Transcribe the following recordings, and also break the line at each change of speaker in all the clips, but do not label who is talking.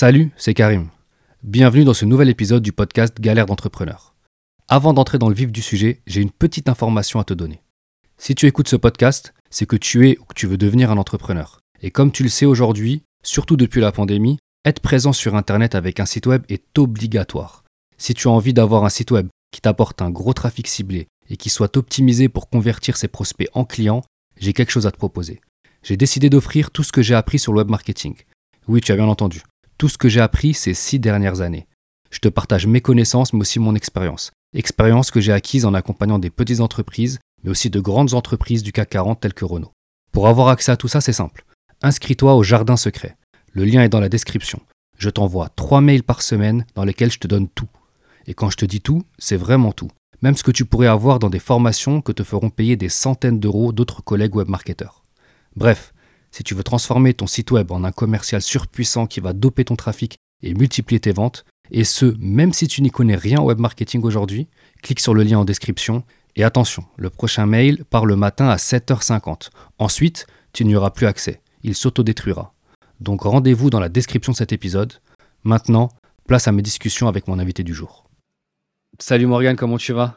Salut, c'est Karim. Bienvenue dans ce nouvel épisode du podcast Galère d'entrepreneur. Avant d'entrer dans le vif du sujet, j'ai une petite information à te donner. Si tu écoutes ce podcast, c'est que tu es ou que tu veux devenir un entrepreneur. Et comme tu le sais aujourd'hui, surtout depuis la pandémie, être présent sur Internet avec un site web est obligatoire. Si tu as envie d'avoir un site web qui t'apporte un gros trafic ciblé et qui soit optimisé pour convertir ses prospects en clients, j'ai quelque chose à te proposer. J'ai décidé d'offrir tout ce que j'ai appris sur le web marketing. Oui, tu as bien entendu tout ce que j'ai appris ces six dernières années. Je te partage mes connaissances, mais aussi mon expérience. Expérience que j'ai acquise en accompagnant des petites entreprises, mais aussi de grandes entreprises du CAC 40 telles que Renault. Pour avoir accès à tout ça, c'est simple. Inscris-toi au Jardin Secret. Le lien est dans la description. Je t'envoie trois mails par semaine dans lesquels je te donne tout. Et quand je te dis tout, c'est vraiment tout. Même ce que tu pourrais avoir dans des formations que te feront payer des centaines d'euros d'autres collègues webmarketeurs. Bref, si tu veux transformer ton site web en un commercial surpuissant qui va doper ton trafic et multiplier tes ventes, et ce, même si tu n'y connais rien au web marketing aujourd'hui, clique sur le lien en description. Et attention, le prochain mail part le matin à 7h50. Ensuite, tu n'y auras plus accès. Il s'autodétruira. Donc rendez-vous dans la description de cet épisode. Maintenant, place à mes discussions avec mon invité du jour. Salut Morgane, comment tu vas?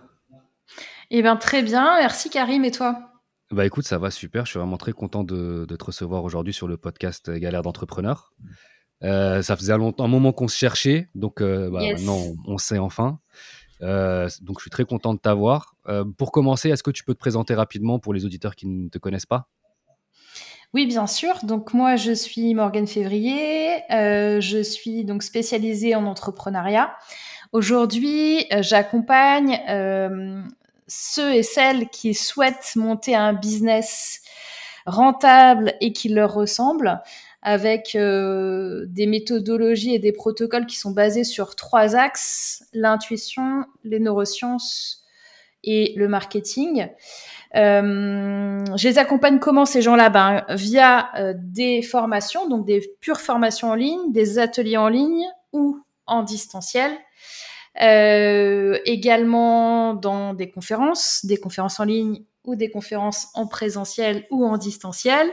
Eh bien très bien, merci Karim et toi?
Bah écoute, ça va super. Je suis vraiment très content de, te recevoir aujourd'hui sur le podcast Galère d'entrepreneur. Euh, ça faisait un, un moment qu'on se cherchait, donc euh, bah, maintenant on, sait enfin. Euh, donc je suis très content de t'avoir. pour commencer, est-ce que tu peux te présenter rapidement pour les auditeurs qui ne te connaissent pas?
Oui, bien sûr. Donc moi, je suis Morgane Février. je suis donc spécialisée en entrepreneuriat. Aujourd'hui, j'accompagne ceux et celles qui souhaitent monter un business rentable et qui leur ressemble, avec euh, des méthodologies et des protocoles qui sont basés sur trois axes, l'intuition, les neurosciences et le marketing. Euh, je les accompagne comment ces gens-là? Ben, Via euh, des formations, donc des pures formations en ligne, des ateliers en ligne ou en distanciel, euh, également dans des conférences, des conférences en ligne ou des conférences en présentiel ou en distanciel.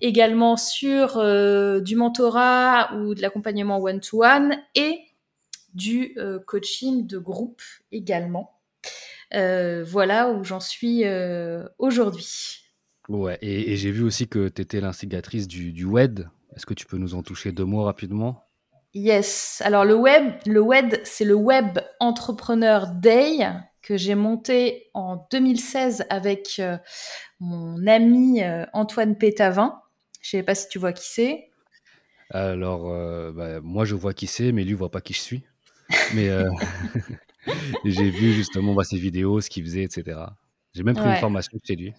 Également sur euh, du mentorat ou de l'accompagnement one-to-one et du euh, coaching de groupe également. voilà où j'en suis aujourd'hui.
Ouais, et, j'ai vu aussi que tu étais l'instigatrice du, du WED. Est-ce que tu peux nous en toucher deux mots rapidement?
Yes. Alors le web, le web, c'est le Web Entrepreneur Day que j'ai monté en 2016 avec euh, mon ami euh, Antoine Pétavin. Je sais pas si tu vois qui c'est.
Alors, euh, bah, moi je vois qui c'est, mais lui voit pas qui je suis. Mais j'ai vu justement bah, ses vidéos, ce qu'il faisait, etc. J'ai même pris une formation chez lui.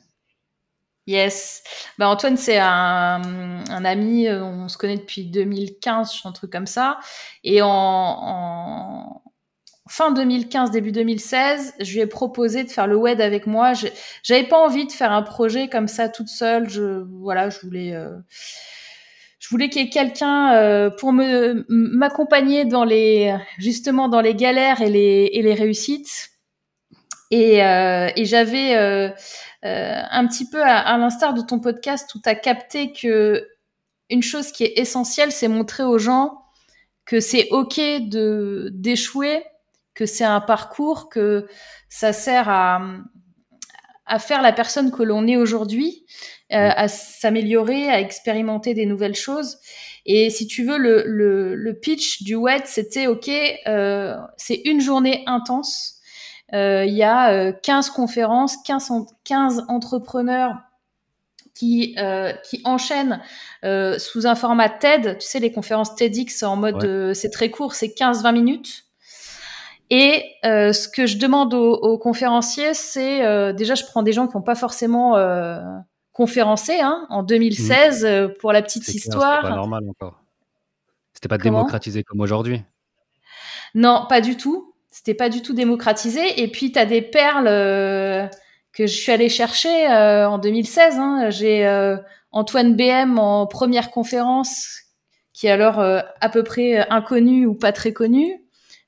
Yes. Bah Antoine, c'est un, un, ami, euh, on se connaît depuis 2015, un truc comme ça. Et en, en, fin 2015, début 2016, je lui ai proposé de faire le WED avec moi. J'avais pas envie de faire un projet comme ça toute seule. Je, voilà, je voulais, euh, je voulais qu'il y ait quelqu'un euh, pour me m'accompagner dans les, justement dans les galères et les, et les réussites. Et, euh, et j'avais euh, euh, un petit peu à, l'instar de ton podcast où tu as capté que une chose qui est essentielle, c'est montrer aux gens que c'est ok de d'échouer, que c'est un parcours, que ça sert à, à faire la personne que l'on est aujourd'hui, euh, à s'améliorer, à expérimenter des nouvelles choses. Et si tu veux, le, le, le pitch du WED, c'était ok, c'est une journée intense il y a 15 euh, conférences, 15, 15 entrepreneurs qui, euh, qui euh, sous un format TED. Tu sais, les conférences TEDx en mode c'est très court, c'est 15-20 minutes. Et euh, ce que je demande aux, conférenciers, c'est déjà, je prends des gens qui n'ont pas forcément conférencé hein, en 2016 mmh. pour la petite histoire.
C'était pas normal encore. C'était pas démocratisé comme aujourd'hui.
Non, pas du tout. C'était pas du tout démocratisé. Et puis, tu as des perles euh, que je suis allée chercher euh, en 2016. Hein. J'ai euh, Antoine BM en première conférence, qui est alors à peu près inconnu ou pas très connu.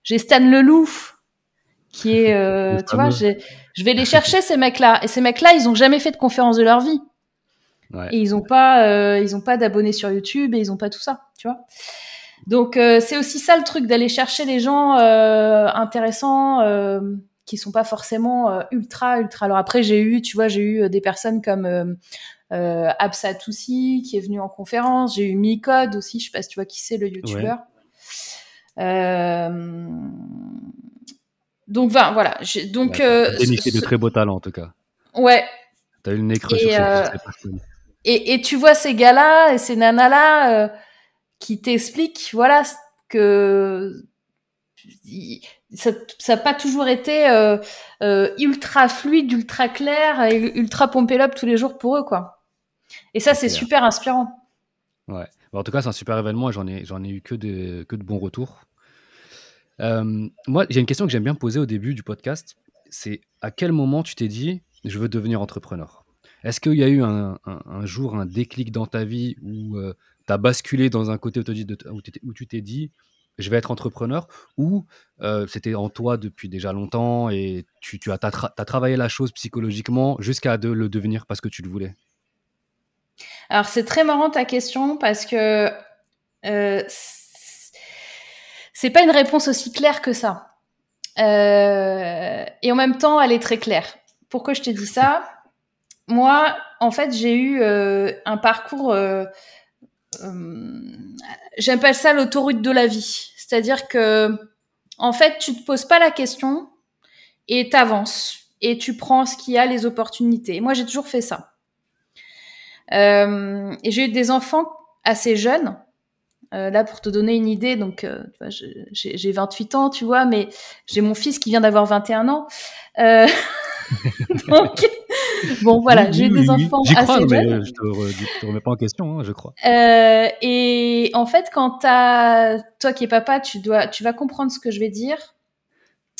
J'ai Stan Leloup, qui est, tu vois, je vais les chercher ces mecs-là. Et ces mecs-là, ils ont jamais fait de conférence de leur vie. Ouais. Et ils ont pas, ils ont pas d'abonnés sur YouTube et ils ont pas tout ça, tu vois. Donc euh, c'est aussi ça le truc d'aller chercher les gens euh, intéressants euh, qui sont pas forcément euh, ultra ultra. Alors après j'ai eu, tu vois, j'ai eu des personnes comme euh, Absa Toussi qui est venu en conférence. J'ai eu Micode aussi, je sais pas si tu vois qui c'est le youtubeur. Donc ben, voilà. Donc
euh, de très beaux talents en tout cas.
Ouais.
T'as eu le nez creux sur ces
personnes. Et, et, tu vois ces gars-là et ces nanas-là qui t'expliquent, voilà, que ça n'a pas toujours été euh, euh, ultra fluide, ultra clair, et ultra pompé up tous les jours pour eux, quoi. Et ça, c'est super inspirant.
Ouais. en tout cas, c'est un super événement et j'en ai, j'en ai eu que de, que de bons retours. Euh, moi, j'ai une question que j'aime bien poser au début du podcast. C'est à quel moment tu t'es dit, je veux devenir entrepreneur? Est-ce qu'il y a eu un, un, jour, un déclic dans ta vie où tu as basculé dans un côté où tu t'es dit, je vais être entrepreneur ou euh, c'était en toi depuis déjà longtemps et tu, as, travaillé la chose psychologiquement jusqu'à le devenir parce que tu le voulais?
Alors c'est très marrant ta question parce que euh, c'est pas une réponse aussi claire que ça. Euh, et en même temps, elle est très claire. Pourquoi je te dis ça? Moi, en fait, j'ai eu euh, un parcours j'appelle ça l'autoroute de la vie. C'est-à-dire que, en fait, tu te poses pas la question et t'avances et tu prends ce qu'il y a, les opportunités. Moi, j'ai toujours fait ça. Euh, et j'ai eu des enfants assez jeunes. Euh, là, pour te donner une idée, donc euh, j'ai 28 ans, tu vois, mais j'ai mon fils qui vient d'avoir 21 ans. Euh, donc, bon, voilà, j'ai des enfants assez jeunes.
je te, te remets pas en question, hein, je crois.
Euh, et en fait, quand as, toi qui es papa, tu dois, tu vas comprendre ce que je vais dire.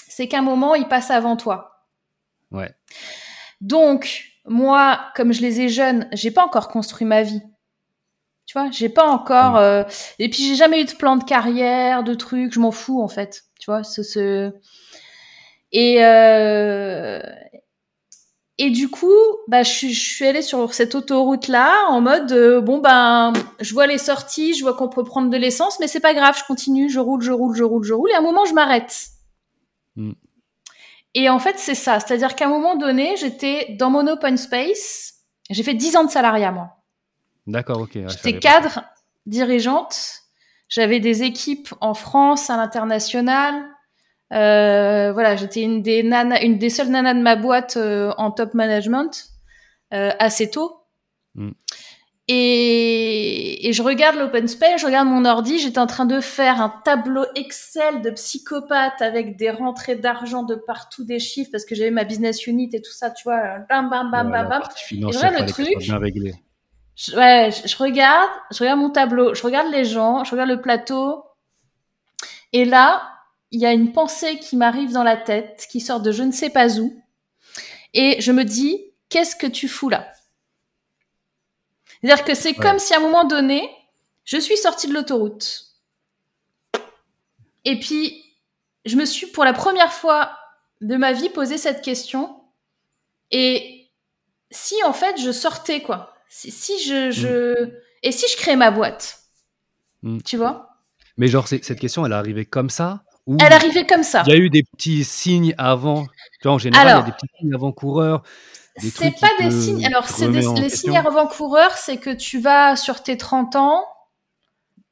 C'est qu'à un moment, il passe avant toi.
Ouais.
Donc, moi, comme je les ai jeunes, j'ai pas encore construit ma vie. Tu vois, j'ai pas encore. Mm. Euh... Et puis, j'ai jamais eu de plan de carrière, de trucs. Je m'en fous en fait. Tu vois, ce. ce... Et, euh, et du coup, bah, je, suis, je suis allée sur cette autoroute-là en mode euh, bon ben, je vois les sorties, je vois qu'on peut prendre de l'essence, mais c'est pas grave, je continue, je roule, je roule, je roule, je roule, et à un moment je m'arrête. Mm. Et en fait, c'est ça, c'est-à-dire qu'à un moment donné, j'étais dans mon open space, j'ai fait 10 ans de salariat moi.
D'accord, ok.
j'étais cadre, dirigeante, j'avais des équipes en France, à l'international, voilà, j'étais une des nanas, une des seules nanas de ma boîte euh, en top management euh, assez tôt. Mm. Et, et, je regarde l'open space, je regarde mon ordi, j'étais en train de faire un tableau Excel de psychopathe avec des rentrées d'argent de partout, des chiffres, parce que j'avais ma business unit et tout ça, tu vois, bam, bam, bam, bam, bam.
Et je regarde le truc.
Je, ouais, je, je, regarde, je regarde mon tableau, je regarde les gens, je regarde le plateau. Et là, il y a une pensée qui m'arrive dans la tête, qui sort de je ne sais pas où, et je me dis, qu'est-ce que tu fous là? C'est-à-dire que c'est comme si à un moment donné, je suis sortie de l'autoroute, et puis je me suis pour la première fois de ma vie posé cette question, et si en fait je sortais quoi, si, si je, je... Mm. et si je créais ma boîte, mm. tu vois?
Mais genre, cette question, elle est arrivée comme ça?
Elle arrivait comme ça.
Il y a eu des petits signes avant. Tu vois, en général, il y a des petits signes avant-coureurs.
C'est pas des signes. Alors, c'est les signes avant-coureurs, c'est que tu vas sur tes 30 ans,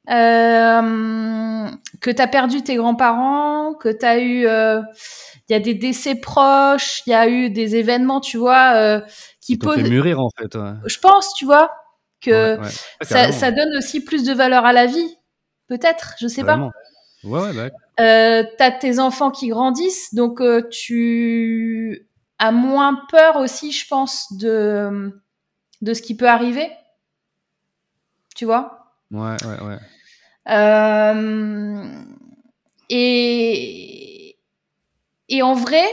euh, que tu as perdu tes grands-parents, que tu as eu. Euh, il y a des décès proches, il y a eu des événements, tu vois, euh, qui
posent. mûrir, en fait.
Je pense, tu vois, que Ça, ça, donne aussi plus de valeur à la vie. Peut-être, je sais pas.
Ouais, ouais,
euh, t'as tes enfants qui grandissent, donc euh, tu as moins peur aussi, je pense, de, de ce qui peut arriver. Tu vois?
Ouais, ouais, ouais.
Euh, et, et en vrai,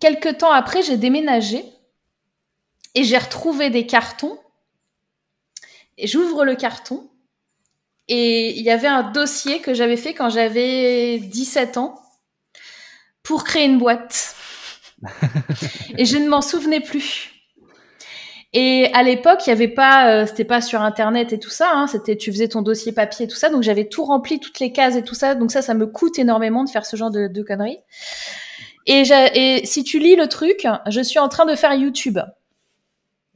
quelques temps après, j'ai déménagé et j'ai retrouvé des cartons. Et j'ouvre le carton et il y avait un dossier que j'avais fait quand j'avais 17 ans pour créer une boîte. et je ne m'en souvenais plus. Et à l'époque, il y avait pas, euh, c'était pas sur internet et tout ça. Hein, c'était, tu faisais ton dossier papier et tout ça. Donc j'avais tout rempli, toutes les cases et tout ça. Donc ça, ça me coûte énormément de faire ce genre de, de conneries. Et, et si tu lis le truc, je suis en train de faire YouTube.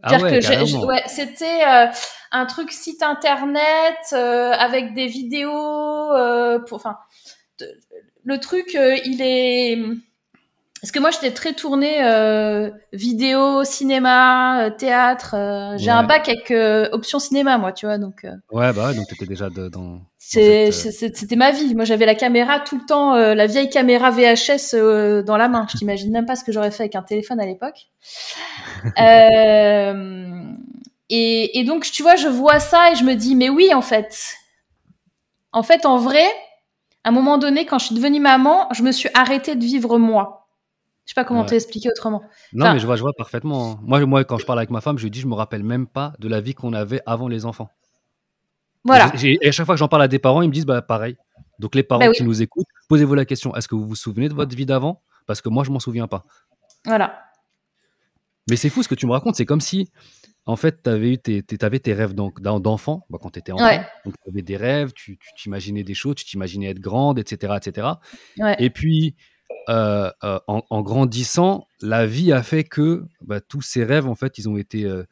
Ah ouais,
que ouais, c'était euh, un truc site internet euh, avec des vidéos. Euh, pour, enfin, le truc, il est parce que moi, j'étais très tournée euh, vidéo, cinéma, euh, théâtre. Euh, j'ai un bac avec option cinéma, moi, tu vois. Donc,
ouais, bah ouais, donc t'étais déjà dans.
C'était ma vie. Moi, j'avais la caméra tout le temps, la vieille caméra VHS dans la main. Je t'imagine même pas ce que j'aurais fait avec un téléphone à l'époque. et, et donc, tu vois, je vois ça et je me dis, mais oui, en fait. En fait, en vrai, à un moment donné, quand je suis devenue maman, je me suis arrêtée de vivre moi. Je sais pas comment t'expliquer autrement.
Non, mais je vois, je vois parfaitement. Hein. Moi, moi, quand je parle avec ma femme, je lui dis, je me rappelle même pas de la vie qu'on avait avant les enfants.
Voilà.
Et, à chaque fois que j'en parle à des parents, ils me disent, bah pareil. Donc les parents bah qui nous écoutent, posez-vous la question, est-ce que vous vous souvenez de votre vie d'avant? Parce que moi, je m'en souviens pas.
Voilà.
Mais c'est fou ce que tu me racontes. C'est comme si, en fait, tu avais, eu tes, avais tes rêves d'enfant bah, quand tu étais enfant. Donc tu avais des rêves, tu t'imaginais des choses, tu t'imaginais être grande, etc. etc. Et puis, euh, euh, en, grandissant, la vie a fait que bah, tous ces rêves, en fait, ils ont été euh,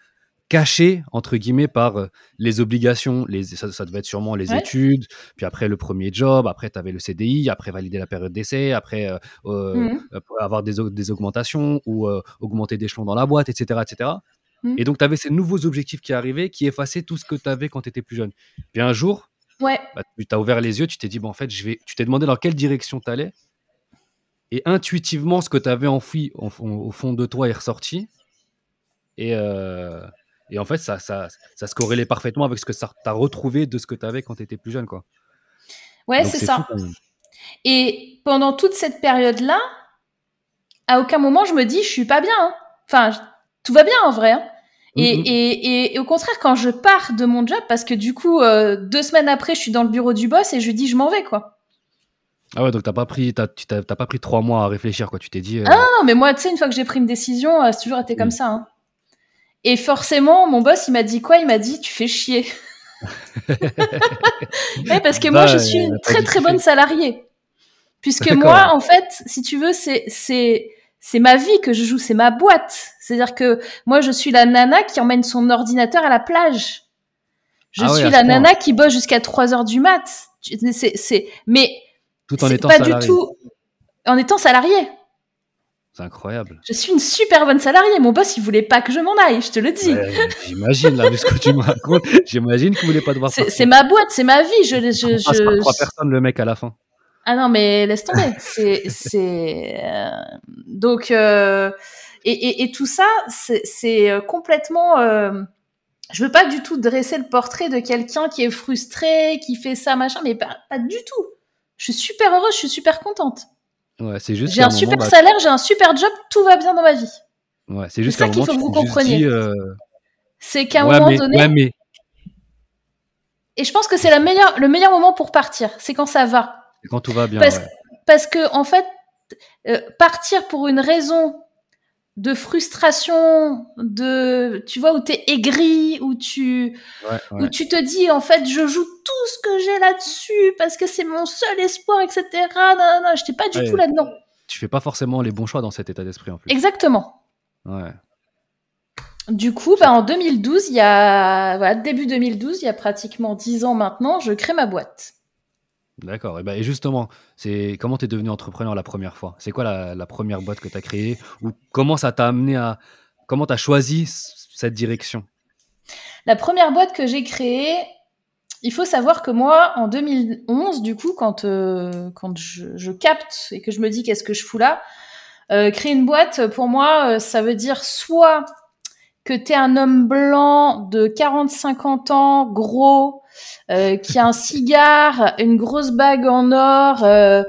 cachés, entre guillemets, par les obligations. Les, ça, devait être sûrement les études, puis après le premier job, après tu avais le CDI, après valider la période d'essai, après mmh avoir des, des, augmentations ou augmenter d'échelon dans la boîte, etc. etc. Mmh. Et donc, tu avais ces nouveaux objectifs qui arrivaient, qui effaçaient tout ce que tu avais quand tu étais plus jeune. Puis un jour,
ouais.
Bah, tu as ouvert les yeux, tu t'es dit, bon, en fait, je vais... tu t'es demandé dans quelle direction tu allais et intuitivement, ce que tu avais enfoui au, fond de toi est ressorti. Et, euh, et en fait, ça, ça, ça, se corrélait parfaitement avec ce que tu as retrouvé de ce que tu avais quand tu étais plus jeune. Quoi.
Ouais, c'est ça. Et pendant toute cette période-là, à aucun moment je me dis je suis pas bien. Hein. Enfin, tout va bien en vrai. Hein. Et, mm-hmm. et, et, au contraire, quand je pars de mon job, parce que du coup, euh, deux semaines après, je suis dans le bureau du boss et je lui dis je m'en vais quoi.
Ah ouais, donc t'as pas pris, t'as, t'as, pas pris trois mois à réfléchir, quoi. Tu t'es dit. Euh,
ah non, mais moi, tu sais, une fois que j'ai pris une décision, euh, c'est toujours été comme ça. Hein. Et forcément, mon boss, il m'a dit quoi? Il m'a dit, tu fais chier. ouais, parce que moi, je suis une très très bonne salariée. Puisque moi, en fait, si tu veux, c'est c'est c'est ma vie que je joue, c'est ma boîte. C'est-à-dire que moi, je suis la nana qui emmène son ordinateur à la plage. Je ah suis la nana qui bosse jusqu'à 3 heures du mat. C'est, c'est, mais
tout en étant pas du tout
en étant salarié.
C'est incroyable.
Je suis une super bonne salariée. Mon boss, il voulait pas que je m'en aille, je te le dis.
j'imagine, là, vu ce que tu me racontes, j'imagine qu'il voulait pas devoir
C'est ma boîte, c'est ma vie. Je, je, je,
passe par trois personnes, le mec, à la fin.
Ah non, mais laisse tomber. c'est, euh, donc, euh... et, et, et, tout ça, c'est euh, complètement, euh... je veux pas du tout dresser le portrait de quelqu'un qui est frustré, qui fait ça, machin, mais pas, pas du tout. Je suis super heureuse, je suis super contente.
Ouais, c'est juste.
J'ai un, super bah, salaire, j'ai un super job, tout va bien dans ma vie.
Ouais, c'est juste ça qu'il faut que vous compreniez. Euh,
c'est qu'à un moment donné. mais... Et je pense que c'est meilleure, le meilleur moment pour partir, c'est quand ça va.
quand tout va bien.
Parce, parce que en fait, euh, partir pour une raison de frustration, de tu vois où t'es aigri, où tu où tu te dis en fait je joue tout ce que j'ai là-dessus parce que c'est mon seul espoir, etc. Non, non, non, j'étais pas du tout là-dedans.
Tu fais pas forcément les bons choix dans cet état d'esprit en plus.
Exactement.
Ouais.
Du coup, bah, en 2012, il y a voilà, début 2012, il y a pratiquement 10 ans maintenant, je crée ma boîte.
D'accord. Et, ben, et justement, c'est comment tu es devenu entrepreneur la première fois? C'est quoi la, première boîte que tu as créée? Ou comment ça t'a amené à. Comment tu as choisi cette direction?
La première boîte que j'ai créée, il faut savoir que moi, en 2011, du coup, quand, euh, quand je, capte et que je me dis qu'est-ce que je fous là, euh, créer une boîte, pour moi, euh, ça veut dire soit que tu es un homme blanc de 40-50 ans, gros, euh, qui a un cigare, une grosse bague en or. Euh,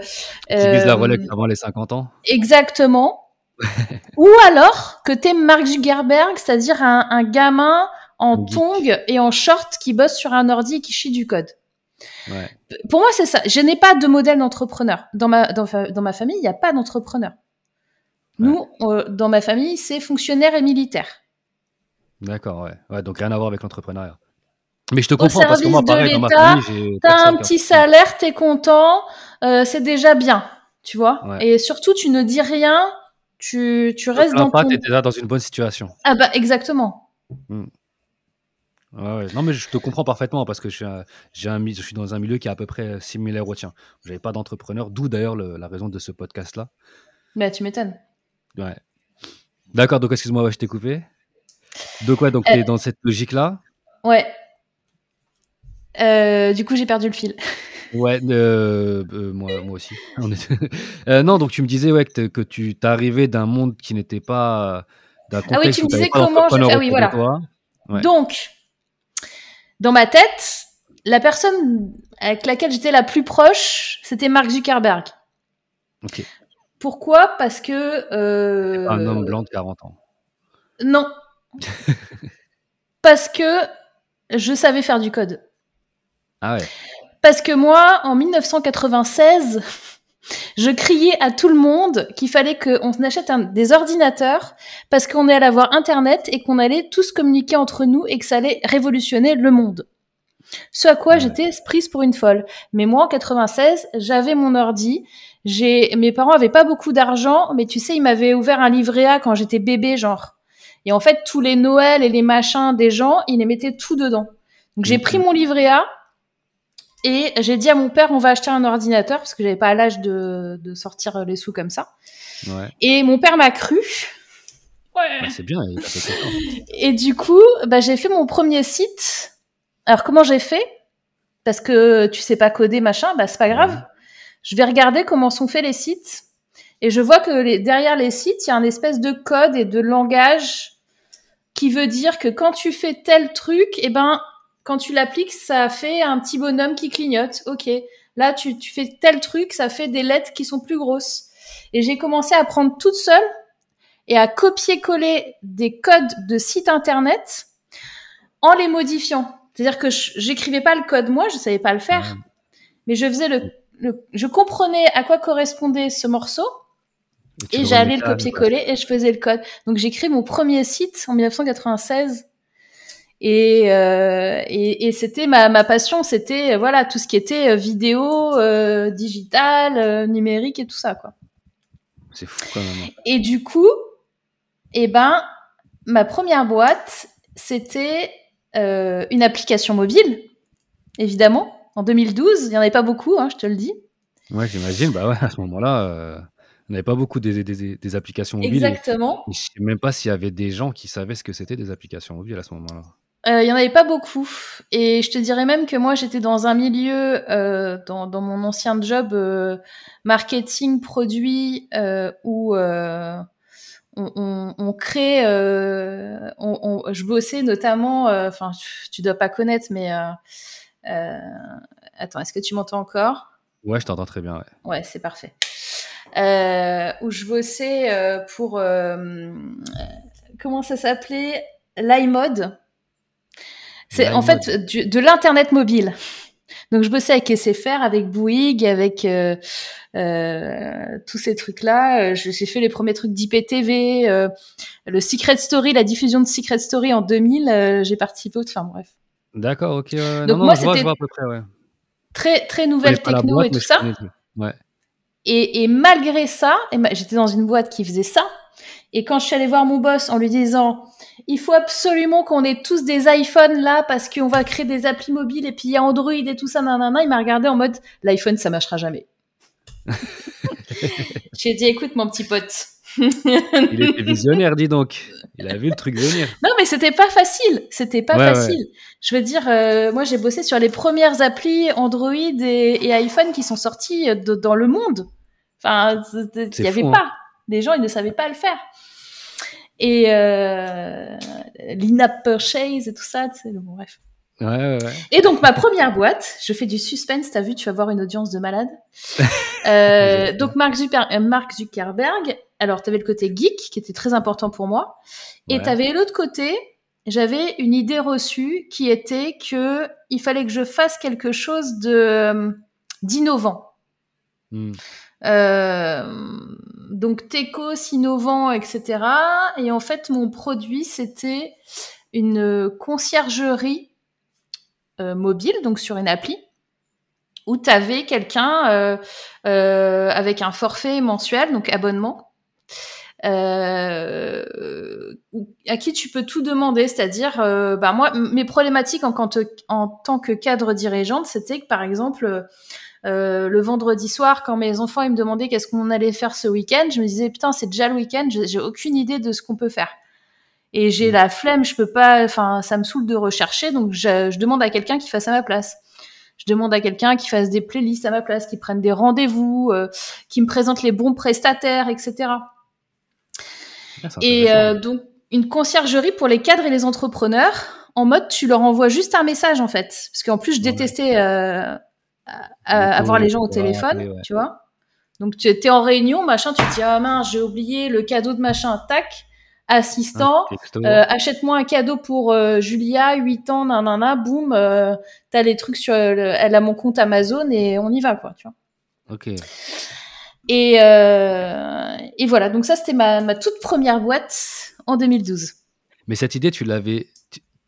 qui vise la Rolex avant les 50 ans.
Exactement. Ou alors que tu es Mark Zuckerberg, c'est-à-dire un, gamin en tongs et en short qui bosse sur un ordi et qui chie du code.
Ouais.
Pour moi, c'est ça. Je n'ai pas de modèle d'entrepreneur. Dans ma, dans, dans ma famille, il n'y a pas d'entrepreneur. Nous, euh, dans ma famille, c'est fonctionnaire et militaire.
D'accord, ouais. ouais. Donc rien à voir avec l'entrepreneuriat. Mais je te comprends parce que moi, pareil, dans ma famille,
T'as un petit salaire, t'es content, euh, c'est déjà bien, tu vois.
Ouais.
Et surtout, tu ne dis rien, tu, tu
te
restes dans
pas,
ton...
t'es déjà dans une bonne situation.
Ah bah exactement.
Ouais, ouais. Non, mais je te comprends parfaitement parce que je suis, un- j'ai un, mi- je suis dans un milieu qui est à peu près similaire au tien. J'avais pas d'entrepreneur, d'où d'ailleurs le- la raison de ce podcast-là.
Bah tu m'étonnes.
Ouais. D'accord, donc excuse-moi, je t'ai coupé. Donc, ouais, donc
Euh.
t'es dans cette logique-là?
Ouais. Euh, du coup, j'ai perdu le fil.
Ouais, euh, euh, moi, moi aussi. Non, donc tu me disais ouais, que, t'es- que tu t'arrivais d'un monde qui n'était pas d'un
Ah oui, tu me disais comment je... Ah oui, voilà.
Ouais.
Donc, dans ma tête, la personne avec laquelle j'étais la plus proche, c'était Mark Zuckerberg.
Ok.
Pourquoi? Parce que... euh,
Un homme blanc de 40 ans.
Non. Parce que je savais faire du code.
Ah ouais.
Parce que moi, en 1996, je criais à tout le monde qu'il fallait qu'on achète un- des ordinateurs parce qu'on allait avoir Internet et qu'on allait tous communiquer entre nous et que ça allait révolutionner le monde. Ce à quoi
Ouais.
j'étais prise pour une folle. Mais moi, en 96, j'avais mon ordi. J'ai, mes parents avaient pas beaucoup d'argent, mais tu sais, ils m'avaient ouvert un livret A quand j'étais bébé, genre. Et en fait, tous les Noëls et les machins des gens, ils les mettaient tout dedans. Donc j'ai pris mon livret A et j'ai dit à mon père, on va acheter un ordinateur parce que j'avais pas l'âge de, de sortir les sous comme ça.
Ouais.
Et mon père m'a cru. Ouais.
Bah, c'est bien.
Et du coup, bah, j'ai fait mon premier site. Alors comment j'ai fait? Parce que tu sais pas coder, machin, bah c'est pas grave.
Ouais.
Je vais regarder comment sont faits les sites. Et je vois que les, derrière les sites, il y a un espèce de code et de langage qui veut dire que quand tu fais tel truc, et ben quand tu l'appliques, ça fait un petit bonhomme qui clignote. Ok. Là, tu, tu fais tel truc, ça fait des lettres qui sont plus grosses. Et j'ai commencé à prendre toute seule et à copier-coller des codes de sites internet en les modifiant. C'est-à-dire que j'écrivais pas le code moi, je savais pas le faire,
Ouais.
mais je faisais le, le- je comprenais à quoi correspondait ce morceau et
le
j'allais le copier-coller et je faisais le code. Donc j'ai créé mon premier site en 1996 et, euh, et, et c'était ma, ma passion, c'était voilà tout ce qui était euh, vidéo, euh, digital, numérique et tout ça quoi.
C'est fou quand même.
Et du coup, eh ben, ma première boîte, c'était une application mobile, évidemment. En 2012, il n'y en avait pas beaucoup, hein, je te le dis.
Ouais, j'imagine. Bah ouais, à ce moment-là, euh, on n'avait pas beaucoup des, des, des applications mobiles.
Exactement.
et je sais même pas s'il y avait des gens qui savaient ce que c'était des applications mobiles à ce moment-là.
Euh, Il y en avait pas beaucoup. Et je te dirais même que moi, j'étais dans un milieu, euh, dans, dans mon ancien job, euh, marketing, produit, euh, où euh, on, on, on crée... euh, on, je bossais notamment... euh, Enfin, tu dois pas connaître, mais... euh, euh, attends, est-ce que tu m'entends encore?
Ouais, je t'entends très bien. Ouais.
Ouais, c'est parfait. Euh, où je bossais euh, pour... euh, comment ça s'appelait? l'iMode. C'est en fait du- de l'internet mobile. Donc je bossais avec SFR, avec Bouygues, avec euh, euh, tous ces trucs-là. Euh, J'ai fait les premiers trucs d'IPTV, euh, le Secret Story, la diffusion de Secret Story en 2000. euh, J'ai participé. au- Enfin bref,
D'accord, ok. ouais, ouais.
Donc
non,
moi,
je vois, je
c'était-
vois à peu près, ouais.
très très nouvelle
la
techno
boîte,
et tout ça.
Ouais.
Et, et malgré ça, ma- j'étais dans une boîte qui faisait ça. Et quand je suis allée voir mon boss en lui disant, il faut absolument qu'on ait tous des iPhones là parce qu'on va créer des applis mobiles et puis il y a Android et tout ça, nanana, il m'a regardé en mode, l'iPhone ça marchera jamais. J'ai dit, écoute mon petit pote.
Il était visionnaire, dis donc. Il a vu le truc venir.
Non, mais c'était pas facile. C'était pas
Ouais, ouais.
facile. Je veux dire, euh, moi, j'ai bossé sur les premières applis Android et, et iPhone qui sont sorties euh, de- dans le monde. Enfin, il
C'est
y avait
fou, hein.
Les gens, ils ne savaient pas le faire. Et euh, l'in-app purchase et tout ça, tu sais, bon, bref.
Ouais, ouais, ouais.
Et donc, ma première boîte, je fais du suspense, t'as vu, tu vas voir une audience de malade. Euh, donc, Mark, euh, Mark Zuckerberg, alors, t'avais le côté geek, qui était très important pour moi. Et t'avais l'autre côté, j'avais une idée reçue qui était que il fallait que je fasse quelque chose de d'innovant.
Hmm.
Euh, donc techos, innovant, etc. Et en fait, mon produit, c'était une conciergerie mobile, donc sur une appli, où tu avais quelqu'un avec un forfait mensuel, donc abonnement, euh, à qui tu peux tout demander, c'est-à-dire, euh, bah moi, mes problématiques en, tant que cadre dirigeante, c'était que par exemple, euh, le vendredi soir, quand mes enfants ils me demandaient qu'est-ce qu'on allait faire ce week-end, je me disais putain c'est déjà le week-end, j'ai aucune idée de ce qu'on peut faire. Et j'ai mmh. la flemme, je peux pas, enfin ça me saoule de rechercher, donc je, je demande à quelqu'un qui fasse à ma place. Je demande à quelqu'un qui fasse des playlists à ma place, qui prenne des rendez-vous, euh, qui me présente les bons prestataires, etc. Ah, et euh, donc, une conciergerie pour les cadres et les entrepreneurs, en mode, tu leur envoies juste un message, en fait. Parce qu'en plus, je détestais euh, avoir les gens au téléphone, tu vois. Donc, tu étais en réunion, machin, tu te dis, ah mince, j'ai oublié le cadeau de machin, tac, assistant, euh, achète-moi un cadeau pour Julia, 8 ans, nanana, boum, t'as les trucs sur, elle a mon compte Amazon et on y va, quoi, tu vois.
Ok.
Et, euh, et voilà, donc ça c'était ma, ma, toute première boîte en 2012.
Mais cette idée, tu l'avais,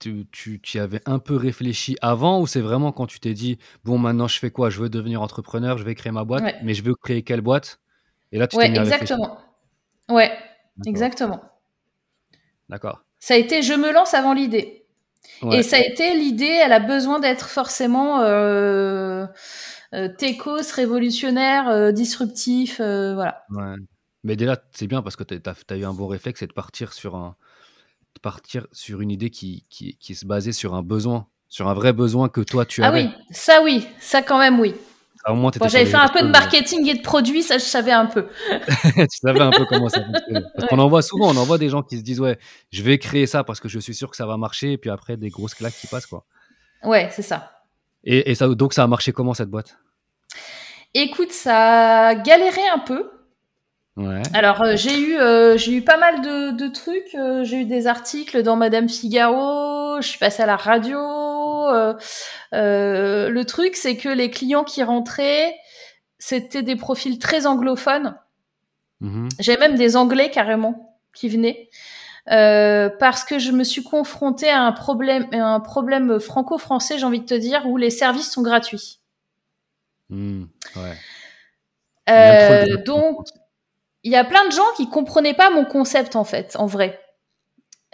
tu, tu, tu, avais un peu réfléchi avant ou c'est vraiment quand tu t'es dit, bon maintenant je fais quoi? Je veux devenir entrepreneur, je vais créer ma boîte, mais je veux créer quelle boîte?
Et là tu t'es mis exactement. ouais, exactement.
D'accord.
Ça a été, je me lance avant l'idée. Et ça a été l'idée, elle a besoin d'être forcément euh, euh, techos, révolutionnaire, euh, disruptif, euh, voilà.
Ouais. Mais déjà, c'est bien parce que tu as, eu un bon réflexe, c'est de partir sur, un, partir sur une idée qui, qui, qui se basait sur un besoin, sur un vrai besoin que toi tu avais.
Ah oui, ça oui, ça quand même oui. Bon, J'avais fait un peu de marketing et de produits, ça je savais un peu.
tu savais un peu comment ça fonctionnait. Parce qu'on en voit souvent, on en voit des gens qui se disent ouais, je vais créer ça parce que je suis sûr que ça va marcher, et puis après des grosses claques qui passent quoi.
Ouais, c'est ça.
Et, et ça, donc ça a marché comment cette boîte?
Écoute, ça a galéré un peu.
Ouais.
Alors euh, j'ai eu euh, j'ai eu pas mal de, de trucs. Euh, j'ai eu des articles dans Madame Figaro. Je suis passée à la radio. le truc c'est que les clients qui rentraient c'était des profils très anglophones. Mm-hmm. J'ai même des Anglais carrément qui venaient. parce que je me suis confrontée à un problème, un problème franco-français, j'ai envie de te dire, où les services sont gratuits.
Mmh,
euh, donc, il y a plein de gens qui comprenaient pas mon concept en fait, en vrai.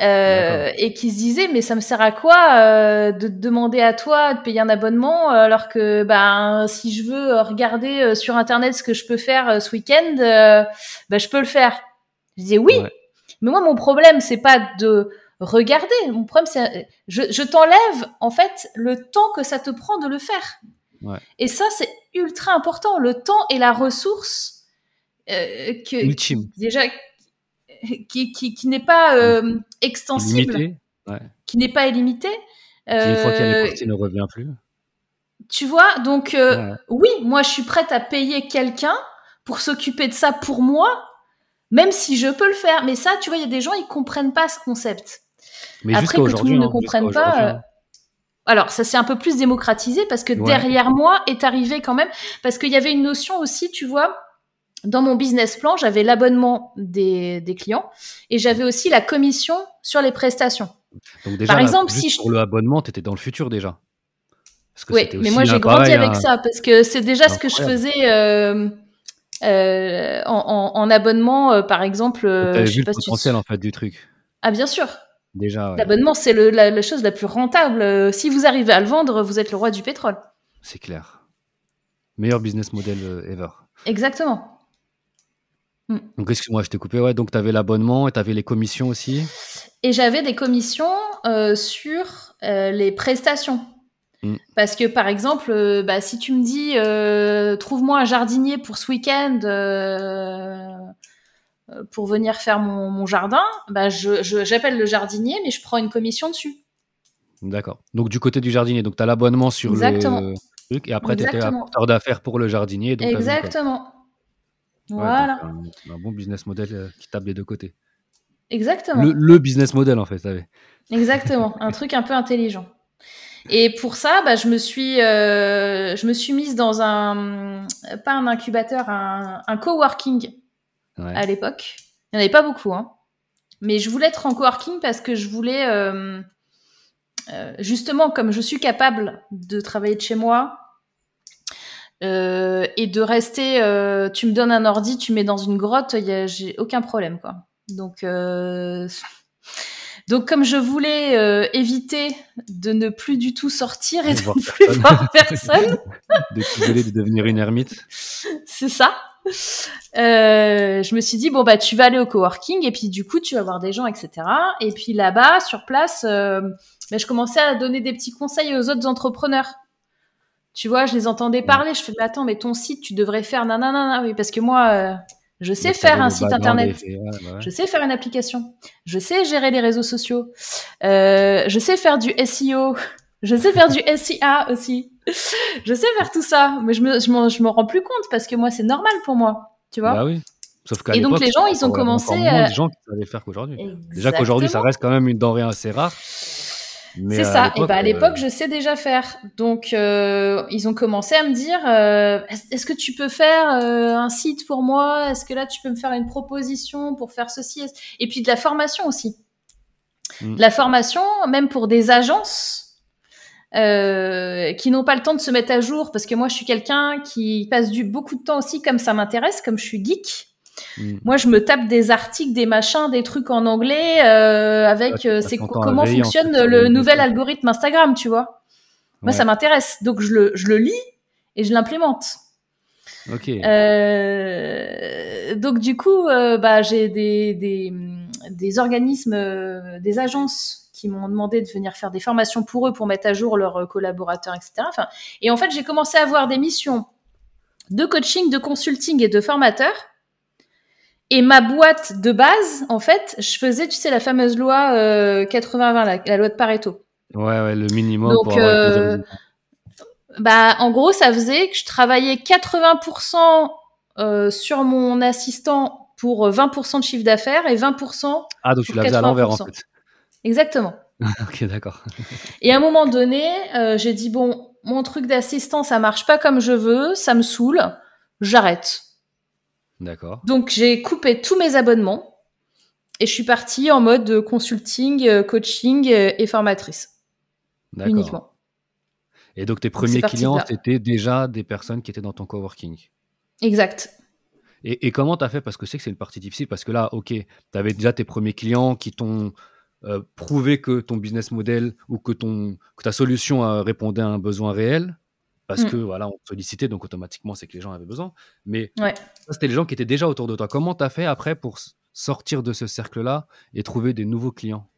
Euh, et qui se disaient mais ça me sert à quoi euh, de demander à toi de payer un abonnement alors que ben si je veux regarder sur internet ce que je peux faire ce week-end ben je peux le faire. Je disais oui. Mais moi mon problème c'est pas de regarder. Mon problème c'est je, je t'enlève en fait le temps que ça te prend de le faire. Et ça, c'est ultra important. Le temps et la ressource euh, que,
Ultime.
déjà qui, qui, qui n'est pas euh, extensible, qui n'est pas illimité.
une fois qu'elle est partie, ne revient plus.
Tu vois, donc euh, oui, moi je suis prête à payer quelqu'un pour s'occuper de ça pour moi, même si je peux le faire. Mais ça, tu vois, il y a des gens, ils comprennent pas ce concept.
Mais Après que tout le monde
ne comprenne pas, alors, ça s'est un peu plus démocratisé parce que derrière moi est arrivé quand même, parce qu'il y avait une notion aussi, tu vois, dans mon business plan, j'avais l'abonnement des, clients et j'avais aussi la commission sur les prestations.
Donc déjà, Par exemple, si pour le abonnement, tu étais dans le futur déjà.
oui, mais moi j'ai grandi avec ça parce que c'est déjà ce que je faisais euh, euh, en, abonnement, euh, par exemple.
Tu vu le potentiel en fait du truc.
Ah bien sûr,
Déjà.
L'abonnement, c'est la, chose la plus rentable. Si vous arrivez à le vendre, vous êtes le roi du pétrole.
C'est clair. Meilleur business model ever.
Exactement.
Mm. Donc, excuse-moi, je t'ai coupé. Ouais, donc, tu avais l'abonnement et tu avais les commissions aussi
Et j'avais des commissions euh, sur les prestations. Mm. Parce que, par exemple, bah, si tu me dis trouve-moi un jardinier pour ce week-end euh, pour venir faire mon, jardin, bah je, j'appelle le jardinier, mais je prends une commission dessus.
D'accord. Donc du côté du jardinier, donc tu as l'abonnement sur le truc et après tu étais apporteur d'affaires pour le jardinier. Donc
Exactement. Voilà.
un, bon business model euh, qui tape des deux côtés.
Exactement.
Le, business model en fait, savez.
Exactement. un truc un peu intelligent. Et pour ça, bah, je me suis, euh, je me suis mise dans un, pas un incubateur, un, un coworking à l'époque. Il n'y en avait pas beaucoup, hein. Mais je voulais être en coworking parce que je voulais, euh, justement, comme je suis capable de travailler de chez moi, et de rester, tu me donnes un ordi, tu mets dans une grotte, j'ai aucun problème, quoi. Donc, donc, comme je voulais euh, éviter de ne plus du tout sortir et de, ne plus voir personne,
de de devenir une ermite,
c'est ça. Euh, je me suis dit bon bah tu vas aller au coworking et puis du coup tu vas voir des gens etc. Et puis là-bas sur place, euh, bah, je commençais à donner des petits conseils aux autres entrepreneurs. Tu vois, je les entendais parler. Je fais mais attends mais ton site tu devrais faire nanana oui parce que moi je sais faire un site internet. Je sais faire une application. Je sais gérer les réseaux sociaux. Euh, je sais faire du SEO. Je sais faire du SIA aussi. Je sais faire tout ça, mais je me, je me, rends plus compte parce que moi, c'est normal pour moi. Tu vois?
Bah oui.
Sauf et donc les gens, ils ont commencé. Il y a
de gens qui savaient faire qu'aujourd'hui. Déjà qu'aujourd'hui, ça reste quand même une denrée assez rare.
C'est ça. Et bah, à l'époque, euh, je sais déjà faire. Donc, euh, ils ont commencé à me dire euh, est-ce que tu peux faire un site pour moi? Est-ce que là, tu peux me faire une proposition pour faire ceci? Et puis de la formation aussi. Mm. De la formation, même pour des agences. qui n'ont pas le temps de se mettre à jour parce que moi je suis quelqu'un qui passe du beaucoup de temps aussi comme ça m'intéresse comme je suis geek Mm. Moi, je me tape des articles, des machins, des trucs en anglais euh, avec euh, c'est comment fonctionne le nouvel algorithme Instagram, tu vois? Moi, ça m'intéresse, donc je le, je le lis et je l'implémente.
Ok.
Euh, donc du coup, bah, j'ai des, des, des organismes, des agences qui m'ont demandé de venir faire des formations pour eux pour mettre à jour leurs collaborateurs, etc. Enfin, et en fait, j'ai commencé à avoir des missions de coaching, de consulting et de formateurs et ma boîte de base, en fait, je faisais, tu sais, la fameuse loi 80-20, euh, la, loi de Pareto.
Ouais, ouais, le minimum. Donc, euh,
bah, en gros, ça faisait que je travaillais 80% euh, sur mon assistant pour 20% de chiffre d'affaires et 20%.
Ah, donc tu la faisais à l'envers, en fait.
Exactement.
ok, d'accord.
et à un moment donné, j'ai dit, bon, mon truc d'assistant, ça marche pas comme je veux, ça me saoule, j'arrête.
D'accord.
Donc j'ai coupé tous mes abonnements et je suis partie en mode consulting, euh, coaching euh, et formatrice. Uniquement.
Et donc tes premiers clients, c'était déjà des personnes qui étaient dans ton coworking.
Exact.
Et, comment tu as fait? Parce que c'est que c'est une partie difficile. Parce que là, ok, tu avais déjà tes premiers clients qui t'ont euh, prouvé que ton business model ou que, ton, que ta solution répondait à un besoin réel parce mmh. que voilà, on sollicitait, donc automatiquement, c'est que les gens avaient besoin. Mais ça, c'était les gens qui étaient déjà autour de toi. Comment tu as fait après pour sortir de ce cercle-là et trouver des nouveaux clients?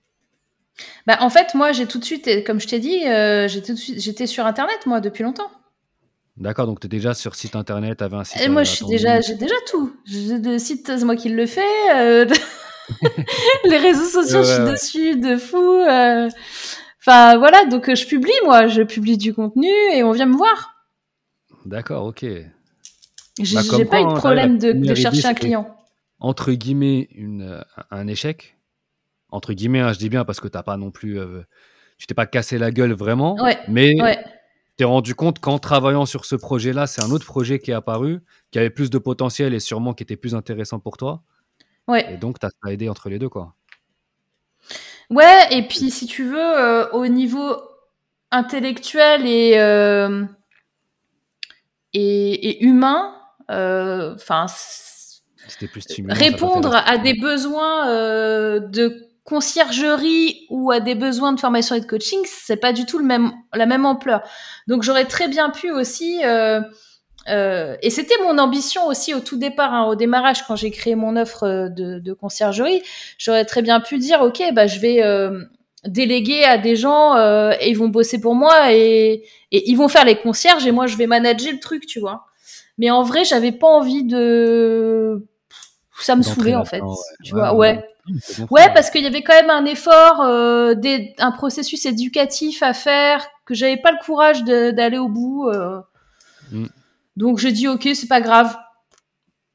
Bah, En fait, moi, j'ai tout de suite, comme je t'ai dit, euh, j'étais sur Internet, moi, depuis longtemps.
D'accord, donc tu es déjà sur site internet, tu avais un site. Et
moi, j'ai déjà, déjà tout. J'ai le site, c'est moi qui le fais. Euh, les réseaux sociaux, je suis dessus de fou. Euh. Enfin voilà, donc euh, je publie moi, je publie du contenu et on vient me voir.
D'accord, ok.
J'ai bah, pas eu de hein, problème de, chercher un client.
Entre guillemets, une, euh, un échec. Entre guillemets, hein, je dis bien parce que t'as pas non plus, euh, tu t'es pas cassé la gueule vraiment, mais tu t'es rendu compte qu'en travaillant sur ce projet-là, c'est un autre projet qui est apparu, qui avait plus de potentiel et sûrement qui était plus intéressant pour toi.
Ouais.
Et donc, tu as aidé entre les deux, quoi.
Ouais, et puis si tu veux, euh, au niveau intellectuel et, euh, et, humain, euh, enfin, répondre à des besoins de conciergerie ou à des besoins de formation et de coaching, c'est pas du tout le même, la même ampleur. Donc j'aurais très bien pu aussi euh, et c'était mon ambition aussi au tout départ, hein, au démarrage, quand j'ai créé mon offre euh, de, de conciergerie. J'aurais très bien pu dire, ok, bah je vais euh, déléguer à des gens euh, et ils vont bosser pour moi et, et, ils vont faire les concierges et moi je vais manager le truc, tu vois. Mais en vrai, j'avais pas envie de, ça me saoulait en fait, tu vois. Ouais. Ouais, parce qu'il y avait quand même un effort, euh, des, un processus éducatif à faire que j'avais pas le courage d'aller au bout. Mm. Donc j'ai dit ok, c'est pas grave.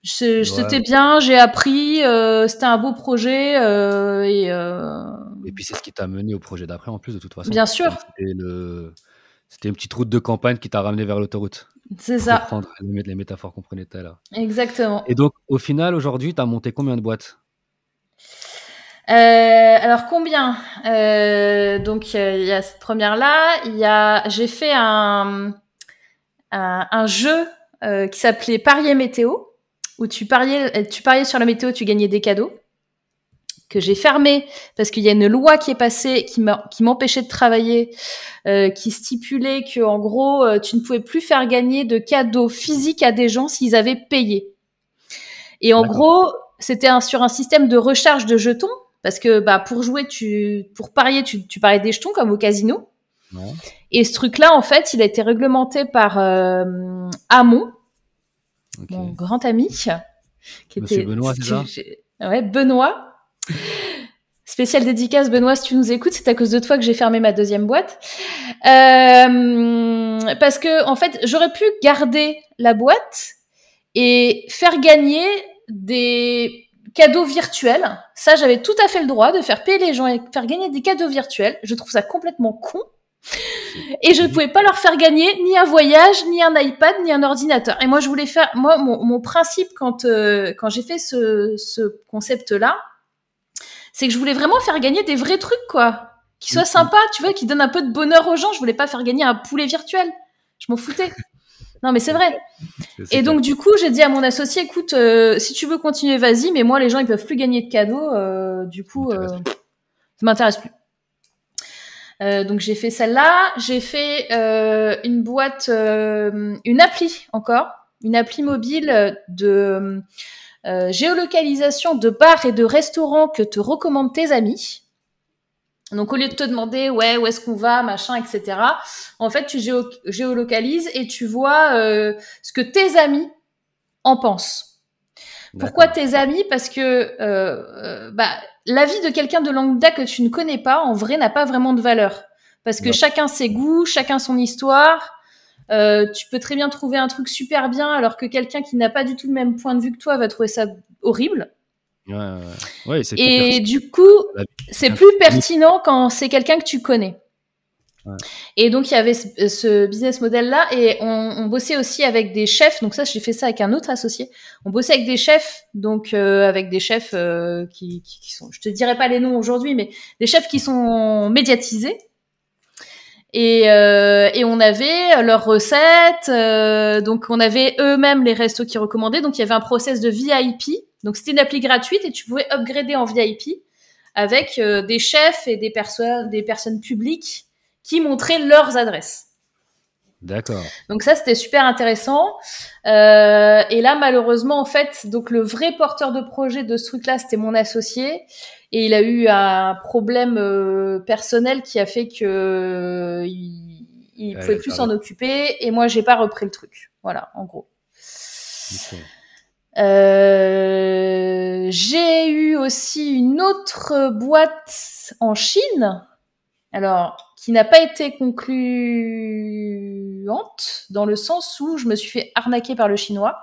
C'était bien, j'ai appris, euh, c'était un beau projet euh, et. Euh,
et puis c'est ce qui t'a mené au projet d'après en plus de toute façon.
Bien sûr.
C'était une petite route de campagne qui t'a ramené vers l'autoroute.
C'est ça.
Les, les métaphores qu'on prenait tout à l'heure.
Exactement.
Et donc au final aujourd'hui, tu as monté combien de boîtes?
Alors combien? Donc il y a cette première là. Il y a, j'ai fait un un, un jeu qui s'appelait Parier météo où tu pariais, tu pariais sur la météo, tu gagnais des cadeaux que j'ai fermé parce qu'il y a une loi qui est passée qui m'empêchait de travailler, euh, qui stipulait que en gros euh, tu ne pouvais plus faire gagner de cadeaux physiques à des gens s'ils avaient payé. Et en gros, c'était un, sur un système de recharge de jetons parce que bah pour jouer tu pour parier tu, tu pariais des jetons comme au casino. Et ce truc-là, en fait, il a été réglementé par euh, Hamon, mon grand ami,
qui Monsieur était Benoît, ça
Ouais, Benoît. Spécial dédicace, Benoît, si tu nous écoutes, c'est à cause de toi que j'ai fermé ma deuxième boîte. Euh, parce que, en fait, j'aurais pu garder la boîte et faire gagner des cadeaux virtuels. Ça, j'avais tout à fait le droit de faire payer les gens et faire gagner des cadeaux virtuels. Je trouve ça complètement con. Et je ne pouvais pas leur faire gagner ni un voyage, ni un iPad, ni un ordinateur. Et moi, je voulais faire, moi, mon, principe quand euh, quand j'ai fait ce, ce concept-là, c'est que je voulais vraiment faire gagner des vrais trucs, quoi, qui soient sympas, tu vois, qui donnent un peu de bonheur aux gens. Je voulais pas faire gagner un poulet virtuel. Je m'en foutais. Non, mais c'est vrai. Et donc, du coup, j'ai dit à mon associé, écoute, euh, si tu veux continuer, vas-y, mais moi, les gens, ils peuvent plus gagner de cadeaux. Euh, du coup, ça m'intéresse plus. Euh, donc j'ai fait celle-là. J'ai fait euh, une boîte, euh, une appli encore, une appli mobile de géolocalisation de bars et de restaurants que te recommandent tes amis. Donc au lieu de te demander ouais où est-ce qu'on va machin etc. En fait tu géolocalises et tu vois ce que tes amis en pensent. Pourquoi tes amis? Parce que bah la vie de quelqu'un de lambda que tu ne connais pas, en vrai, n'a pas vraiment de valeur. Parce que chacun ses goûts, chacun son histoire. Euh, tu peux très bien trouver un truc super bien, alors que quelqu'un qui n'a pas du tout le même point de vue que toi va trouver ça horrible.
Ouais, ouais.
Et du coup, c'est plus pertinent quand c'est quelqu'un que tu connais. Et donc il y avait ce, business model là et on, bossait aussi avec des chefs. Donc ça, j'ai fait ça avec un autre associé. On bossait avec des chefs, donc euh, avec des chefs euh, qui, qui, sont, je te dirai pas les noms aujourd'hui, mais des chefs qui sont médiatisés. Et, euh, et on avait leurs recettes, donc on avait eux-mêmes les restos qui recommandaient. Donc il y avait un process de VIP. Donc c'était une appli gratuite et tu pouvais upgrader en VIP avec des chefs et des personnes, des personnes publiques qui montraient leurs adresses.
D'accord.
Donc ça, c'était super intéressant. Euh, et là, malheureusement, en fait, donc le vrai porteur de projet de ce truc-là, c'était mon associé. Et il a eu un problème euh, personnel qui a fait que euh, il, pouvait plus s'en occuper. Et moi, j'ai pas repris le truc. Voilà, en gros. j'ai eu aussi une autre boîte en Chine. Alors, qui n'a pas été concluante dans le sens où je me suis fait arnaquer par le chinois.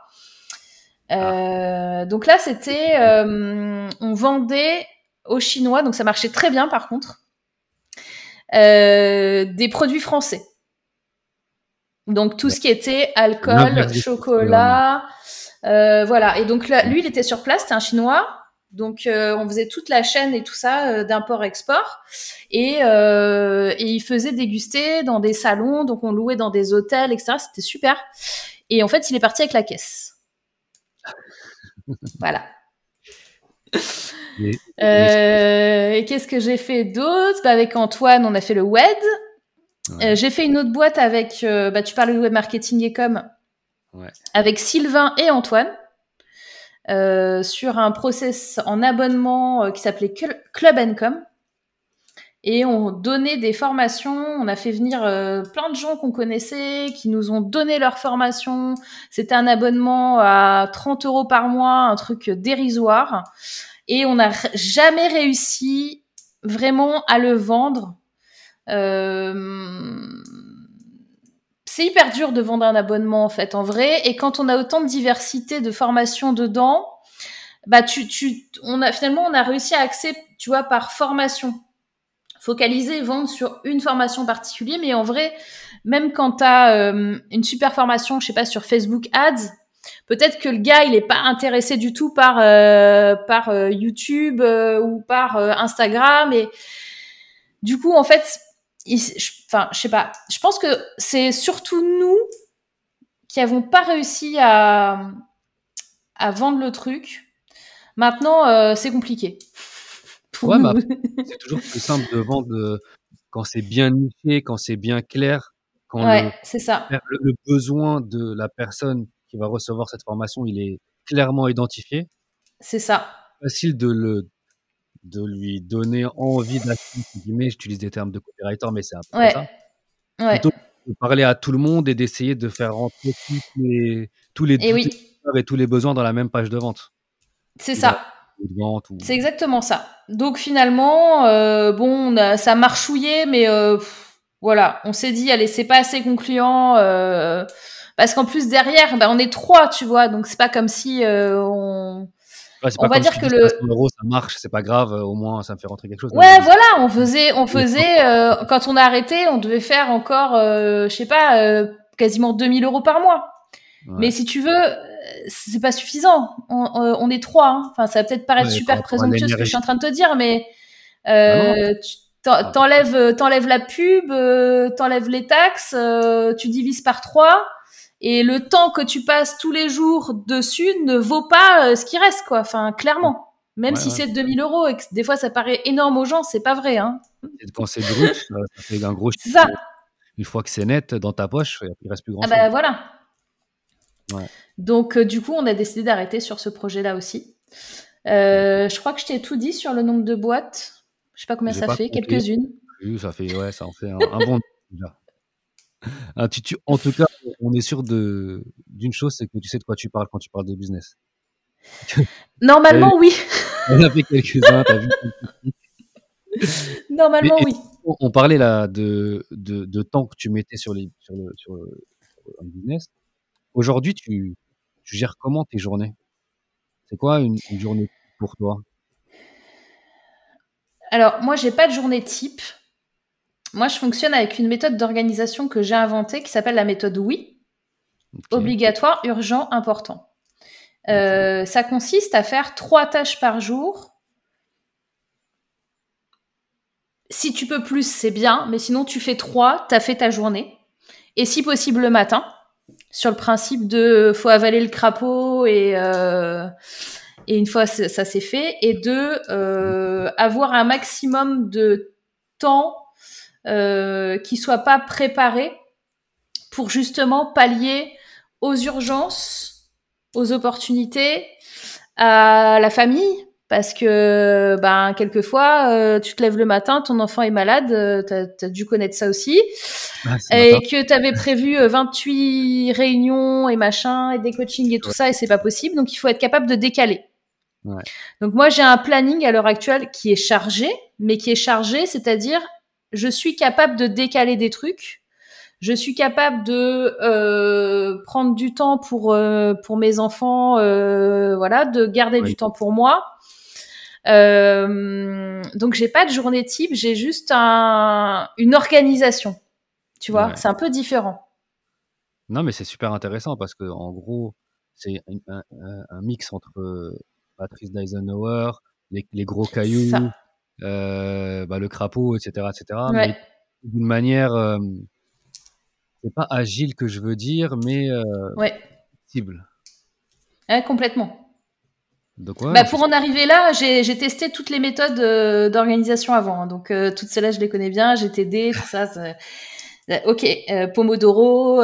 Euh, donc là, c'était, euh, on vendait aux Chinois, donc ça marchait très bien par contre, euh, des produits français. Donc tout ce qui était alcool, chocolat, voilà. Et donc là, lui, il était sur place, c'était un Chinois. Donc, euh, on faisait toute la chaîne et tout ça euh, d'import-export. Et, euh, et il faisait déguster dans des salons, donc on louait dans des hôtels, etc. C'était super. Et en fait, il est parti avec la caisse. voilà. Et, qu'est-ce que j'ai fait d'autre? Bah, Avec Antoine, on a fait le WED. j'ai fait une autre boîte avec, bah, tu parles de web marketing et com, avec Sylvain et Antoine. Euh, sur un process en abonnement euh, qui s'appelait Club Com. Et on donnait des formations, on a fait venir euh, plein de gens qu'on connaissait, qui nous ont donné leur formation. C'était un abonnement à 30 euros par mois, un truc dérisoire. Et on n'a jamais réussi vraiment à le vendre. C'est hyper dur de vendre un abonnement en fait en vrai. Et quand on a autant de diversité de formations dedans bah tu tu on a finalement on a réussi à accéder tu vois par formation. Focaliser vendre sur une formation particulière. Mais en vrai même quand tu as euh, une super formation je sais pas sur Facebook Ads Peut-être que le gars, il est pas intéressé du tout par euh, par euh, YouTube ou par Instagram. Et du coup, en fait, enfin, je sais pas. Je pense que c'est surtout nous qui avons pas réussi à à vendre le truc. Maintenant, c'est compliqué.
Ouais, bah, c'est toujours plus simple de vendre quand c'est bien niché, quand c'est bien clair, quand
ouais, c'est ça.
le besoin de la personne qui va recevoir cette formation, il est clairement identifié.
C'est ça.
Facile de le de lui donner envie d'acheter. J'utilise des termes de copywriter, mais c'est un peu ça. Ouais. Plutôt de parler à tout le monde et d'essayer de faire rentrer tous les tous les, et, et tous les besoins dans la même page de vente.
C'est ça. C'est exactement ça. Donc finalement, euh, bon, ça a marchouillé, mais euh, voilà, on s'est dit, allez, c'est pas assez concluant. Euh, parce qu'en plus derrière, bah, on est trois, tu vois, donc c'est pas comme si euh, on.
on va dire que le euro, ça marche, c'est pas grave, au moins ça me fait rentrer quelque chose.
Ouais, voilà, on faisait, on faisait, euh, quand on a arrêté, on devait faire encore, euh, je sais pas, quasiment 2000 euros par mois. Mais si tu veux, c'est pas suffisant. On, on est trois. Hein. Enfin, ça va peut-être paraître super présomptueux ce que je suis en train de te dire, mais euh, ah t'enlèves, t'enlèves la pub, t'enlèves les taxes, tu divises par trois et le temps que tu passes tous les jours dessus ne vaut pas euh, ce qui reste, quoi. Enfin, clairement. Même si c'est 2000 euros et que des fois ça paraît énorme aux gens, c'est pas vrai, hein.
Quand c'est brut, ça fait un gros ça. Une fois que c'est net dans ta poche, il reste plus grand.
Ah bah voilà. Donc, euh, du coup, on a décidé d'arrêter sur ce projet-là aussi. Euh, je crois que je t'ai tout dit sur le nombre de boîtes. Je sais pas combien ça fait, quelques-unes.
Ça fait, ouais, ça en fait un, un bon déjà. Ah, en tout cas, on est sûr d'une chose, c'est que tu sais de quoi tu parles quand tu parles de business.
Normalement, oui.
On a fait quelques-uns, t'as vu.
Normalement, oui.
On parlait là de, de, temps que tu mettais sur, les, sur, le, sur, un business. Aujourd'hui, tu, tu gères comment tes journées? C'est quoi une, une, journée pour toi?
Alors, moi, j'ai pas de journée type. Moi, je fonctionne avec une méthode d'organisation que j'ai inventée qui s'appelle la méthode oui. Obligatoire, urgent, important. Euh, ça consiste à faire trois tâches par jour. Si tu peux plus, c'est bien, mais sinon tu fais trois, tu as fait ta journée. Et si possible le matin, sur le principe de faut avaler le crapaud et, euh, et une fois ça s'est fait, et de euh, avoir un maximum de temps euh, qui soit pas préparé pour justement pallier aux urgences, aux opportunités, à la famille, parce que ben quelquefois euh, tu te lèves le matin, ton enfant est malade, euh, tu as, dû connaître ça aussi, ah, et que tu avais prévu 28 réunions et machin et des coachings et tout ça et c'est pas possible, donc il faut être capable de décaler. Ouais. Donc moi j'ai un planning à l'heure actuelle qui est chargé, mais qui est chargé, c'est-à-dire je suis capable de décaler des trucs. Je suis capable de euh, prendre du temps pour euh, pour mes enfants, euh, voilà, de garder du temps pour moi. Euh, donc j'ai pas de journée type, j'ai juste un, une organisation. Tu vois, c'est un peu différent.
Non, mais c'est super intéressant parce que en gros, c'est un, mix entre Patrice Eisenhower, les, les gros cailloux, euh, bah, le crapaud, etc., etc. Mais d'une manière, euh, c'est pas agile que je veux dire, mais euh,
ouais.
cible.
complètement. Donc, bah, pour en arriver là, j'ai testé toutes les méthodes d'organisation avant. Hein. donc toutes celles-là, je les connais bien. GTD, tout ça. Ok, Pomodoro,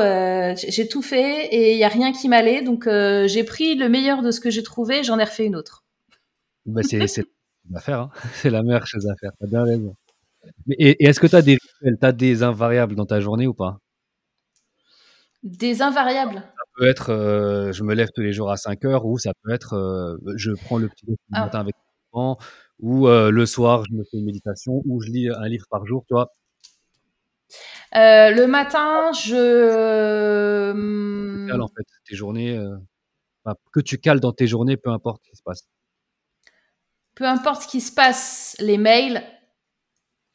j'ai tout fait et il y a rien qui m'allait. Donc j'ai pris le meilleur de ce que j'ai trouvé, j'en ai refait une autre.
Bah, c'est faire. Hein. C'est la meilleure chose à faire. T'as bien raison. et, est-ce que tu as des rituels, tu as des invariables dans ta journée ou pas?
Des invariables?
Ça peut être euh, je me lève tous les jours à 5 heures ou ça peut être euh, je prends le petit le ah. matin avec mon enfant ou euh, le soir je me fais une méditation ou je lis un livre par jour, tu vois?
le matin, je.
en fait tes journées, que tu cales dans tes journées, peu importe ce qui se passe
peu importe ce qui se passe, les mails.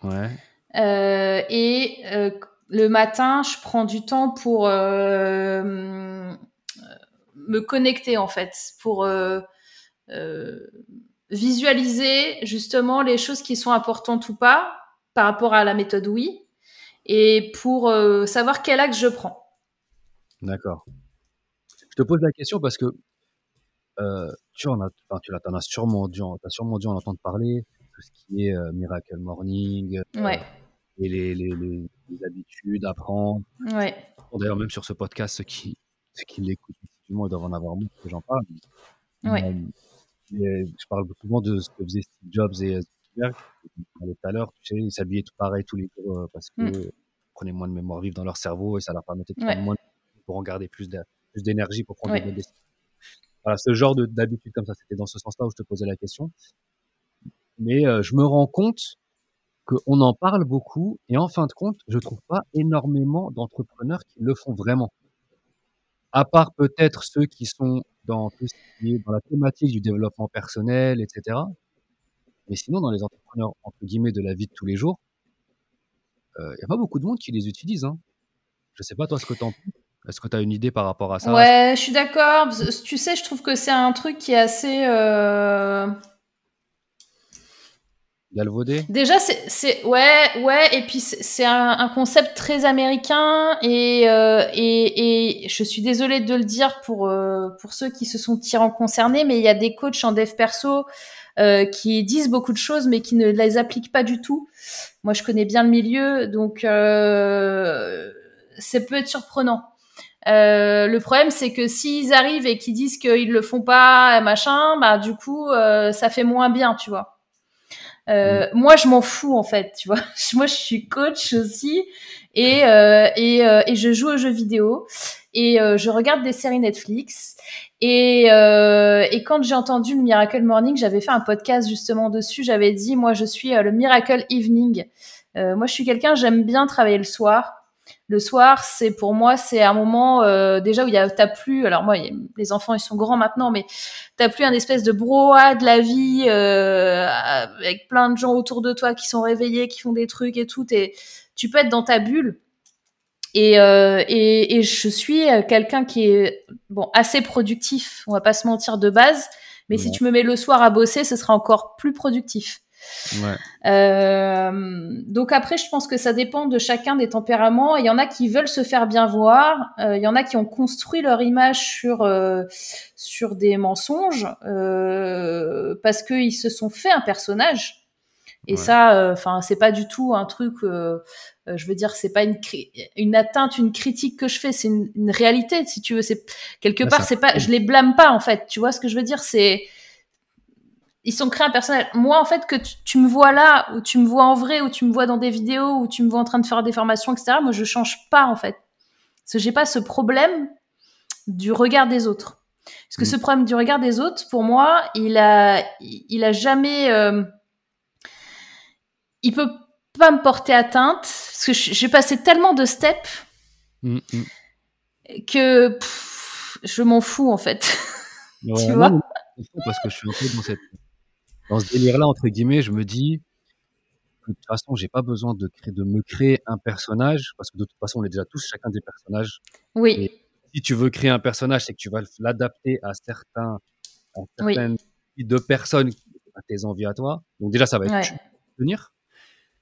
Ouais.
Euh, et euh, le matin, je prends du temps pour. Euh, me connecter en fait, pour visualiser justement les choses qui sont importantes ou pas par rapport à la méthode oui, et pour savoir quel axe je prends.
D'accord. Je te pose la question parce que euh, tu en as, enfin, tu en as sûrement dû, as sûrement dû en entendre parler, tout ce qui est euh, Miracle Morning,
euh,
et les, les, les, les, habitudes, apprendre.
Ouais.
D'ailleurs, même sur ce podcast, ceux qui, ceux qui l'écoutent, ils doivent en avoir beaucoup que j'en parle.
Ouais.
je parle souvent de ce que faisaient Steve Jobs et Zuckerberg. tout à l'heure, tu sais, ils s'habillaient tout pareil tous les jours parce que mm. prenaient moins de mémoire vive dans leur cerveau et ça leur permettait de prendre moins de pour en garder plus d'énergie pour prendre des décisions. Voilà, ce genre d'habitude comme ça, c'était dans ce sens-là où je te posais la question. Mais euh, je me rends compte qu'on en parle beaucoup et en fin de compte, je trouve pas énormément d'entrepreneurs qui le font vraiment. À part peut-être ceux qui sont dans tout ce qui est dans la thématique du développement personnel, etc. Mais sinon, dans les entrepreneurs entre guillemets de la vie de tous les jours, il euh, n'y a pas beaucoup de monde qui les utilise. Hein. Je sais pas toi ce que tu en penses. Est-ce que tu as une idée par rapport à ça?
Ouais, je suis d'accord. Tu sais, je trouve que c'est un truc qui est assez. Euh...
Galvaudé?
Déjà, c'est. Ouais, ouais, et puis c'est un, concept très américain, et, euh, et, et, je suis désolée de le dire pour, euh, pour ceux qui se sont tirant concernés, mais il y a des coachs en dev perso euh, qui disent beaucoup de choses, mais qui ne les appliquent pas du tout. Moi, je connais bien le milieu, donc euh, ça peut être surprenant. Euh, le problème, c'est que s'ils arrivent et qu'ils disent qu'ils le font pas, machin, bah du coup, euh, ça fait moins bien, tu vois. Euh, mm. Moi, je m'en fous en fait, tu vois. moi, je suis coach aussi et euh, et, euh, et je joue aux jeux vidéo et je regarde des séries Netflix et et quand j'ai entendu le Miracle Morning, j'avais fait un podcast justement dessus. J'avais dit, moi, je suis le Miracle Evening. moi, je suis quelqu'un, j'aime bien travailler le soir le soir, c'est pour moi, c'est un moment euh, déjà où il y a, t'as plus. Alors moi, les enfants ils sont grands maintenant, mais t'as plus un espèce de brouhaha de la vie euh, avec plein de gens autour de toi qui sont réveillés, qui font des trucs et tout. Et tu peux être dans ta bulle. Et, euh, et, et je suis quelqu'un qui est bon assez productif. On va pas se mentir de base, mais si tu me mets le soir à bosser, ce sera encore plus productif. Euh, donc après, je pense que ça dépend de chacun des tempéraments. Il y en a qui veulent se faire bien voir. Euh, il y en a qui ont construit leur image sur euh, sur des mensonges parce qu'ils se sont fait un personnage. Et ça, enfin, c'est pas du tout un truc. je veux dire, c'est pas une une atteinte, une critique que je fais. C'est une, réalité, si tu veux. C'est quelque part, c'est pas. Je les blâme pas en fait. Tu vois ce que je veux dire? C'est ils sont créés un personnage. Moi, en fait, que tu, me vois là, ou tu me vois en vrai, ou tu me vois dans des vidéos, ou tu me vois en train de faire des formations, etc. Moi, je change pas, en fait. Parce que j'ai pas ce problème du regard des autres. Parce que mm. ce problème du regard des autres, pour moi, il a, il a jamais, euh, il peut pas me porter atteinte parce que j'ai passé tellement de steps mm, mm. que je m'en fous en fait. tu vois
parce que je suis un peu dans cette dans ce délire-là, entre guillemets, je me dis de toute façon, j'ai pas besoin de créer, de me créer un personnage parce que de toute façon, on est déjà tous chacun des personnages.
Oui. Et
si tu veux créer un personnage, c'est que tu vas l'adapter à certains, à certaines oui. de personnes, à tes envies à toi. Donc déjà, ça va être ouais. tenir.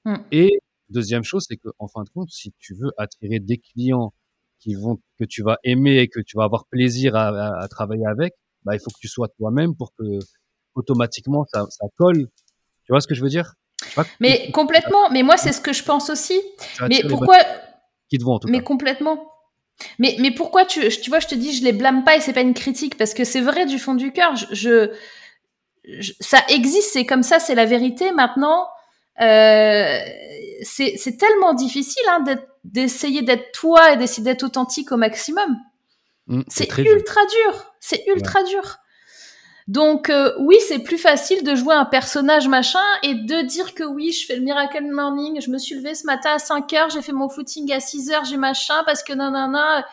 Mm. Et deuxième chose, c'est que en fin de compte, si tu veux attirer des clients qui vont que tu vas aimer et que tu vas avoir plaisir à, à, à travailler avec, bah il faut que tu sois toi-même pour que automatiquement ça, ça colle. Tu vois ce que je veux dire?
Mais complètement. Mais moi, c'est ce que je pense aussi. Mais pourquoi
Qui te vont, en tout
Mais complètement. Mais, mais pourquoi tu, tu vois, je te dis, je les blâme pas et c'est pas une critique parce que c'est vrai du fond du cœur. Je, je, ça existe, c'est comme ça, c'est la vérité. Maintenant, euh, c'est tellement difficile hein, d'essayer d'être toi et d'essayer d'être authentique au maximum. Mmh, c'est ultra dur. C'est ultra dur. Donc euh, oui, c'est plus facile de jouer un personnage machin et de dire que oui, je fais le miracle morning, je me suis levé ce matin à 5 heures, j'ai fait mon footing à 6 heures, j'ai machin parce que nanana.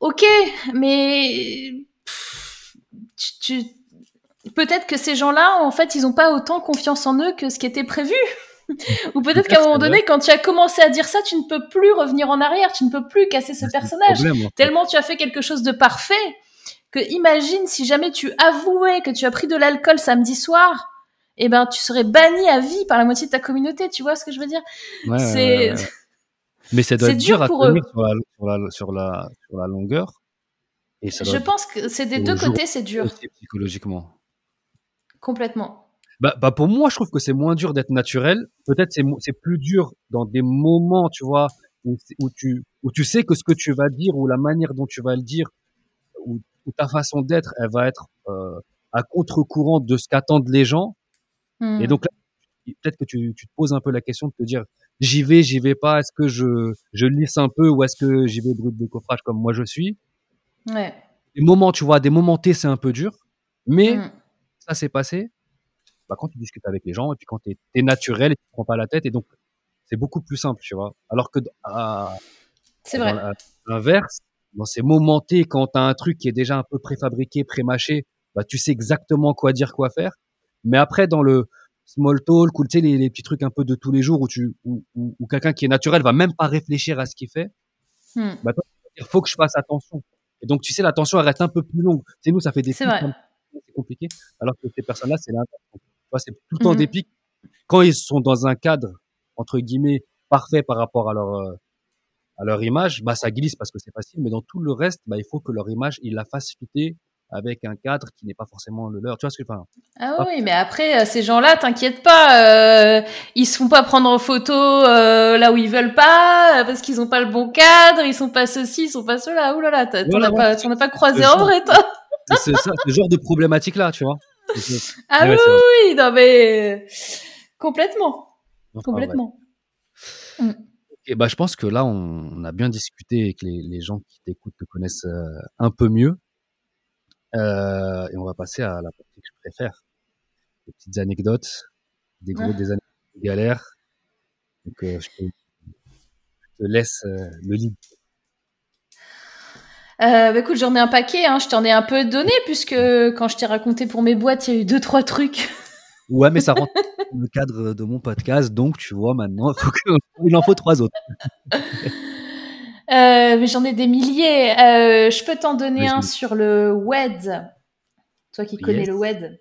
Ok, mais tu, peut-être que ces gens-là, en fait, ils n'ont pas autant confiance en eux que ce qui était prévu. Ou peut-être qu'à un moment donné, quand tu as commencé à dire ça, tu ne peux plus revenir en arrière, tu ne peux plus casser ce personnage. tellement tu as fait quelque chose de parfait que imagine si jamais tu avouais que tu as pris de l'alcool samedi soir, eh ben tu serais banni à vie par la moitié de ta communauté. Tu vois ce que je veux dire? C'est
mais ça doit être dur, à tenir sur la, sur, la, sur, la, sur la longueur.
Et ça je pense que c'est des deux côtés, c'est dur.
psychologiquement.
Complètement.
Bah, bah, pour moi, je trouve que c'est moins dur d'être naturel. Peut-être c'est c'est plus dur dans des moments, tu vois, où, où, tu où tu sais que ce que tu vas dire ou la manière dont tu vas le dire ou, ta façon d'être, elle va être euh, à contre-courant de ce qu'attendent les gens. Hmm. Et donc peut-être que tu, tu te poses un peu la question de te dire j'y vais, j'y vais pas, est-ce que je, je lisse un peu ou est-ce que j'y vais brut de coffrage comme moi je suis?
Ouais.
Des moments, tu vois, des moments T, c'est un peu dur, mais mm. ça s'est passé bah, quand tu discutes avec les gens et puis quand tu es, naturel et tu prends pas la tête et donc c'est beaucoup plus simple, tu vois. Alors que
c'est vrai.
l'inverse, dans ces moments T, quand tu as un truc qui est déjà un peu préfabriqué, prémâché, bah, tu sais exactement quoi dire, quoi faire. Mais après, dans le, small talk ou tu sais les, les, petits trucs un peu de tous les jours où tu où, où, quelqu'un qui est naturel va même pas réfléchir à ce qu'il fait hmm. bah il faut que je fasse attention et donc tu sais l'attention elle reste un peu plus longue c'est nous ça fait des
c'est
compliqué alors que ces personnes là c'est c'est tout le temps hmm. des pics quand ils sont dans un cadre entre guillemets parfait par rapport à leur euh, à leur image bah ça glisse parce que c'est facile mais dans tout le reste bah il faut que leur image ils la fassent fitter avec un cadre qui n'est pas forcément le leur. Tu vois ce que je veux dire?
Ah oui, mais après, euh, ces gens-là, t'inquiète pas, euh, ils se font pas prendre en photo euh, là où ils veulent pas, parce qu'ils ont pas le bon cadre, ils sont pas ceci, ils sont pas cela. Ouh là là, t'en as, pas, as pas croisé en vrai, toi
C'est ça, ce genre de problématique-là, tu vois.
Ah oui, oui, non mais complètement, complètement.
Mm. Et bah, je pense que là, on, a bien discuté et que les, les gens qui t'écoutent te connaissent un peu mieux. Euh, et on va passer à la partie que je préfère. Des petites anecdotes, des gros, des anecdotes de galères. Donc, euh, je, te, laisse euh, le lead.
Euh, bah écoute, j'en ai un paquet, hein. je t'en ai un peu donné puisque quand je t'ai raconté pour mes boîtes, il y a eu deux trois trucs.
Ouais, mais ça rentre dans le cadre de mon podcast, donc tu vois maintenant, il, faut que... il en faut trois autres.
Euh, mais j'en ai des milliers. Euh, je peux t'en donner un sur le WED. Toi qui connais le WED.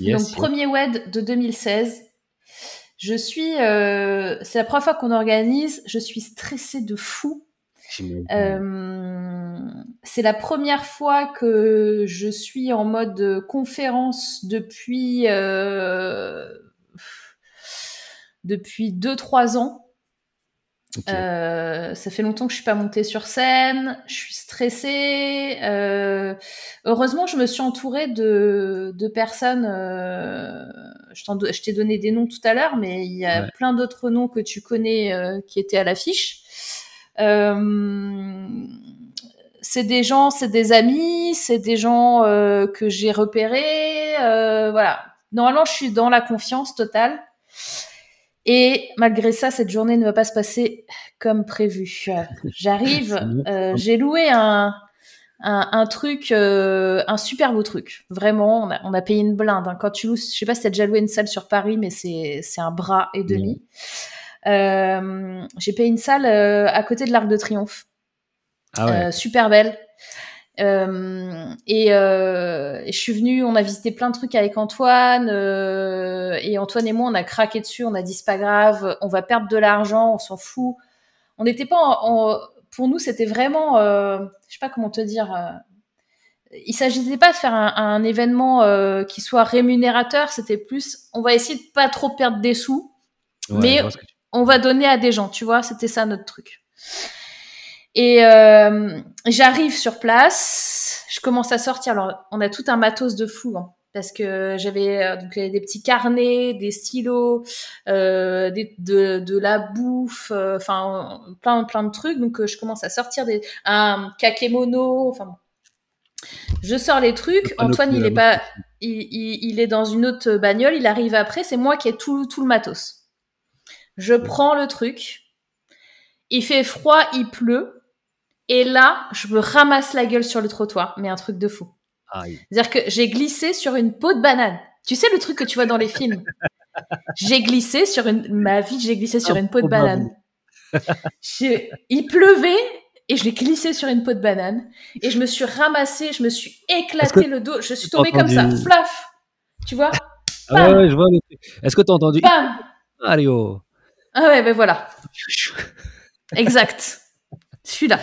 Donc, premier WED de 2016. Je suis. Euh, c'est la première fois qu'on organise. Je suis stressée de fou. Euh, c'est la première fois que je suis en mode conférence depuis euh, depuis 2-3 ans. Euh, ça fait longtemps que je suis pas montée sur scène, je suis stressée. Euh, heureusement, je me suis entourée de, de personnes. Euh, je t'ai donné des noms tout à l'heure, mais il y a plein d'autres noms que tu connais qui étaient à l'affiche. Euh, c'est des gens, c'est des amis, c'est des gens euh, que j'ai repérés. voilà. Normalement, je suis dans la confiance totale. Et malgré ça, cette journée ne va pas se passer comme prévu. J'arrive, euh, j'ai loué un, un, un truc, euh, un super beau truc. Vraiment, on a, on a payé une blinde. Hein. Quand tu loues, je sais pas si tu as déjà loué une salle sur Paris, mais c'est un bras et demi. Euh, j'ai payé une salle euh, à côté de l'Arc de Triomphe. Ah ouais. Euh, super belle. Euh, et, euh, je suis venue, on a visité plein de trucs avec Antoine, euh, et Antoine et moi, on a craqué dessus, on a dit c'est pas grave, on va perdre de l'argent, on s'en fout. On n'était pas, en, pour nous, c'était vraiment, euh, je sais pas comment te dire. Euh, il s'agissait pas de faire un, un événement euh, qui soit rémunérateur, c'était plus, on va essayer de pas trop perdre des sous, mais on va donner à des gens, tu vois, c'était ça notre truc. Et euh, j'arrive sur place, je commence à sortir. Alors, on a tout un matos de fou, hein, parce que j'avais euh, donc des petits carnets, des stylos, euh, des, de, de la bouffe, euh, enfin plein plein de trucs. Donc, je commence à sortir des un kakemono, enfin Je sors les trucs. Antoine, il est pas, il, il, il, est dans une autre bagnole. Il arrive après. C'est moi qui ai tout tout le matos. Je prends le truc. Il fait froid, il pleut. Et là, je me ramasse la gueule sur le trottoir, mais un truc de fou. C'est-à-dire que j'ai glissé sur une peau de banane. Tu sais le truc que tu vois dans les films J'ai glissé sur une... Ma vie, j'ai glissé sur une peau de banane. Il pleuvait et je l'ai glissé sur une peau de banane et je me suis ramassée, je me suis éclaté le dos, je suis tombée comme ça, flaf, tu vois?
Ah ouais, je vois. Est-ce que tu as entendu Bam oh.
Ah ouais, ben voilà. exact. Celui-là.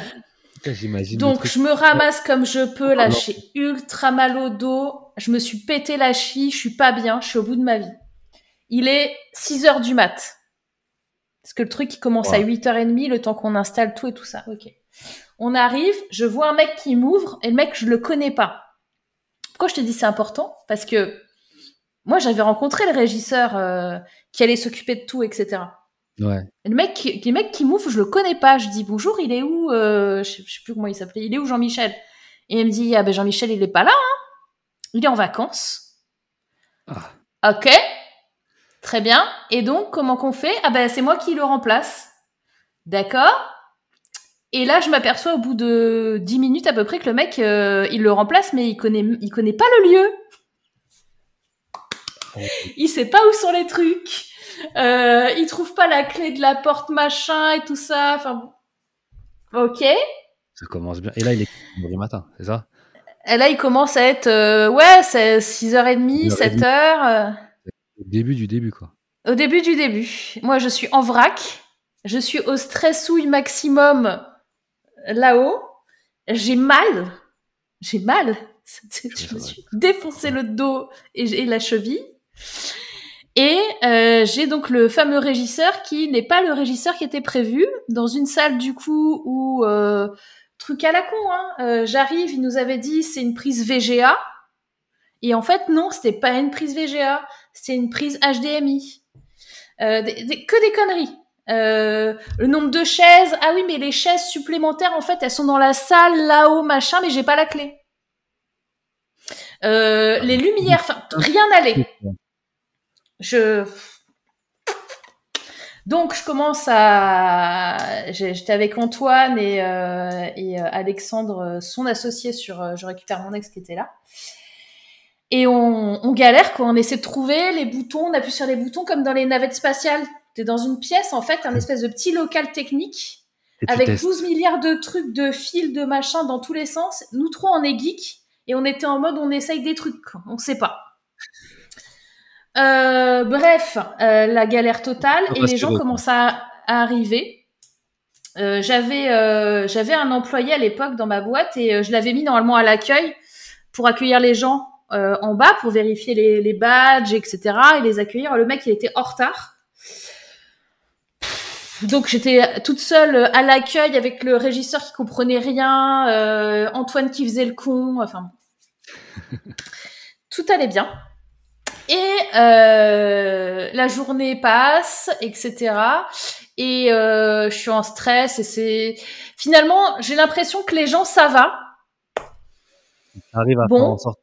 Donc je me ramasse comme je peux, là j'ai ultra mal au dos, je me suis pété la chie, je suis pas bien, je suis au bout de ma vie. Il est 6 heures du mat. Parce que le truc il commence à 8h30, le temps qu'on installe tout et tout ça. Ok. On arrive, je vois un mec qui m'ouvre et le mec je le connais pas. Pourquoi je te dis c'est important? Parce que moi j'avais rencontré le régisseur euh, qui allait s'occuper de tout, etc.
Ouais.
le mec, qui, le mec qui m'ouvre, je le connais pas. Je dis bonjour, il est où euh, je, sais, sais plus comment il s'appelait. Il est où Jean-Michel? Et il me dit ah ben Jean-Michel il est pas là. Hein il est en vacances. Ah. Ok. Très bien. Et donc comment qu'on fait? Ah ben c'est moi qui le remplace. D'accord? Et là je m'aperçois au bout de 10 minutes à peu près que le mec euh, il le remplace mais il connaît il connaît pas le lieu. Oh. Il sait pas où sont les trucs. Euh, il trouve pas la clé de la porte machin et tout ça. Enfin, ok.
Ça commence bien. Et là, il est le matin, c'est ça?
Et là, il commence à être, euh, ouais, c'est 6h30, 7h.
Au début du début, quoi.
Au début du début. Moi, je suis en vrac. Je suis au stressouille maximum là-haut. J'ai mal. J'ai mal. Je me suis défoncé le dos et la cheville. Et euh, j'ai donc le fameux régisseur qui n'est pas le régisseur qui était prévu dans une salle du coup où euh, truc à la con. Hein, euh, J'arrive, il nous avait dit c'est une prise VGA et en fait non, c'était pas une prise VGA, c'est une prise HDMI. Euh, que des conneries. Euh, le nombre de chaises, ah oui mais les chaises supplémentaires en fait elles sont dans la salle là-haut machin mais j'ai pas la clé. Euh, les lumières, enfin rien n'allait. Je donc je commence à, j'étais avec Antoine et, euh, et euh, Alexandre, son associé sur, euh, je récupère mon ex qui était là. Et on, on galère quoi, on essaie de trouver les boutons, on appuie sur les boutons comme dans les navettes spatiales. T'es dans une pièce en fait, un espèce de petit local technique avec 12 milliards de trucs, de fils, de machins dans tous les sens. Nous trois on est geeks et on était en mode on essaye des trucs, on sait pas. Euh, bref, euh, la galère totale et les gens commencent à, arriver. Euh, j'avais euh, j'avais un employé à l'époque dans ma boîte et je l'avais mis normalement à l'accueil pour accueillir les gens en bas pour vérifier les, les, badges etc et les accueillir. Le mec il était en retard. Donc j'étais toute seule à l'accueil avec le régisseur qui comprenait rien, Antoine qui faisait le con, enfin tout allait bien. Et euh, la journée passe, etc. Et euh, je suis en stress et c'est finalement j'ai l'impression que les gens ça va.
Arrive à bon. s'en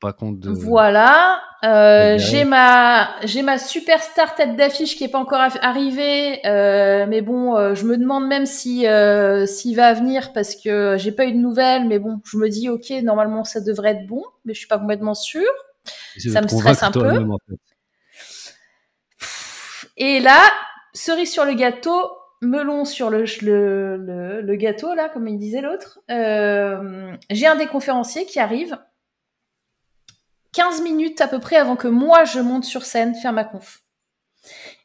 pas compte de.
Voilà, euh, j'ai ma j'ai ma superstar tête d'affiche qui est pas encore arrivée, euh, mais bon, euh, je me demande même si euh, s'il va venir parce que j'ai pas eu de nouvelles, mais bon, je me dis ok, normalement ça devrait être bon, mais je suis pas complètement sûre ça me stresse un peu. Et là, cerise sur le gâteau, melon sur le, le, le, gâteau, là, comme il disait l'autre. Euh, j'ai un des conférenciers qui arrive 15 minutes à peu près avant que moi je monte sur scène faire ma conf.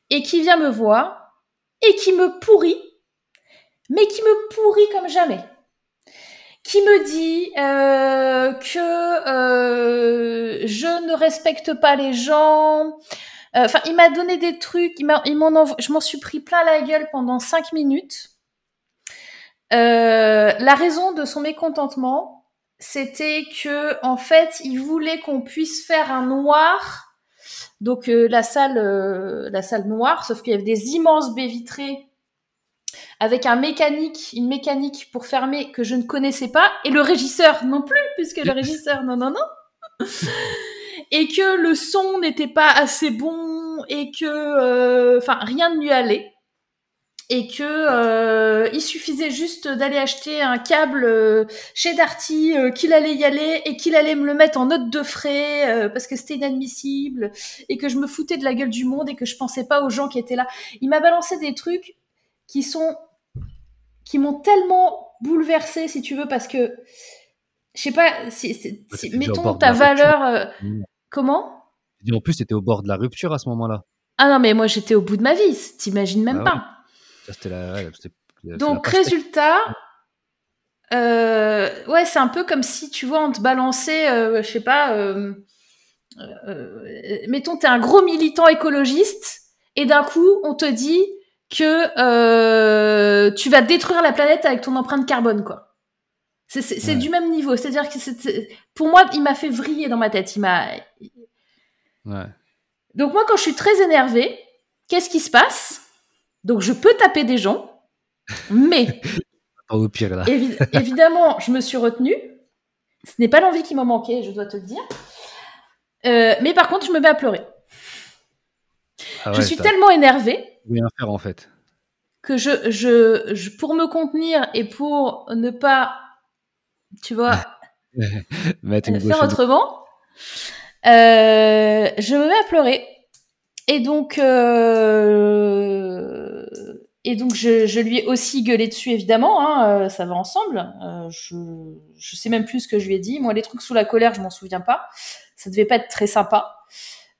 Et qui vient me voir et qui me pourrit, mais qui me pourrit comme jamais qui me dit euh, que euh, je ne respecte pas les gens. Enfin, il m'a donné des trucs, il m'en je m'en suis pris plein la gueule pendant cinq minutes. Euh, la raison de son mécontentement, c'était que en fait, il voulait qu'on puisse faire un noir. Donc la salle, la salle noire, sauf qu'il y avait des immenses baies vitrées avec un mécanique, une mécanique pour fermer que je ne connaissais pas, et le régisseur non plus, puisque le régisseur, non, non, non. et que le son n'était pas assez bon, et que, euh, enfin, rien ne lui allait. Et que euh, il suffisait juste d'aller acheter un câble euh, chez Darty, qu'il allait y aller et qu'il allait me le mettre en note de frais parce que c'était inadmissible et que je me foutais de la gueule du monde et que je pensais pas aux gens qui étaient là. Il m'a balancé des trucs qui sont qui m'ont tellement bouleversée, si tu veux, parce que je sais pas, si, si- si- mettons ta valeur. euh,
Mmh.
comment?
Et en plus, tu étais au bord de la rupture à ce moment-là.
Ah non, mais moi j'étais au bout de ma vie, t'imagines même
Ah
pas.
Ça, c'était la, c'était- la
Donc, résultat, euh, ouais, c'est un peu comme si, tu vois, on te balançait, euh, je sais pas, euh, euh, mettons, t'es un gros militant écologiste, et d'un coup, on te dit que euh, tu vas détruire la planète avec ton empreinte carbone, quoi. C'est
Ouais.
du même niveau. C'est-à-dire que c'est- pour moi, il m'a fait vriller dans ma tête. Il m'a.
Ouais.
Donc moi, quand je suis très énervée, qu'est-ce qui se passe? Donc je peux taper des gens, mais
au pire, là.
Évi- évidemment, je me suis retenue. Ce n'est pas l'envie qui m'a manqué, je dois te le dire. Euh, mais par contre, je me mets à pleurer.
Ah
je suis tellement énervée
rien faire, en fait.
que je, je, je- pour me contenir et pour ne pas, tu vois,
Mettre une
euh, faire
au-
autrement, euh, je me mets à pleurer. Et donc, euh, et donc je, je lui ai aussi gueulé dessus, évidemment, hein, ça va ensemble. Euh, je, je sais même plus ce que je lui ai dit. Moi, les trucs sous la colère, je m'en souviens pas. Ça devait pas être très sympa.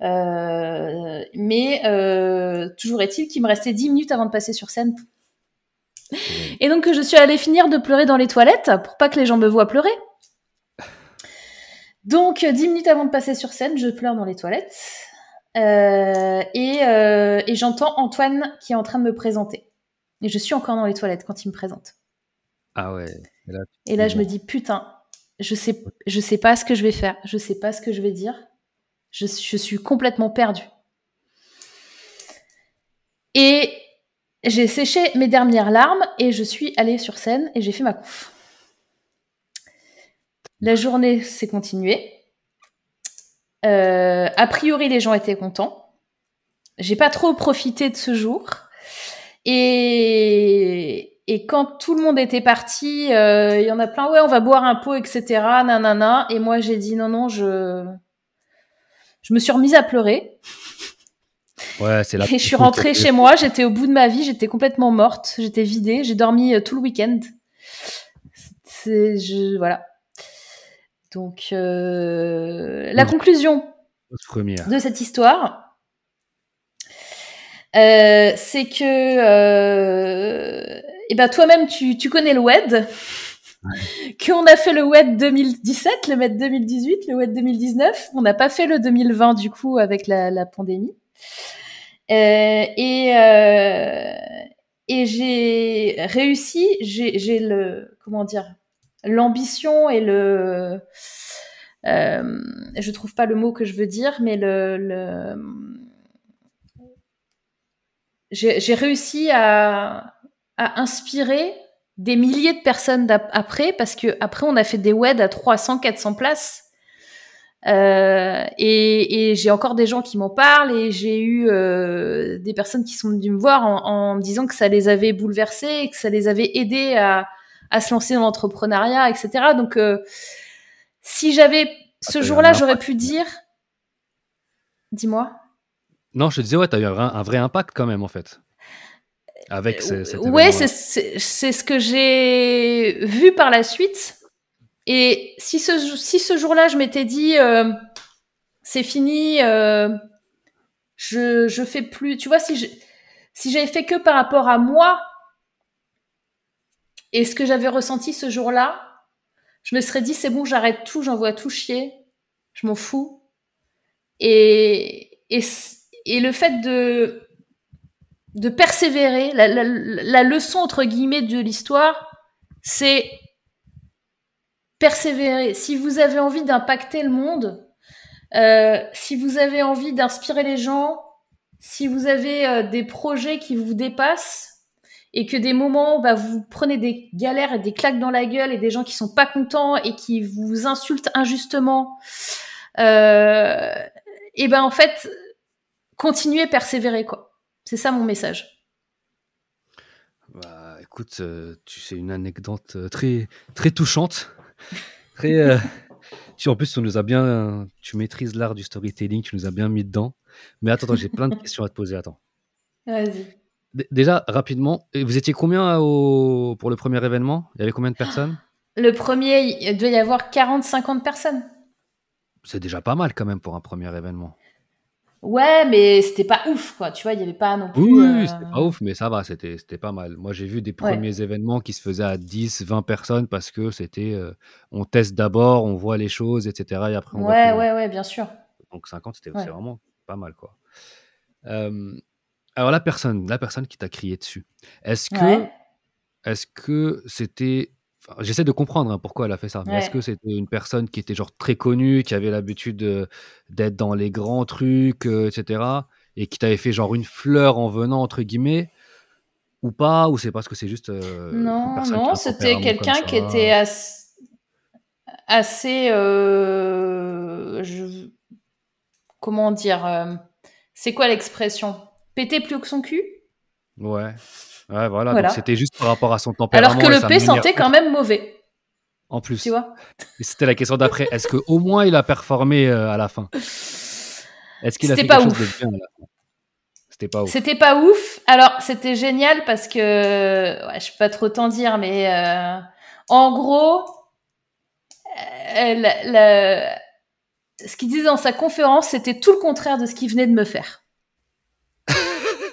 Euh, mais euh, toujours est-il qu'il me restait 10 minutes avant de passer sur scène. Et donc je suis allée finir de pleurer dans les toilettes pour pas que les gens me voient pleurer. Donc, dix minutes avant de passer sur scène, je pleure dans les toilettes. Euh, et euh, et j'entends Antoine qui est en train de me présenter. Et je suis encore dans les toilettes quand il me présente.
Ah ouais. Et là,
Et là, je me dis, putain, je sais, je sais pas ce que je vais faire. Je sais pas ce que je vais dire. Je, suis complètement perdue. Et j'ai séché mes dernières larmes et je suis allée sur scène et j'ai fait ma conf. La journée s'est continuée. Euh, a priori, les gens étaient contents. J'ai pas trop profité de ce jour. Et, et quand tout le monde était parti, euh, il y en a plein, ouais, on va boire un pot, etc. Nanana. Et moi, j'ai dit non, non, je, je me suis remise à pleurer.
Ouais, c'est la.
Et je suis rentrée chez moi, j'étais au bout de ma vie, j'étais complètement morte, j'étais vidée, j'ai dormi euh, tout le week-end. C'est, je, voilà. Donc, euh, la conclusion
Première.
de cette histoire, euh, c'est que, euh, eh ben toi-même, tu, tu connais le WED, qu'on a fait le WED 2017, le WED 2018, le WED 2019. On n'a pas fait le 2020 du coup avec la, pandémie. Euh, et euh, et j'ai réussi, j'ai le comment dire l'ambition et le euh, je trouve pas le mot que je veux dire, mais le, j'ai réussi à inspirer des milliers de personnes après parce que après on a fait des WED à 300 400 places. Euh, et, et j'ai encore des gens qui m'en parlent et j'ai eu euh, des personnes qui sont venues me voir en, en me disant que ça les avait bouleversés que ça les avait aidés à, à se lancer dans l'entrepreneuriat etc donc euh, si j'avais ce
Ah,
jour-là j'aurais pu dire dis-moi.
Non, je te disais, ouais, t'as eu un, un vrai impact quand même, en fait. Avec ce, cet
ouais, c'est- ce que j'ai vu par la suite. Et si ce, si ce jour-là, je m'étais dit, euh, c'est fini, euh, je, je fais plus. Tu vois, si je- si j'avais fait que par rapport à moi et ce que j'avais ressenti ce jour-là, je me serais dit, c'est bon, j'arrête tout, j'envoie tout chier, je m'en fous. Et, et, et le fait de, de persévérer, la, leçon entre guillemets de l'histoire, c'est persévérer. Si vous avez envie d'impacter le monde, euh, si vous avez envie d'inspirer les gens, si vous avez euh, des projets qui vous dépassent et que des moments bah, vous prenez des galères et des claques dans la gueule et des gens qui sont pas contents et qui vous insultent injustement, euh, et ben en fait continuez persévérer quoi. C'est ça mon message.
Bah, écoute, euh, tu sais une anecdote euh, très très touchante, très. euh, tu en plus tu nous as bien, tu maîtrises l'art du storytelling, tu nous as bien mis dedans. Mais attends, attends, j'ai plein de questions à te poser. Attends.
Vas-y.
Déjà, rapidement, et vous étiez combien au... pour le premier événement? Il y avait combien de personnes?
Le premier, il doit y avoir 40-50 personnes.
C'est déjà pas mal quand même pour un premier événement.
Ouais, mais c'était pas ouf, quoi. Tu vois, il y avait pas non plus.
Oui, oui,
euh,
c'était pas ouf, mais ça va, c'était c'était pas mal. Moi, j'ai vu des
Ouais.
premiers événements qui se faisaient à 10, 20 personnes parce que c'était euh, on teste d'abord, on voit les choses, etc. Et après, on
Ouais,
loin.
ouais, ouais, bien sûr.
Donc 50, c'était
Ouais.
c'est vraiment pas mal, quoi. Euh, alors, la personne, la personne qui t'a crié dessus, est-ce que
Ouais.
est-ce que c'était. Enfin, J'essaie de comprendre hein, pourquoi elle a fait ça, est-ce que c'était une personne qui était genre très connue, qui avait l'habitude euh, d'être dans les grands trucs, euh, etc., et qui t'avait fait genre une fleur en venant, entre guillemets, ou pas, ou c'est parce que c'est juste euh,
Non, non, c'était quelqu'un qui était assez, assez euh, je- comment dire, c'est quoi l'expression? Péter plus que son cul?
Ouais. Ouais, voilà.
Voilà.
Donc c'était juste par rapport à son tempérament.
Alors que le P sentait quand même mauvais,
En plus.
tu vois?
C'était la question d'après. Est-ce qu'au moins il a performé euh, à la fin? Est-ce qu'il a fait
C'était
quelque
pas
chose de
ouf.
bien à la fin? C'était pas ouf.
C'était pas ouf. Alors, c'était génial parce que, ouais, je peux pas trop t'en dire, mais euh, en gros, euh, la- la- ce qu'il disait dans sa conférence, c'était tout le contraire de ce qu'il venait de me faire.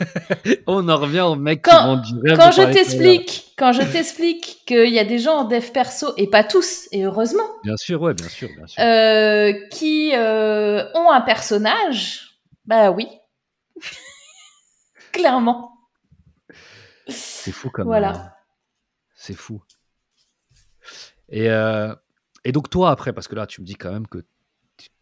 On en revient aux mecs qui
Quand-
rêve.
Quand je t'explique, quand je t'explique qu'il y a des gens en dev perso, et pas tous, et heureusement,
Bien sûr, ouais, bien sûr, bien sûr.
euh, qui euh, ont un personnage, bah oui. Clairement.
C'est fou comme.
voilà.
euh, C'est fou. Et, euh, et donc toi après, parce que là tu me dis quand même que,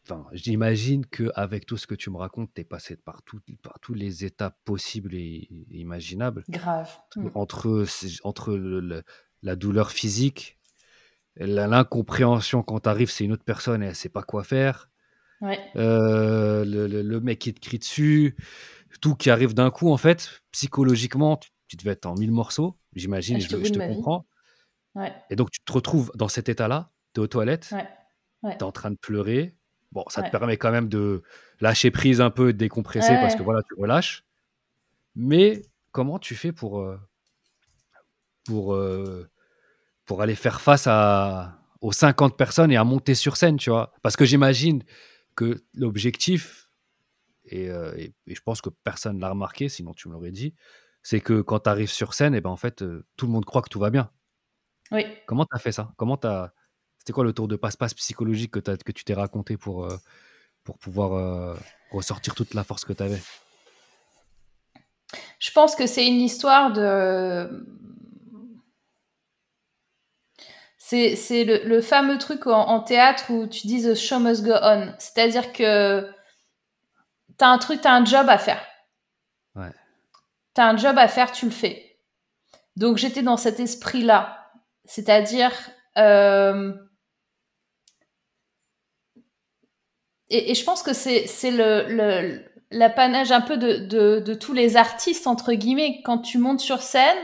enfin, j'imagine que avec tout ce que tu me racontes, t'es passé par, tout, par tous les étapes possibles et, et imaginables.
Grave. Mm.
Entre, ces- entre le- le- la douleur physique, l'incompréhension quand t'arrives, c'est une autre personne et elle sait pas quoi faire.
Ouais.
Euh, le, le- mec qui te crie dessus, tout qui arrive d'un coup, en fait, psychologiquement, tu, tu devais être en mille morceaux, j'imagine,
Ah,
je, te comprends.
Ouais.
Et donc, tu te retrouves dans cet état-là, tu es aux toilettes.
Ouais.
tu es en train de pleurer. Bon, ça
Ouais.
te permet quand même de lâcher prise un peu, de décompresser,
Ouais.
parce que voilà, tu relâches. Mais comment tu fais pour, euh, pour, euh, pour aller faire face à, aux 50 personnes et à monter sur scène, tu vois? Parce que j'imagine que l'objectif, et, euh, et- et je pense que personne ne l'a remarqué, sinon tu me l'aurais dit, c'est que quand tu arrives sur scène, et ben en fait, tout le monde croit que tout va bien.
Oui.
Comment tu as fait ça? Comment t'as... C'était quoi le tour de passe-passe psychologique que, tu t'es raconté pour, euh, pour pouvoir euh, ressortir toute la force que tu avais
Je pense que c'est une histoire de. C'est c'est le, le fameux truc en, en théâtre où tu dis the show must go on. C'est-à-dire que t'as un truc, t'as un job à faire.
Ouais.
T'as un job à faire, tu le fais. Donc j'étais dans cet esprit-là. C'est-à-dire. euh, Et, et je pense que c'est c'est le, le, l'apanage un peu de, de, de tous les artistes, entre guillemets, quand tu montes sur scène,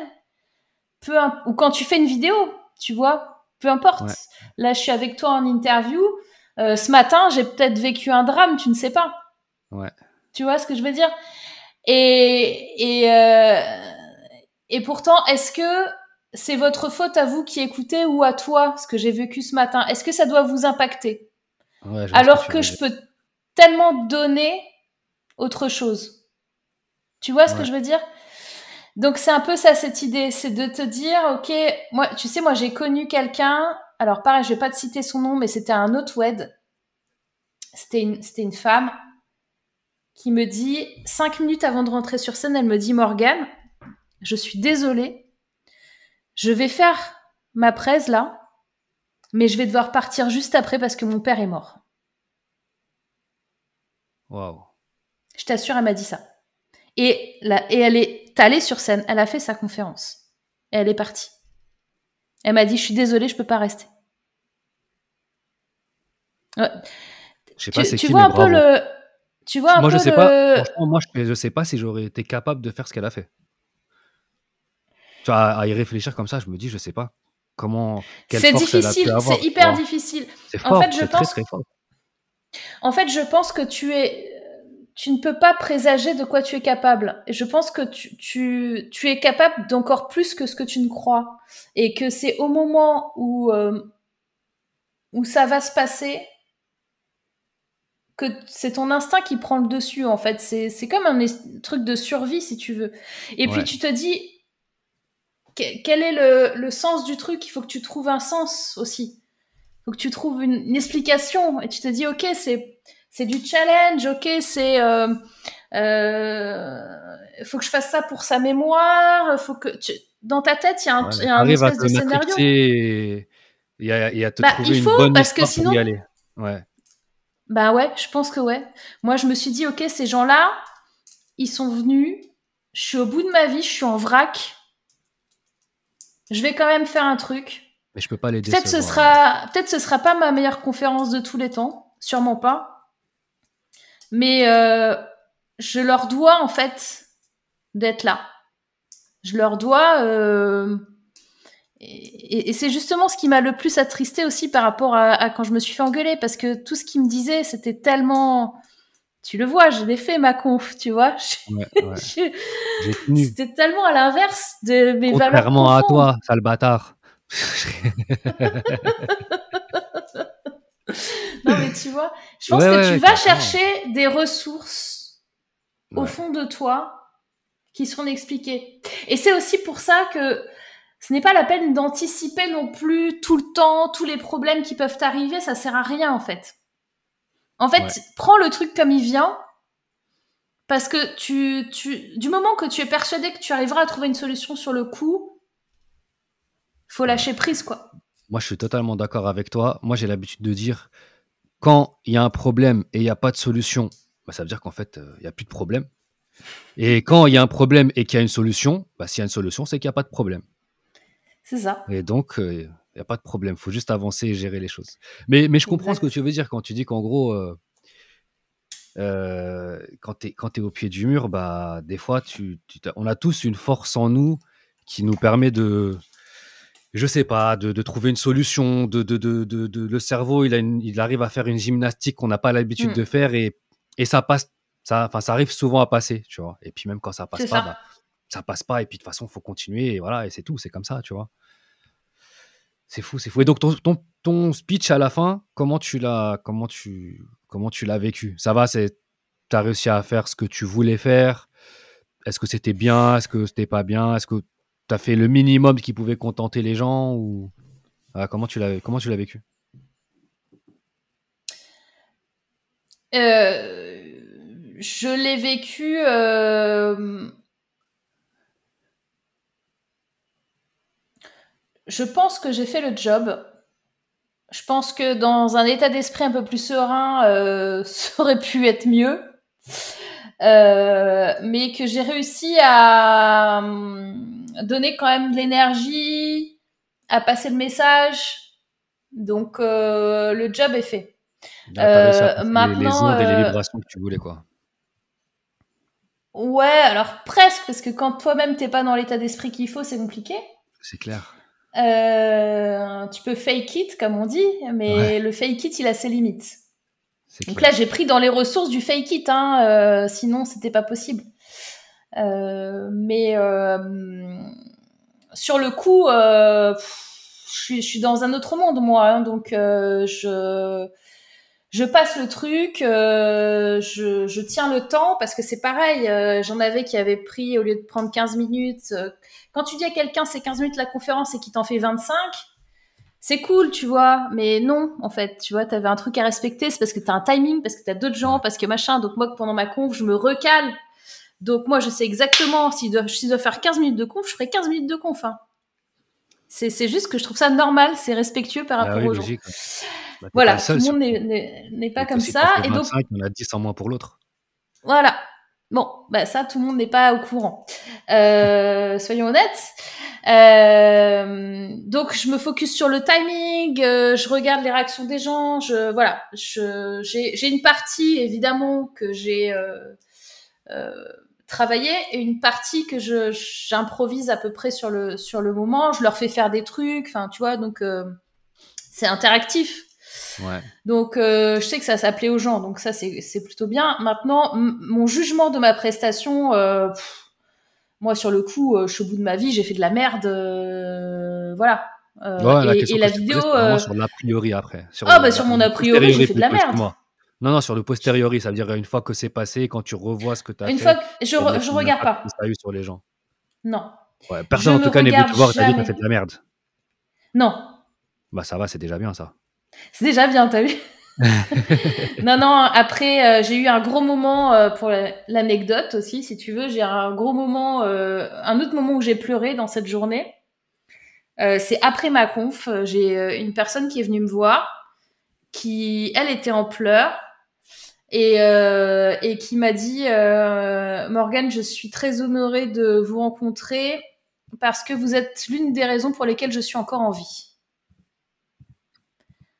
peu ou quand tu fais une vidéo, tu vois, peu importe.
Ouais.
Là, je suis avec toi en interview. euh, ce matin, j'ai peut-être vécu un drame, tu ne sais pas.
Ouais.
Tu vois ce que je veux dire? Et, et, euh, et pourtant, est-ce que c'est votre faute à vous qui écoutez ou à toi, ce que j'ai vécu ce matin? Est-ce que ça doit vous impacter?
Ouais,
alors que je peux tellement donner autre chose. Tu vois ce que je veux dire? Donc c'est un peu ça cette idée, c'est de te dire, ok, moi, tu sais, moi j'ai connu quelqu'un. Alors pareil, je vais pas te citer son nom, mais c'était un autre wed. C'était une, c'était une femme qui me dit cinq minutes avant de rentrer sur scène, elle me dit Morgane, je suis désolée, je vais faire ma presse là, mais je vais devoir partir juste après parce que mon père est mort.
Waouh.
Je t'assure, elle m'a dit ça. Et, là, et elle est allée sur scène, elle a fait sa conférence. Et elle est partie. Elle m'a dit, je suis désolée, je peux pas rester. Ouais.
Je sais
Tu,
pas c'est
tu
qui,
vois
mais
un
bravo.
peu le... Tu vois un
Moi,
peu
je sais
le...
pas. Franchement, moi, je, je sais pas si j'aurais été capable de faire ce qu'elle a fait. Tu vois, à, à y réfléchir comme ça, je me dis, je sais pas comment.
C'est difficile, c'est hyper difficile. En fait, je
très
pense-
très fort.
En fait, je pense que tu es... tu ne peux pas présager de quoi tu es capable. Je pense que tu, tu, tu es capable d'encore plus que ce que tu ne crois. Et que c'est au moment où, euh, où ça va se passer que c'est ton instinct qui prend le dessus, en fait. C'est comme un truc de survie, si tu veux. Et puis tu te dis, quel est le, le, sens du truc? Il faut que tu trouves un sens aussi. Il faut que tu trouves une, une explication. Et tu te dis, ok, c'est c'est du challenge, ok, c'est euh, euh, faut que je fasse ça pour sa mémoire, faut que tu, dans ta tête il y a un, ouais, y a un espèce de scénario.
Et il y a, y a te bah, trouver il faut, une bonne parce que sinon, pour y aller. Ouais.
Bah ouais, je pense que ouais. Moi je me suis dit ok, ces gens-là, ils sont venus, je suis au bout de ma vie, je suis en vrac, je vais quand même faire un truc.
Mais je peux pas les
Peut-être ce sera, peut-être ce sera pas ma meilleure conférence de tous les temps, sûrement pas. Mais euh, je leur dois en fait d'être là. Je leur dois. Euh, et, et c'est justement ce qui m'a le plus attristé aussi par rapport à, à, quand je me suis fait engueuler, parce que tout ce qu'ils me disaient, c'était tellement. Tu le vois, je l'ai fait ma conf, tu vois.
Ouais, ouais.
C'était tellement à l'inverse de mes valeurs.
Contrairement à toi, sale bâtard.
non, mais tu vois, je pense
Ouais,
que tu vas chercher des ressources au fond de toi qui sont expliquées. Et c'est aussi pour ça que ce n'est pas la peine d'anticiper non plus tout le temps tous les problèmes qui peuvent t'arriver, ça sert à rien en fait. En fait,
Ouais.
prends le truc comme il vient. Parce que tu, tu, du moment que tu es persuadé que tu arriveras à trouver une solution sur le coup, faut lâcher prise, quoi.
Moi, je suis totalement d'accord avec toi. Moi, j'ai l'habitude de dire quand il y a un problème et il n'y a pas de solution, bah, ça veut dire qu'en fait, euh, il n'y a plus de problème. Et quand il y a un problème et qu'il y a une solution, bah, s'il y a une solution, c'est qu'il n'y a pas de problème.
C'est ça.
Et donc, euh, il n'y a pas de problème. Il faut juste avancer et gérer les choses. Mais, mais je comprends ce que tu veux dire quand tu dis qu'en gros, euh, euh, quand tu es, au pied du mur, bah, des fois, tu, tu t'as- on a tous une force en nous qui nous permet de, je sais pas, de, de trouver une solution. De, de, de, de- de- le cerveau, il, a une- il arrive à faire une gymnastique qu'on n'a pas l'habitude
Mm.
de faire et, et ça passe. Ça, enfin, ça arrive souvent à passer, tu vois. Et puis même quand ça passe pas,
ça.
bah, ça passe pas. Et puis de toute façon, faut continuer. Et voilà, et c'est tout. C'est comme ça, tu vois. C'est fou, c'est fou. Et donc ton, ton, ton speech à la fin, comment tu l'as, comment tu, comment tu vécu? Ça va, c'est, t'as réussi à faire ce que tu voulais faire? Est-ce que c'était bien? Est-ce que c'était pas bien? Est-ce que tu as fait le minimum qui pouvait contenter les gens ou comment tu l'as, comment tu l'as vécu?
Euh, je l'ai vécu. euh, Je pense que j'ai fait le job. Je pense que dans un état d'esprit un peu plus serein, euh, ça aurait pu être mieux. Euh, mais que j'ai réussi à hum, donner quand même de l'énergie, à passer le message. Donc euh, le job est fait. Euh,
passer les- les,
maintenant,
ondes et les
euh,
vibrations que tu voulais, quoi.
Ouais, alors presque, parce que quand toi-même t'es pas dans l'état d'esprit qu'il faut, c'est compliqué.
C'est clair.
Euh, tu peux fake it, comme on dit, mais
Ouais.
le fake it, il a ses limites. Donc
clair.
là, j'ai pris dans les ressources du fake it, hein, euh, sinon c'était pas possible. Euh, mais euh, sur le coup, euh, je suis, je suis dans un autre monde, moi, hein, donc euh, je je passe le truc, euh, je, je tiens le temps parce que c'est pareil. euh, J'en avais qui avaient pris au lieu de prendre 15 minutes. euh, quand tu dis à quelqu'un c'est 15 minutes la conférence et qu'il t'en fait 25, c'est cool, tu vois. Mais non, en fait, tu vois, t'avais un truc à respecter. C'est parce que t'as un timing, parce que t'as d'autres gens, parce que machin. Donc moi, pendant ma conf, je me recale. Donc moi, je sais exactement si je dois, si je dois faire 15 minutes de conf, je ferai 15 minutes de conf. hein. C'est juste que je trouve ça normal, c'est respectueux par
Ah
rapport
oui,
aux gens.
logique. Bah,
Voilà, tout le monde n'est- pas
Donc,
comme ça. Et donc,
25, il y en a 10 en moins pour l'autre.
voilà. Bon, bah ça, tout le monde n'est pas au courant. Euh, soyons honnêtes. Euh, donc, je me focus sur le timing, euh, je regarde les réactions des gens. Je voilà, je- j'ai une partie évidemment que j'ai euh, euh, travaillé et une partie que je j'improvise à peu près sur le sur le moment. Je leur fais faire des trucs. Enfin, tu vois, donc euh, c'est interactif.
Ouais.
Donc, euh, je sais que ça s'appelait aux gens, donc ça, c'est plutôt bien. Maintenant, mon jugement de ma prestation, euh, moi, sur le coup, euh, je suis au bout de ma vie, j'ai fait de la merde. voilà.
Ouais, la
et, et la vidéo.
sur l'a priori après. Sur
Ah,
le-
bah, sur mon a priori, j'ai fait de la merde.
Non, non, sur le postériori, ça veut dire une fois que c'est passé, quand tu revois ce que tu as
une
fait.
fois que je,
et
re- je regarde pas.
Ça a eu sur les gens.
Non.
Ouais, personne
Je
en tout cas n'est venu te voir et t'a dit t'as fait de la merde.
Non.
Bah ça va, c'est déjà bien ça.
C'est déjà bien, t'as vu Non, non, après, euh, j'ai eu un gros moment euh, pour la- l'anecdote aussi, si tu veux. J'ai un gros moment, euh, un autre moment où j'ai pleuré dans cette journée. C'est après ma conf. J'ai une personne qui est venue me voir, qui, elle, était en pleurs. Et, et qui m'a dit Morgane, je suis très honorée de vous rencontrer parce que vous êtes l'une des raisons pour lesquelles je suis encore en vie.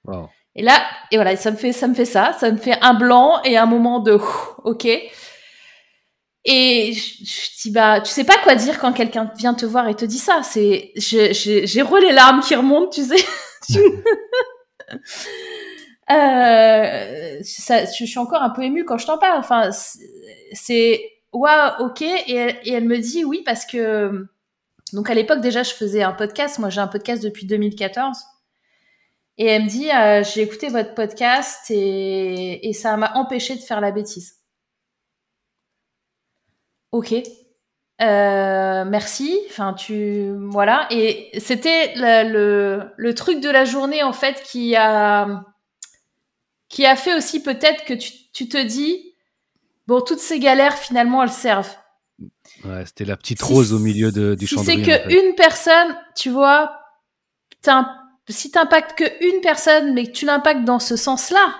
Wow.
Et là, et voilà, ça me fait, ça me fait ça, ça me fait un blanc et un moment de ouf, ok. Et je, je dis bah, tu sais pas quoi dire quand quelqu'un vient te voir et te dit ça. C'est, j'ai re les larmes qui remontent, tu sais. euh, ça, je suis encore un peu émue quand je t'en parle. Enfin, c'est- c'est waouh, ok. Et elle, et elle me dit oui parce que donc à l'époque déjà je faisais un podcast. Moi j'ai un podcast depuis 2014. Et elle me dit, euh, j'ai écouté votre podcast et, et ça m'a empêché de faire la bêtise. Ok. Euh, merci. Enfin, tu voilà. Et c'était le, le, le truc de la journée en fait qui a qui a fait aussi peut-être que tu, tu te dis bon toutes ces galères finalement elles servent.
Ouais, c'était la petite
Si-
rose au milieu de, du
si
chandelier.
c'est
en
que
fait.
une personne, tu vois, t'im- si t'impactes que une personne, mais que tu l'impactes dans ce sens-là,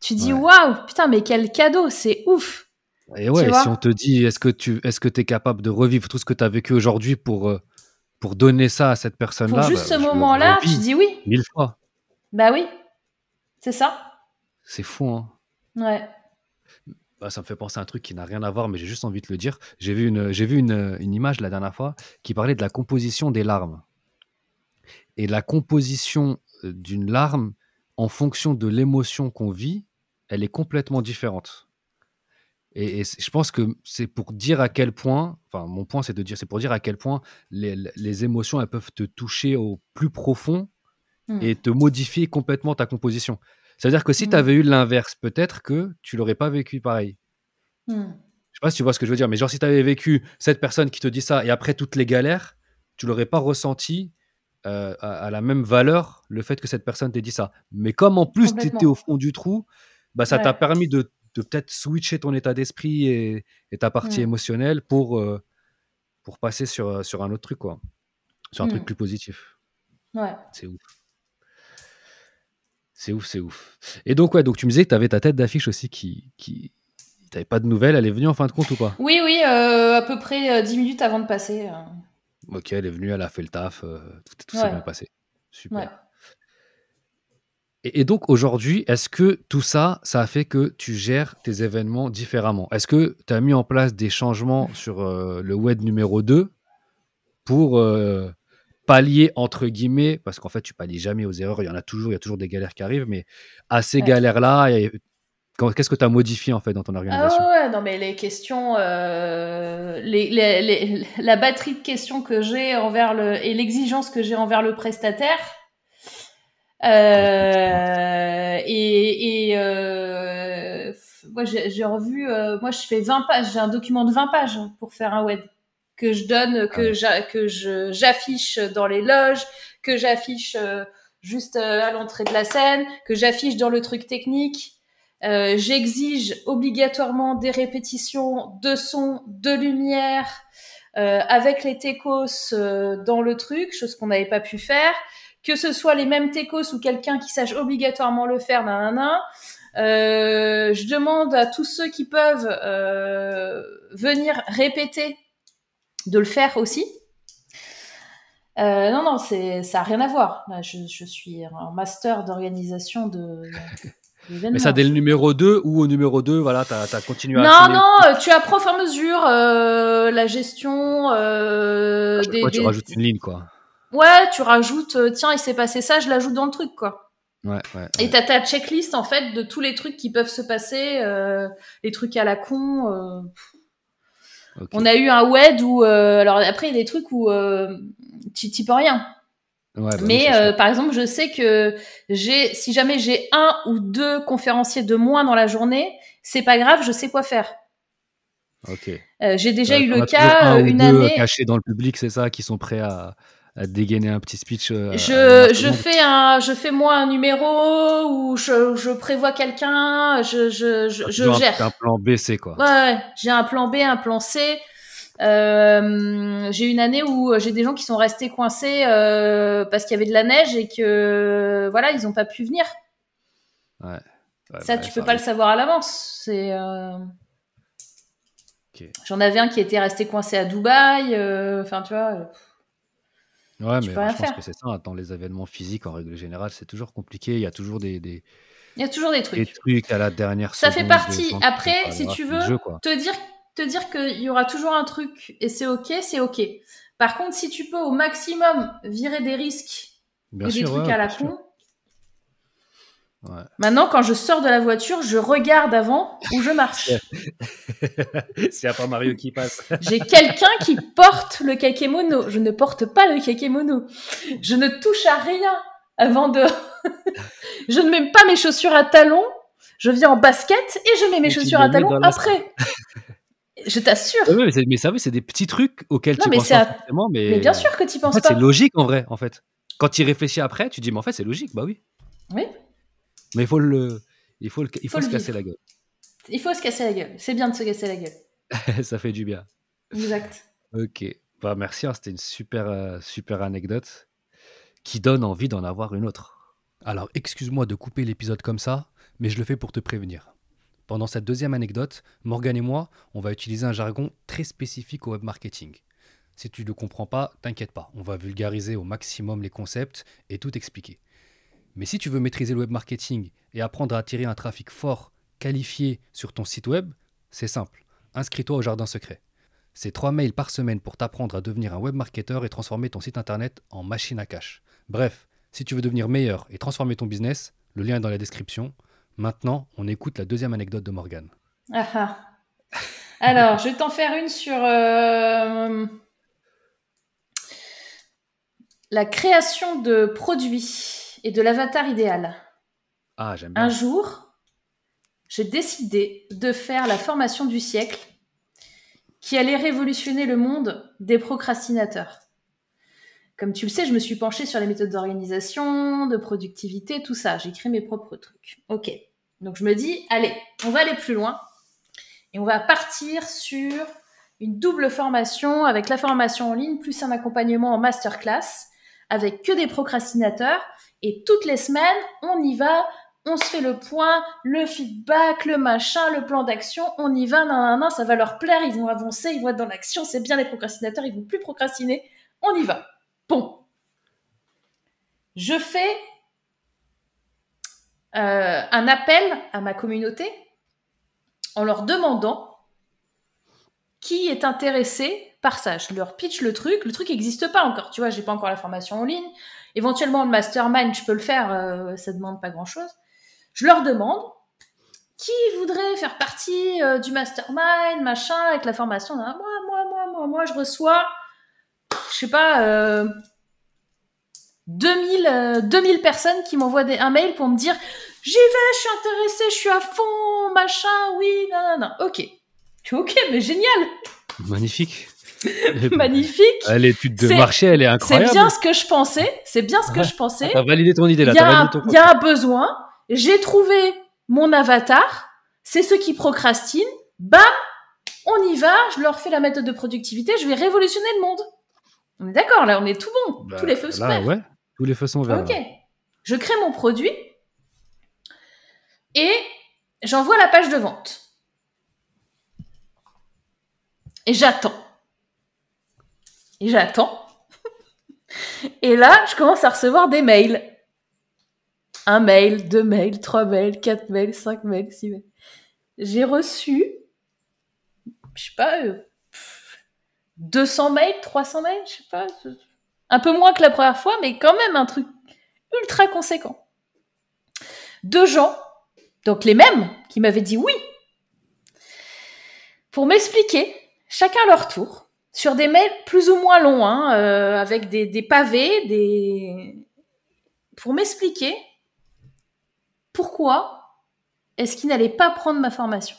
tu dis waouh, putain, mais quel cadeau, c'est ouf.
Et ouais,
tu
si on te dit est-ce que tu est-ce que es capable de revivre tout ce que tu as vécu aujourd'hui pour, euh, pour donner ça à cette personne-là
Pour juste
bah,
ce moment-là, tu dis oui.
Mille fois.
Bah oui, c'est ça.
C'est fou, hein.
Ouais.
Bah, ça me fait penser à un truc qui n'a rien à voir, mais j'ai juste envie de le dire. J'ai vu, une, j'ai vu une, une image la dernière fois qui parlait de la composition des larmes. Et la composition euh, d'une larme, en fonction de l'émotion qu'on vit, elle est complètement différente. Et, je pense que c'est pour dire à quel point, enfin mon point c'est de dire, c'est pour dire à quel point les, les émotions elles peuvent te toucher au plus profond
Hmm.
et te modifier complètement ta composition. C'est-à-dire que si
Mm.
tu avais eu l'inverse, peut-être que tu l'aurais pas vécu pareil.
Hmm.
Je sais pas si tu vois ce que je veux dire, mais genre si tu avais vécu cette personne qui te dit ça et après toutes les galères, tu l'aurais pas ressenti euh, à, à la même valeur le fait que cette personne t'ait dit ça. Mais comme en plus tu étais au fond du trou, bah ça t'a permis de, de peut-être switcher ton état d'esprit et, et ta partie émotionnelle pour, euh, pour passer sur, euh, sur un autre truc, quoi. Sur un truc plus positif.
Ouais.
C'est ouf. C'est ouf, c'est ouf. Et donc, ouais, donc tu me disais que tu avais ta tête d'affiche aussi qui. qui... T'avais pas de nouvelles, elle est venue en fin de compte ou pas?
Oui, oui, euh, à peu près euh, 10 minutes avant de passer.
Ok, elle est venue, elle a fait le taf, euh, tout,
Ouais.
s'est bien passé. Super.
Ouais.
Et, et donc aujourd'hui, est-ce que tout ça, ça a fait que tu gères tes événements différemment? Est-ce que tu as mis en place des changements sur euh, le web numéro 2 pour euh, pallier, entre guillemets, parce qu'en fait, tu pallies jamais aux erreurs, il y en a toujours, il y a toujours des galères qui arrivent, mais à ces
Ouais.
galères-là, qu'est-ce que tu as modifié en fait dans ton
Ah
organisation
ouais, ouais, non mais les questions, euh, les, les- les- la batterie de questions que j'ai envers le et l'exigence que j'ai envers le prestataire. Euh, et et euh, moi j'ai revu, moi je fais 20 pages, j'ai un document de 20 pages pour faire un web que je donne, que
Ah.
je j'affiche dans les loges, que j'affiche juste à l'entrée de la scène, que j'affiche dans le truc technique. Euh, J'exige obligatoirement des répétitions de son, de lumière, euh, avec les techos euh, dans le truc, chose qu'on n'avait pas pu faire. Que ce soit les mêmes techos ou quelqu'un qui sache obligatoirement le faire, nanana. Euh, je demande à tous ceux qui peuvent venir répéter de le faire aussi. Non, non, ça a rien à voir. Je, je suis un master d'organisation de.
Mais ça, dès le numéro 2 ou au numéro 2, voilà, tu as, continué à.
Non, non, euh, tu et à mesure euh, la gestion euh, des,
tu rajoutes une ligne, quoi.
Ouais, tu rajoutes, euh, tiens, il s'est passé ça, je l'ajoute dans le truc, quoi.
Ouais, ouais,
Et t'as ta checklist en fait de tous les trucs qui peuvent se passer, euh, les trucs à la con. On a eu un WED où, alors après il y a des trucs où tu t'y peux rien.
Ouais, bah
Mais euh, par exemple, je sais que j'ai, si jamais j'ai un ou deux conférenciers de moins dans la journée, c'est pas grave, je sais quoi faire.
Ok.
Euh, j'ai déjà
Euh,
eu le cas
un
euh,
ou
une
deux
année.
cachés dans le public, c'est ça, qui sont prêts à, à dégainer un petit speech. euh,
Je, je fais un, je fais moi un numéro où je, je prévois quelqu'un, je, je, je,
un-
gère.
un plan B, C, quoi.
Ouais, ouais, j'ai un plan B, un plan C. Euh, j'ai une année où j'ai des gens qui sont restés coincés euh, parce qu'il y avait de la neige et que voilà, ils ont pas pu venir.
Ouais,
ça,
bah,
tu peux pas le savoir à l'avance. C'est. euh. J'en avais un qui était resté coincé à Dubaï. Enfin, tu vois.
Ouais,
Tu
mais
rien
je pense
faire.
que c'est ça. hein, Dans les événements physiques, en règle générale, c'est toujours compliqué. Il y a toujours des, des,
Il y a toujours des
des
trucs.
trucs à la dernière
Ça fait partie. Après, si tu veux,
jeu,
te dire, te dire qu'il y aura toujours un truc et c'est ok, c'est ok. Par contre, si tu peux au maximum virer des risques
Bien
et des trucs
ouais,
à la con.
Ouais.
Maintenant, quand je sors de la voiture, je regarde avant où je marche.
N'y a pas Mario qui passe.
J'ai quelqu'un qui porte le kakemono. Je ne porte pas le kakemono. Je ne touche à rien avant de. je ne mets pas mes chaussures à talons. Je viens en basket et je mets mes
Et
chaussures à talons après. Je t'assure.
Ouais, mais, ça, oui, c'est des petits trucs auxquels
Non,
tu
mais
penses pas mais...
Mais bien sûr que tu
En
penses
fait,
pas.
c'est logique, en vrai, en fait. Quand tu y réfléchis après, tu dis, mais en fait, c'est logique, bah oui.
Oui,
Mais il faut le... Il faut, le... il faut,
Faut
se
le
casser la gueule.
il faut se casser la gueule. C'est bien de se casser la gueule.
ça fait du bien.
Exact.
Ok. Bah, merci, hein, c'était une super, euh, super anecdote qui donne envie d'en avoir une autre.
Alors, excuse-moi de couper l'épisode comme ça, mais je le fais pour te prévenir. Pendant cette deuxième anecdote, Morgan et moi, on va utiliser un jargon très spécifique au web marketing. Si tu ne le comprends pas, t'inquiète pas, on va vulgariser au maximum les concepts et tout expliquer. Mais si tu veux maîtriser le web marketing et apprendre à attirer un trafic fort, qualifié sur ton site web, c'est simple. Inscris-toi au jardin secret. C'est trois mails par semaine pour t'apprendre à devenir un web marketeur et transformer ton site internet en machine à cash. Bref, si tu veux devenir meilleur et transformer ton business, le lien est dans la description. Maintenant, on écoute la deuxième anecdote de Morgan.
Ah ah. Alors, je vais t'en faire une sur euh, la création de produits et de l'avatar idéal.
Ah, j'aime
Un
bien.
jour, j'ai décidé de faire la formation du siècle qui allait révolutionner le monde des procrastinateurs. Comme tu le sais, je me suis penchée sur les méthodes d'organisation, de productivité, tout ça. J'ai créé mes propres trucs. Ok. Donc je me dis, allez, on va aller plus loin et on va partir sur une double formation avec la formation en ligne plus un accompagnement en masterclass avec que des procrastinateurs et toutes les semaines, on y va, on se fait le point, le feedback, le machin, le plan d'action, on y va, nan, nan, nan, ça va leur plaire, ils vont avancer, ils vont être dans l'action, c'est bien les procrastinateurs, ils vont plus procrastiner, on y va. Bon. Je fais euh, un appel à ma communauté en leur demandant qui est intéressé par ça. Je leur pitch le truc. Le truc n'existe pas encore. Tu vois, j'ai pas encore la formation en ligne. Éventuellement, le mastermind, je peux le faire. euh, ça demande pas grand chose. Je leur demande qui voudrait faire partie euh, du mastermind, machin, avec la formation. Moi, moi, moi, moi, moi, je reçois, je sais pas, euh, 2000, euh, 2000 personnes qui m'envoient des, un mail pour me dire j'y vais, je suis intéressée, je suis à fond, machin, oui, non, non, non. Ok. Ok, mais génial,
Magnifique.
magnifique.
Ah, L'étude de
C'est-
marché, elle est
C'est
incroyable.
bien ce que je pensais. C'est bien ce que
Ouais.
je pensais.
T'as validé ton idée là.
Il y, a un, besoin. J'ai trouvé mon avatar. C'est ceux qui procrastinent. Bam, on y va. Je leur fais la méthode de productivité. Je vais révolutionner le monde. On est d'accord là, on est tout bon.
Bah,
Tous les feux se
ouais. Tous les feux sont verts.
Ok.
là.
Je crée mon produit et j'envoie la page de vente. Et j'attends. Et j'attends. Et là, je commence à recevoir des mails. Un mail, deux mails, trois mails, quatre mails, cinq mails, six mails. J'ai reçu, je sais pas, euh, pff, 200 mails, 300 mails, je sais pas. Un peu moins que la première fois, mais quand même un truc ultra conséquent. deux gens, donc les mêmes, qui m'avaient dit oui, pour m'expliquer, chacun leur tour, sur des mails plus ou moins longs, hein, euh, avec des, des pavés, des... pour m'expliquer pourquoi est-ce qu'ils n'allaient pas prendre ma formation.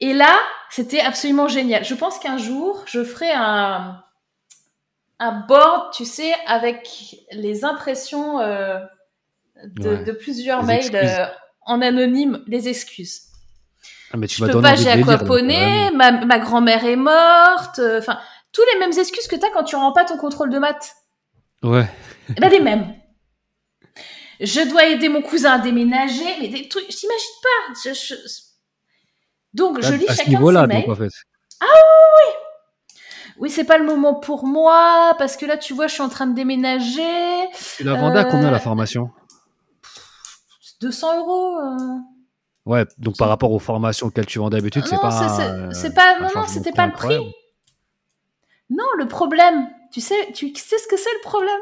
Et là, c'était absolument génial. Je pense qu'un jour, je ferai un, un board, tu sais, avec les impressions euh, de,
Ouais.
de plusieurs
Les
mails euh, en anonyme, les excuses.
Ah, mais tu
Je peux pas, j'ai aquaponé, ma, ma grand-mère est morte, euh, enfin, tous les mêmes excuses que t'as quand tu rends pas ton contrôle de maths.
Ouais.
Eh ben, les mêmes. Je dois aider mon cousin à déménager, mais des trucs, je t'imagine pas. Je, je- Donc, je lis
à ce
chacun
niveau-là,
mails.
donc, en fait.
Oui, c'est pas le moment pour moi, parce que là, tu vois, je suis en train de déménager.
Tu la vendais à combien
Euh,
la formation
200 euros. euh.
Ouais, donc par rapport aux formations auxquelles tu vends d'habitude, c'est
Non,
pas.
c'est- c'est-
euh,
c'est pas- non, non, c'était pas le
incroyable.
Non, le problème, tu sais, tu sais ce que c'est le problème?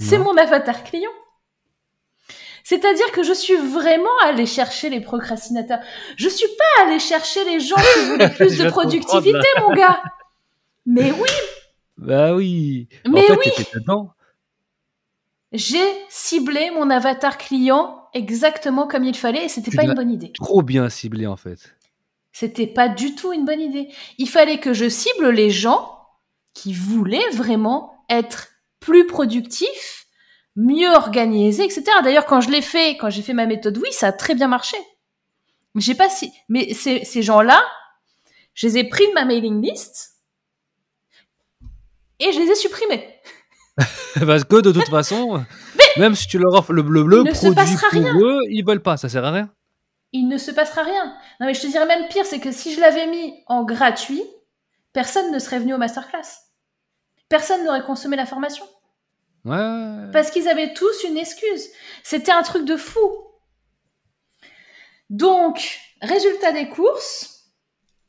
C'est mon avatar client. C'est-à-dire que je suis vraiment allée chercher les procrastinateurs. Je suis pas allée chercher les gens qui voulaient plus de productivité, mon gars. Mais oui,
Bah oui.
Mais
en fait,
oui.
dedans.
j'ai ciblé mon avatar client exactement comme il fallait et c'était pas une bonne idée.
Trop bien ciblé, en fait.
C'était pas du tout une bonne idée. Il fallait que je cible les gens qui voulaient vraiment être plus productifs, mieux organisés, etc. D'ailleurs, quand je l'ai fait, quand j'ai fait ma méthode, oui, ça a très bien marché. Mais J'ai pas si, mais ces, ces gens-là, je les ai pris de ma mailing list et je les ai supprimés.
Parce que de toute façon, même si tu leur offres le bleu bleu
ne se
produit
passera
pour
rien.
eux, ils veulent pas, ça sert à rien.
Il ne se passera rien. Non, mais je te dirais même pire, c'est que si je l'avais mis en gratuit, personne ne serait venu au masterclass. Personne n'aurait consommé la formation.
Ouais.
Parce qu'ils avaient tous une excuse. C'était un truc de fou. Donc, résultat des courses,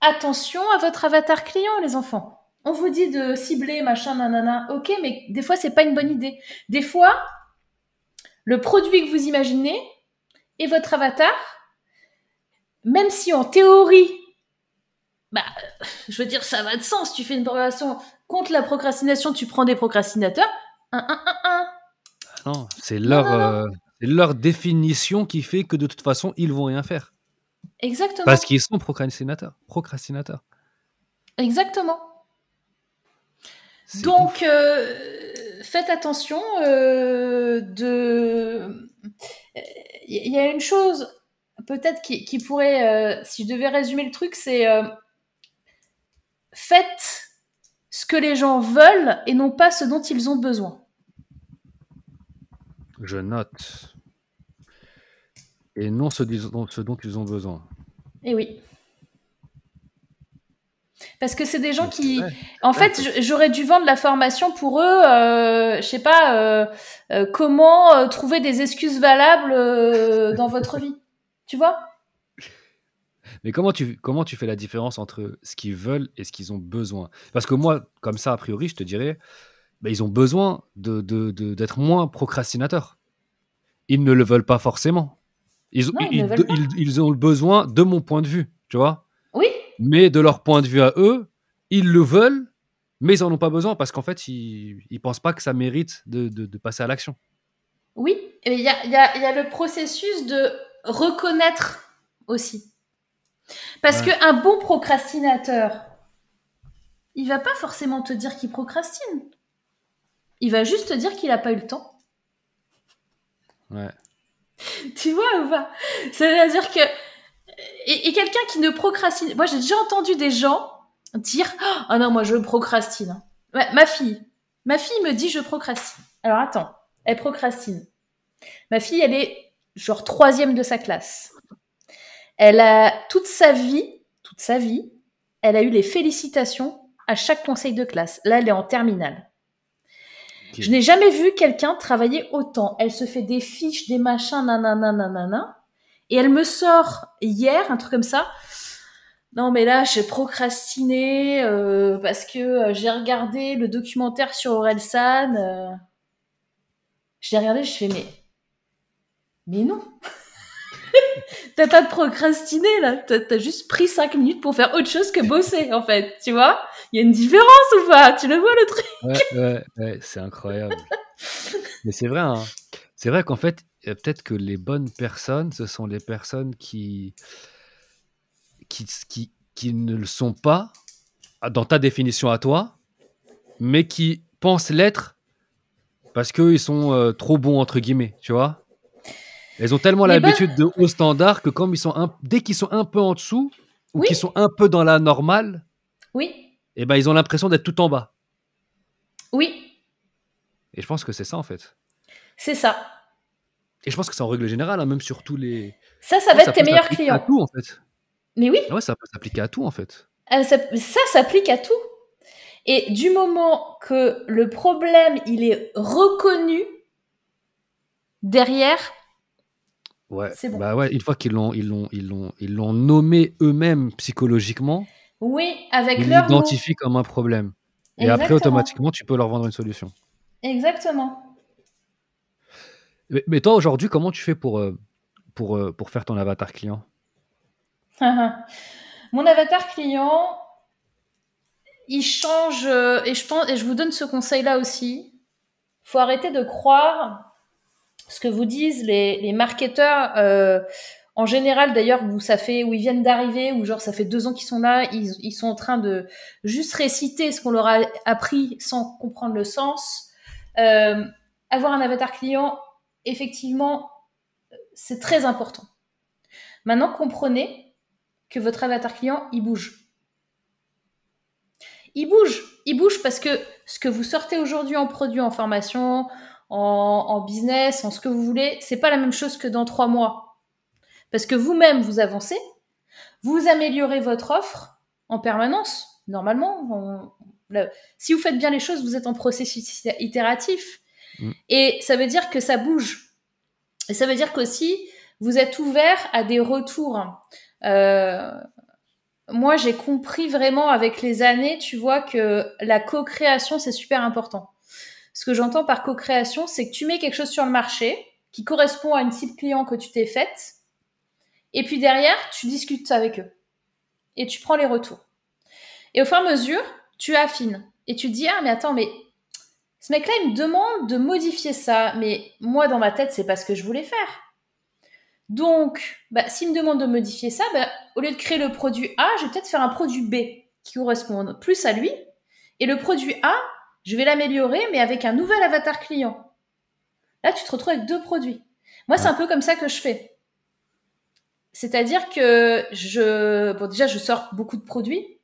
attention à votre avatar client, les enfants. On vous dit de cibler, machin, nanana. Ok, mais des fois, c'est pas une bonne idée. Des fois, le produit que vous imaginez et votre avatar, même si en théorie, bah, je veux dire, ça va de sens. Tu fais une programmation contre la procrastination, tu prends des procrastinateurs. Un, un, un, un.
Non, c'est leur,
non, non.
euh, leur définition qui fait que de toute façon, ils vont rien faire.
Exactement.
Parce qu'ils sont procrastinateurs. Procrastinateurs.
Exactement. Donc, euh, faites attention euh, de. Il y a une chose, peut-être qui, qui pourrait, euh, si je devais résumer le truc, c'est faites ce que les gens veulent et non pas ce dont ils ont besoin.
Je note. Et non ce, dont- ce dont ils ont besoin.
Et oui. Parce que c'est des gens qui,
Ouais.
En fait, j'aurais dû vendre la formation pour eux, euh, je sais pas, euh, euh, comment euh, trouver des excuses valables dans votre vie. Tu vois?
Mais comment tu, comment tu fais la différence entre ce qu'ils veulent et ce qu'ils ont besoin? Parce que moi, comme ça, a priori, je te dirais, bah, ils ont besoin de, d'être moins procrastinateurs. Ils ne le veulent pas forcément. Ils,
Non, ils
ont le besoin de mon point de vue, tu vois? Mais de leur point de vue à eux, ils le veulent, mais ils en ont pas besoin parce qu'en fait, ils, ils pensent pas que ça mérite de, de- de passer à l'action.
oui. Y y il y a le processus de reconnaître aussi. Parce
Ouais.
qu'un bon procrastinateur, il va pas forcément te dire qu'il procrastine. Il va juste te dire qu'il n'a pas eu le temps.
Ouais.
Tu vois ou pas? C'est-à-dire que. Et, et quelqu'un qui ne procrastine. Moi, j'ai déjà entendu des gens dire Ah non, moi, je procrastine. Ma, ma fille. Ma fille me dit Je procrastine. Alors attends, elle procrastine. Ma fille, elle est genre troisième de sa classe. Elle a toute sa vie, toute sa vie, elle a eu les félicitations à chaque conseil de classe. Là, elle est en terminale. Je n'ai jamais vu quelqu'un travailler autant. Elle se fait des fiches, des machins, nanana, nanana. Et elle me sort hier, un truc comme ça. Non, mais là, j'ai procrastiné euh, parce que euh, j'ai regardé le documentaire sur Orelsan. euh. Je l'ai regardé, je fais, mais Mais non T'as pas procrastiné là, t'as as juste pris cinq minutes pour faire autre chose que bosser en fait, tu vois Il y a une différence ou pas? Tu le vois le truc?
Ouais, ouais, ouais c'est incroyable. Mais c'est vrai, hein. c'est vrai qu'en fait, peut-être que les bonnes personnes, ce sont les personnes qui, qui, qui, qui ne le sont pas dans ta définition à toi, mais qui pensent l'être parce qu'ils sont euh, trop bons, entre guillemets, tu vois? Elles ont tellement l'habitude de haut standard que comme ils sont un, dès qu'ils sont un peu en dessous, ou qu'ils sont un peu dans la normale,
oui.
et eh ben, ils ont l'impression d'être tout en bas.
Oui.
Et je pense que c'est ça, en fait.
C'est ça.
Et je pense que c'est en règle générale, hein, même sur tous les...
Ça, ça va être tes meilleurs clients.
À tout, en fait.
Mais oui.
Ah ouais, ça peut s'appliquer à tout, en fait.
Euh, ça, ça s'applique à tout. Et du moment que le problème, il est reconnu derrière,
ouais, c'est bon. Bah ouais, une fois qu'ils l'ont, ils l'ont, ils l'ont, ils l'ont nommé eux-mêmes psychologiquement.
Oui, avec
ils l'identifient comme un problème. Et après, automatiquement, tu peux leur vendre une solution.
Exactement.
Mais, toi, aujourd'hui, comment tu fais pour, euh, pour, euh, pour faire ton avatar client?
Mon avatar client, il change, euh, et je pense, et je vous donne ce conseil-là aussi. Faut arrêter de croire ce que vous disent les, les marketeurs. En général, d'ailleurs, où ça fait, où ils viennent d'arriver, ou genre ça fait deux ans qu'ils sont là, ils, ils, sont en train de juste réciter ce qu'on leur a appris sans comprendre le sens. Avoir un avatar client, effectivement, c'est très important. Maintenant, comprenez que votre avatar client, il bouge il bouge. Il bouge parce que ce que vous sortez aujourd'hui en produit, en formation, en, business, en ce que vous voulez, c'est pas la même chose que dans trois mois. Parce que vous-même, vous avancez, vous améliorez votre offre en permanence. Normalement, si vous faites bien les choses, vous êtes en processus itératif. Mm. Et ça veut dire que ça bouge. Et ça veut dire qu'aussi, vous êtes ouvert à des retours. Euh, moi, j'ai compris vraiment avec les années, tu vois, que la co-création, c'est super important. Ce que j'entends par co-création, c'est que tu mets quelque chose sur le marché qui correspond à une cible client que tu t'es faite, et puis derrière, tu discutes avec eux. Et tu prends les retours. Et au fur et à mesure, tu affines. Et tu dis, ah, mais attends, mais ce mec-là, il me demande de modifier ça. Mais moi, dans ma tête, c'est pas ce que je voulais faire. Donc, bah, s'il me demande de modifier ça, bah, au lieu de créer le produit A, je vais peut-être faire un produit B qui correspond plus à lui. Et le produit A, je vais l'améliorer, mais avec un nouvel avatar client. Là, tu te retrouves avec deux produits. Moi, c'est un peu comme ça que je fais. C'est-à-dire que je, bon, déjà, je sors beaucoup de produits.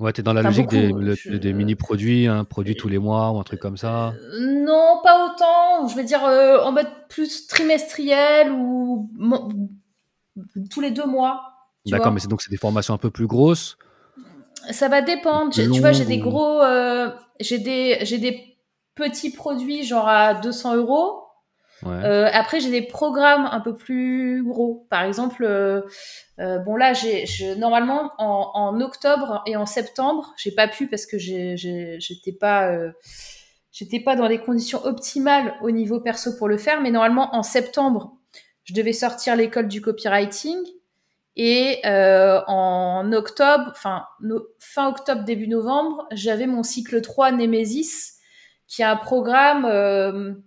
Ouais, es dans la logique des, mini-produits, un produit tous les mois ou un truc comme ça
euh, Non, pas autant. Je vais dire euh, en mode plus trimestriel ou tous les deux mois.
D'accord, mais c'est donc c'est des formations un peu plus grosses
Ça va dépendre. Tu vois, j'ai des gros. Euh, j'ai des, des petits produits genre à 200 euros. Euh, après, j'ai des programmes un peu plus gros. Par exemple, euh, euh, bon là, j'ai normalement en, octobre et en septembre, j'ai pas pu parce que j'étais pas j'étais pas dans les conditions optimales au niveau perso pour le faire. Mais normalement, en septembre, je devais sortir l'école du copywriting. Et en octobre, enfin fin octobre, début novembre, j'avais mon cycle 3 Nemesis, qui est un programme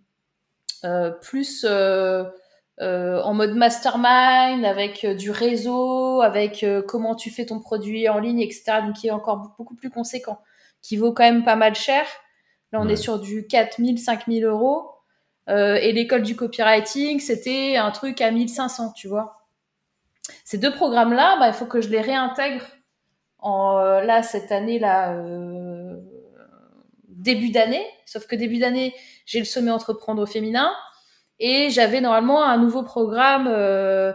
plus euh, euh, en mode mastermind, avec du réseau, avec comment tu fais ton produit en ligne, etc. Donc qui est encore beaucoup plus conséquent, qui vaut quand même pas mal cher. Là, on est sur du 4000, 5000 euros. et l'école du copywriting, c'était un truc à 1500, tu vois. Ces deux programmes-là, bah, il faut que je les réintègre en, là, cette année, là, début d'année. Sauf que début d'année, j'ai le sommet entreprendre au féminin. Et j'avais normalement un nouveau programme euh,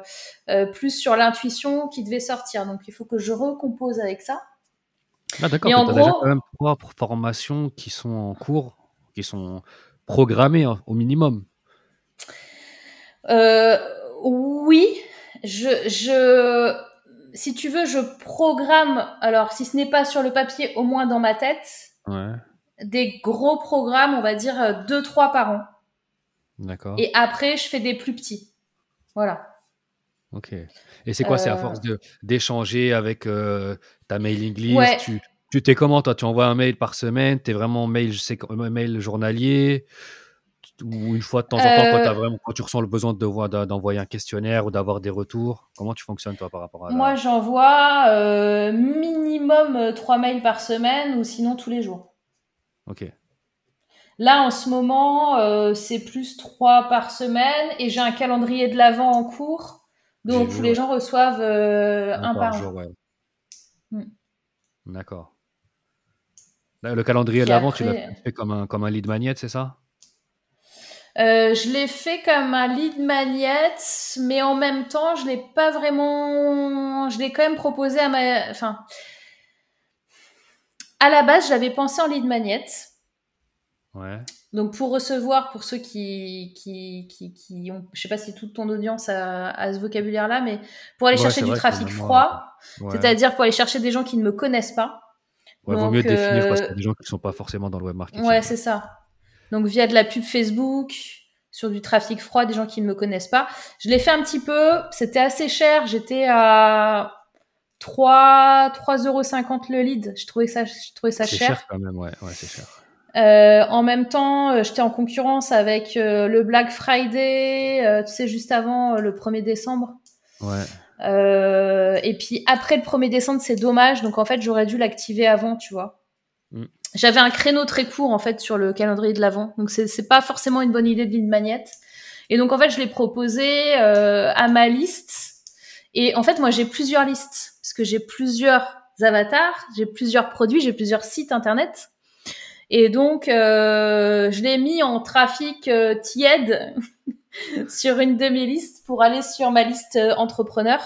euh, plus sur l'intuition qui devait sortir. Donc il faut que je recompose avec ça.
Ah, d'accord, tu as déjà quand même trois formations qui sont en cours, qui sont programmées hein, au minimum.
Euh, oui, je, je, si tu veux, je programme, alors si ce n'est pas sur le papier, au moins dans ma tête,
ouais
des gros programmes, on va dire euh, deux, trois par an.
D'accord.
Et après, je fais des plus petits. Voilà.
Ok. Et c'est quoi? C'est à force de d'échanger avec ta mailing list. Tu, tu t'es comment toi? Tu envoies un mail par semaine? Tu es vraiment mail, je sais, mail journalier? Ou une fois de temps en temps, quand, as vraiment, quand tu ressens le besoin de d'envoyer un questionnaire ou d'avoir des retours, comment tu fonctionnes toi par rapport à
Moi, j'envoie minimum trois mails par semaine ou sinon tous les jours.
Ok.
Là, en ce moment, c'est plus trois par semaine et j'ai un calendrier de l'avant en cours. Donc, tous les gens reçoivent un, par jour.
Mm. D'accord. Le calendrier de l'avant, tu l'as fait comme un, comme un lead magnet, c'est ça?
Euh, je l'ai fait comme un lead magnet, mais en même temps, je l'ai pas vraiment. Je l'ai quand même proposé à ma. Enfin, à la base, j'avais pensé en lead magnet.
Ouais.
Donc pour recevoir, pour ceux qui, qui, qui, qui ont, je sais pas si toute ton audience a, ce vocabulaire-là, mais pour aller chercher du trafic froid, c'est-à-dire pour aller chercher des gens qui ne me connaissent pas.
Ouais, vaut mieux définir parce qu'il y a des gens qui ne sont pas forcément dans le web marketing.
Ouais, c'est ça. Donc via de la pub Facebook, sur du trafic froid, des gens qui ne me connaissent pas. Je l'ai fait un petit peu, c'était assez cher, j'étais à 3, 3,50 euros le lead. Je trouvais ça, je trouvais ça cher.
C'est cher quand même, ouais, ouais c'est cher.
Euh, en même temps, euh, j'étais en concurrence avec euh, le Black Friday, tu sais, juste avant le 1er décembre.
Ouais.
et puis après le 1er décembre, c'est dommage. Donc en fait, j'aurais dû l'activer avant, tu vois. Mm. J'avais un créneau très court en fait sur le calendrier de l'avant, donc c'est pas forcément une bonne idée de ligne magnète. Et donc en fait, je l'ai proposé euh, à ma liste. Et en fait, moi, j'ai plusieurs listes parce que j'ai plusieurs avatars, j'ai plusieurs produits, j'ai plusieurs sites internet. Et donc, euh, je l'ai mis en trafic euh, tiède sur une de mes listes pour aller sur ma liste entrepreneur.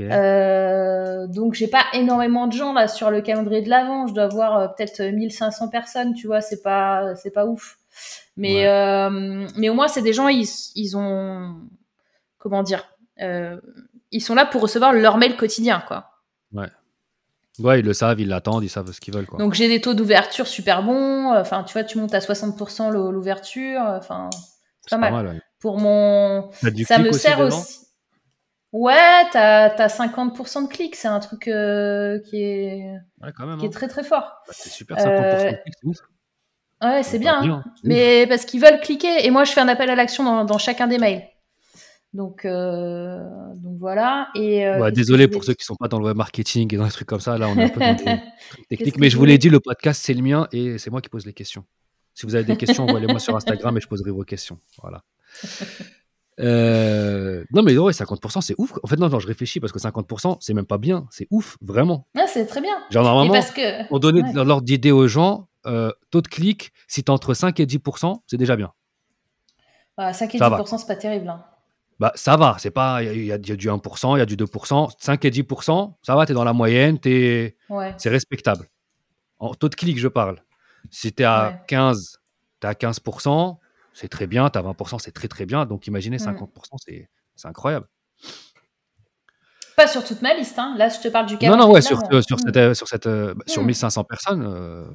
Euh, donc j'ai pas énormément de gens là sur le calendrier de l'avant. Je dois avoir euh, peut-être 1500 personnes, tu vois. C'est pas c'est pas ouf. Mais euh, mais au moins c'est des gens ils, ils ont comment dire ils sont là pour recevoir leur mail quotidien quoi.
Ouais. Ouais, ils le savent, ils l'attendent, ils savent ce qu'ils veulent. Quoi.
Donc j'ai des taux d'ouverture super bons. Enfin, tu vois, tu montes à 60% l'ouverture. Enfin, c'est pas, mal. Pour mon, ça me sert aussi. Ouais, t'as as 50% de clics, c'est un truc euh, qui est qui est hein. très très fort.
Bah, c'est super 50% de euh, clics, c'est ouf.
Ouais, c'est bien, hein. mais parce qu'ils veulent cliquer et moi je fais un appel à l'action dans, dans, chacun des mails. Donc euh, donc voilà et
ouais, désolé pour ceux qui sont pas dans le web marketing et dans les trucs comme ça, là on est un peu dans des techniques, mais je vous l'ai dit, le podcast c'est le mien et c'est moi qui pose les questions. Si vous avez des questions, envoyez-les-moi sur Instagram et je poserai vos questions. Voilà. Euh, non, mais ouais, 50%, c'est ouf. En fait, non, non, je réfléchis parce que 50%, c'est même pas bien. C'est ouf, vraiment.
Ouais, c'est très bien.
Genre, normalement, que... on donnait l'ordre d'idée aux gens, euh, taux de clic, si tu entre 5 et 10%, c'est déjà bien.
5 bah, et 10%, c'est pas terrible. Hein.
Bah, ça va, c'est pas. Il y, a du 1%, il y a du 2%. 5 et 10%, ça va, tu es dans la moyenne, es... c'est respectable. En taux de clic, je parle. Si tu es à 15, tu à 15%, c'est très bien. Tu as 20%, c'est très très bien. Donc imaginez 50%, mmh. c'est incroyable.
Pas sur toute ma liste, hein. là je te parle du
cas. Non, non, ouais, sur, euh, sur, cette, euh, sur, cette, euh, sur 1500 mmh. personnes.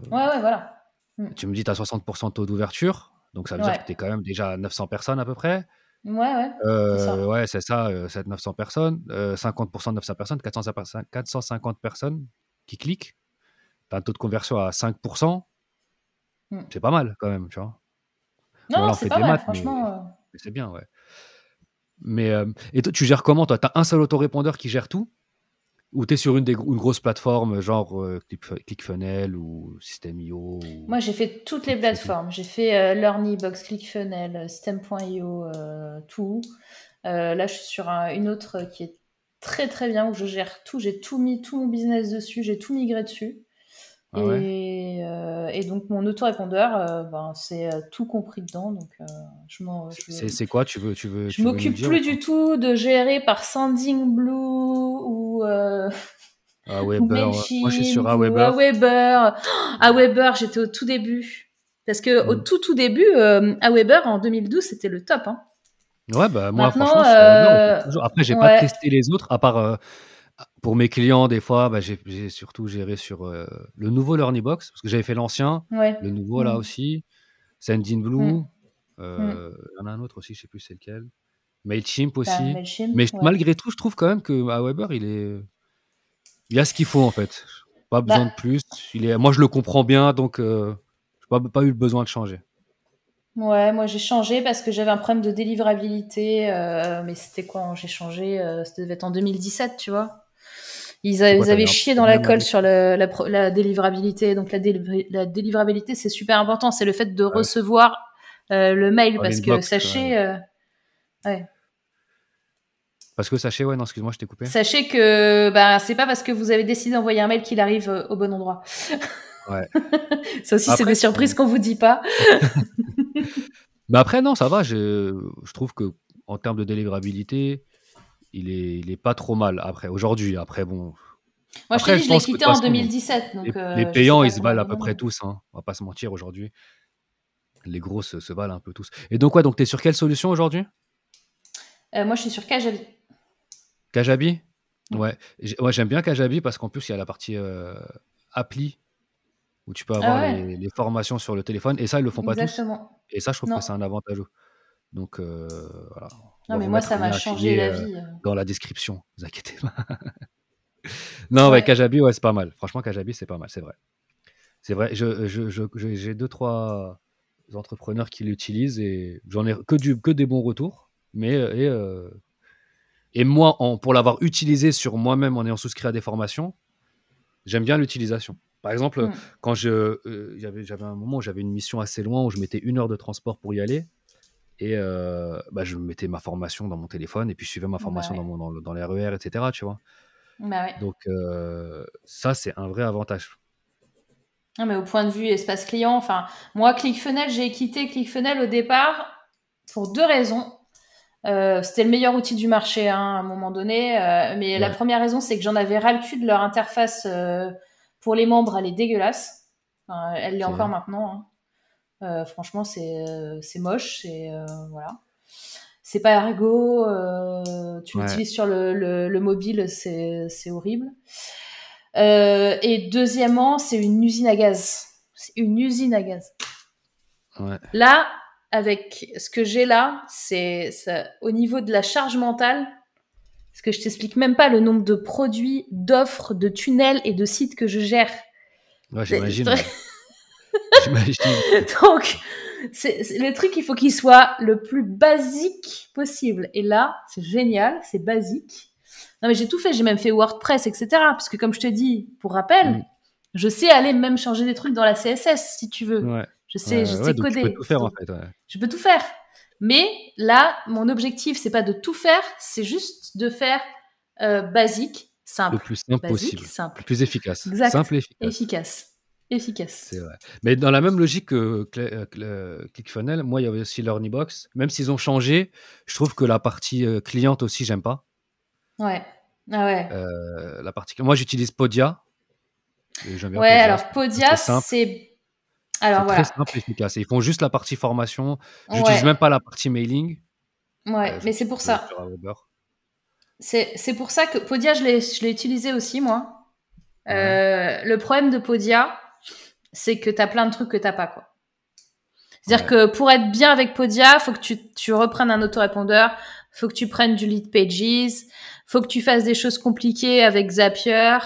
ouais, ouais, voilà.
Mmh. Tu me dis, tu as 60% de taux d'ouverture, donc ça veut dire que tu es quand même déjà à 900 personnes à peu près.
Ouais,
ouais. ouais, c'est ça, 900 personnes. 50% de 900 personnes, 450 personnes qui cliquent. Tu as un taux de conversion à 5%. C'est pas mal quand même, tu vois.
Non, c'est pas mal, franchement. Euh.
c'est bien, ouais. Mais euh, et toi, tu gères comment toi? T'as un seul autorépondeur qui gère tout? Ou t'es sur une, des, une grosse plateforme genre euh, ClickFunnels ou System.io
Moi, j'ai fait toutes les plateformes. J'ai fait LearnyBox, ClickFunnels, System.io, tout. là, je suis sur une autre qui est très très bien où je gère tout. J'ai tout mis, tout mon business dessus. J'ai tout migré dessus. Ah et, euh, et, donc mon autorépondeur, euh, ben, c'est euh, tout compris dedans. Donc je
C'est quoi? Tu veux, tu veux
Je m'occupe plus du tout de gérer par Sendingblue ou. Euh,
Aweber. Moi, je suis sur Aweber.
Aweber. Aweber, j'étais au tout début. Parce que au mm. tout tout début, Aweber en 2012, c'était le top. Hein.
Ouais, bah moi, Maintenant, franchement, après, j'ai pas testé les autres, à part pour mes clients, des fois, bah, j'ai surtout géré sur euh, le nouveau LearnyBox, parce que j'avais fait l'ancien, le nouveau là mmh. aussi, Sendinblue, mmh. euh, mmh. il y en a un autre aussi, je sais plus c'est lequel. Mailchimp aussi. Mais malgré tout, je trouve quand même que Weber, il est. Il y a ce qu'il faut en fait. Pas besoin bah de plus. Il est... Moi, je le comprends bien, donc euh, je n'ai pas, eu le besoin de changer.
Ouais, moi j'ai changé parce que j'avais un problème de délivrabilité. Euh, mais c'était quoi J'ai changé, euh, ça devait être en 2017, tu vois. Ils, avaient chié dans la colle sur la, la, délivrabilité. Donc la, la délivrabilité, c'est super important. C'est le fait de recevoir le mail parce que sachez. Ouais.
Parce que sachez, ouais, non, excuse-moi, je t'ai coupé.
Sachez que bah, c'est pas parce que vous avez décidé d'envoyer un mail qu'il arrive euh, au bon endroit.
Ouais.
ça aussi, c'est des surprises qu'on vous dit pas.
Mais après, non, ça va. Je, je trouve que en termes de délivrabilité, il est, il est pas trop mal. Après, aujourd'hui, après, bon.
Moi, je je, l'ai quitté en 2017. Donc,
les, euh, payants, ils se valent à peu près tous. Hein. On va pas se mentir aujourd'hui. Les grosses se valent un peu tous. Et donc, ouais, donc tu es sur quelle solution aujourd'hui?
Euh, Moi, je suis sur Kajabi.
Kajabi? Ouais. ouais j'aime bien Kajabi parce qu'en plus, il y a la partie euh, appli où tu peux ah avoir les, formations sur le téléphone. Et ça, ils le font pas tous. Et ça, je trouve que c'est un avantage. Donc, euh, voilà.
Non, mais moi, ça m'a changé la vie.
dans la description, ne vous inquiétez pas. non, ouais. Kajabi, ouais, c'est pas mal. Franchement, Kajabi, c'est pas mal, c'est vrai. C'est vrai. J'ai je, je, deux, trois entrepreneurs qui l'utilisent et j'en ai que, du, que des bons retours. Mais et, et moi, pour l'avoir utilisé sur moi-même en ayant souscrit à des formations, j'aime bien l'utilisation. Par exemple, mm. quand je, euh, j'avais, un moment où j'avais une mission assez loin où je mettais une heure de transport pour y aller. Et euh, bah, je mettais ma formation dans mon téléphone et puis je suivais ma formation dans, mon, dans, les RER, etc. Tu vois
bah
Donc, euh, ça, c'est un vrai avantage.
Non, mais au point de vue espace client, enfin, moi, ClickFunnels, j'ai quitté ClickFunnels au départ pour deux raisons. Euh, c'était le meilleur outil du marché hein, à un moment donné. Mais la première raison, c'est que j'en avais ras le cul de leur interface pour les membres. Elle est dégueulasse. elle l'est encore maintenant. Hein. Franchement, c'est c'est moche. C'est voilà. C'est pas ergo. tu l'utilises sur le, le, mobile, c'est horrible. et deuxièmement, c'est une usine à gaz. C'est une usine à gaz.
Ouais.
Là, avec ce que j'ai là, c'est au niveau de la charge mentale, parce que je t'explique même pas le nombre de produits, d'offres, de tunnels et de sites que je gère.
Ouais, j'imagine.
Donc, c'est le truc, il faut qu'il soit le plus basique possible. Et là, c'est génial, c'est basique. Non, mais j'ai tout fait, j'ai même fait WordPress, etc. Parce que comme je te dis, pour rappel, mm. je sais aller même changer des trucs dans la CSS, si tu veux.
Ouais.
Je sais, je sais coder.
Je peux tout faire en fait.
Je peux tout faire. Mais là, mon objectif, c'est pas de tout faire, c'est juste de faire euh, basique, simple.
Le plus simple possible.
Simple.
Le plus efficace. Simple et efficace.
Efficace. Efficace.
C'est vrai. Mais dans la même logique que euh, ClickFunnels, moi, il y avait aussi LearnyBox. Même s'ils ont changé, je trouve que la partie euh, cliente aussi, j'aime pas.
Ouais. Ah ouais.
la partie... Moi, j'utilise Podia.
ouais, alors Podia, c'est alors
Très simple et efficace. ils font juste la partie formation. J'utilise même pas la partie mailing.
Ouais, euh, mais c'est pour ça. C'est pour ça que Podia, je l'ai utilisé aussi, moi. Euh, le problème de Podia, c'est que tu as plein de trucs que tu pas, quoi. C'est-à-dire que pour être bien avec Podia, faut que tu, tu reprennes un autorépondeur, faut que tu prennes du lead pages, faut que tu fasses des choses compliquées avec Zapier,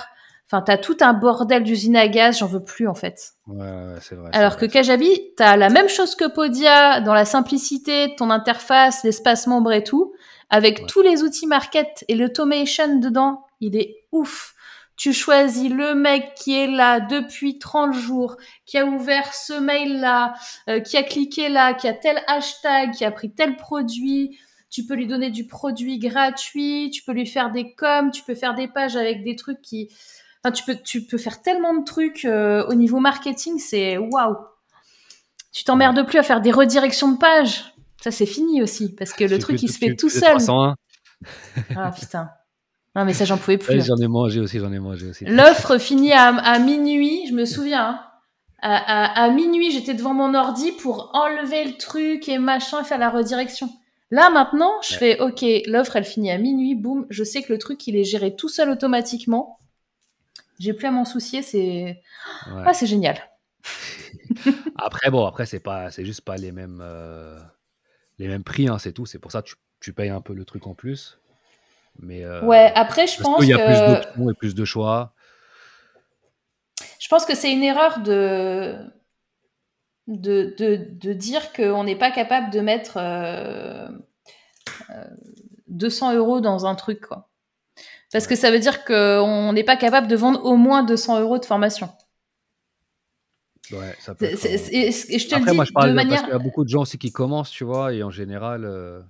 Enfin, t'as tout un bordel d'usine à gaz, j'en veux plus en fait.
Ouais, c'est vrai.
Alors que Kajabi, t'as la même chose que Podia dans la simplicité de ton interface, l'espace membre et tout, avec tous les outils market et l'automation dedans, il est ouf. Tu choisis le mec qui est là depuis 30 jours, qui a ouvert ce mail-là, euh, qui a cliqué là, qui a tel hashtag, qui a pris tel produit. Tu peux lui donner du produit gratuit, tu peux lui faire des coms, tu peux faire des pages avec des trucs qui, tu peux, tu peux faire tellement de trucs euh, au niveau marketing, c'est waouh. Tu t'emmerdes plus à faire des redirections de pages. Ça, c'est fini aussi, parce que le truc, il se fait tout seul. ah putain. Non, mais ça, j'en pouvais plus.
j'en ai mangé aussi, j'en ai mangé aussi.
L'offre finit à, minuit, je me souviens. Hein. À, minuit, j'étais devant mon ordi pour enlever le truc et machin et faire la redirection. Là, maintenant, je fais, OK, l'offre, elle finit à minuit, boum, je sais que le truc, il est géré tout seul automatiquement. J'ai plus à m'en soucier, c'est ah, c'est génial.
après bon, après c'est pas c'est juste pas les mêmes euh, les mêmes prix hein, c'est tout, c'est pour ça que tu, tu payes un peu le truc en plus. Mais euh,
ouais, après, je pense
qu'il y a plus d'options et plus de choix.
je pense que c'est une erreur de de, de, de dire qu'on n'est pas capable de mettre euh, euh, 200 euros dans un truc, quoi. Parce que ça veut dire qu'on n'est pas capable de vendre au moins 200 euros de formation.
Ouais, ça peut être, euh,
et je te
Après,
le
moi,
dis
je parle
de
parce
manière.
qu'il y a beaucoup de gens aussi qui commencent, tu vois, et en général, euh,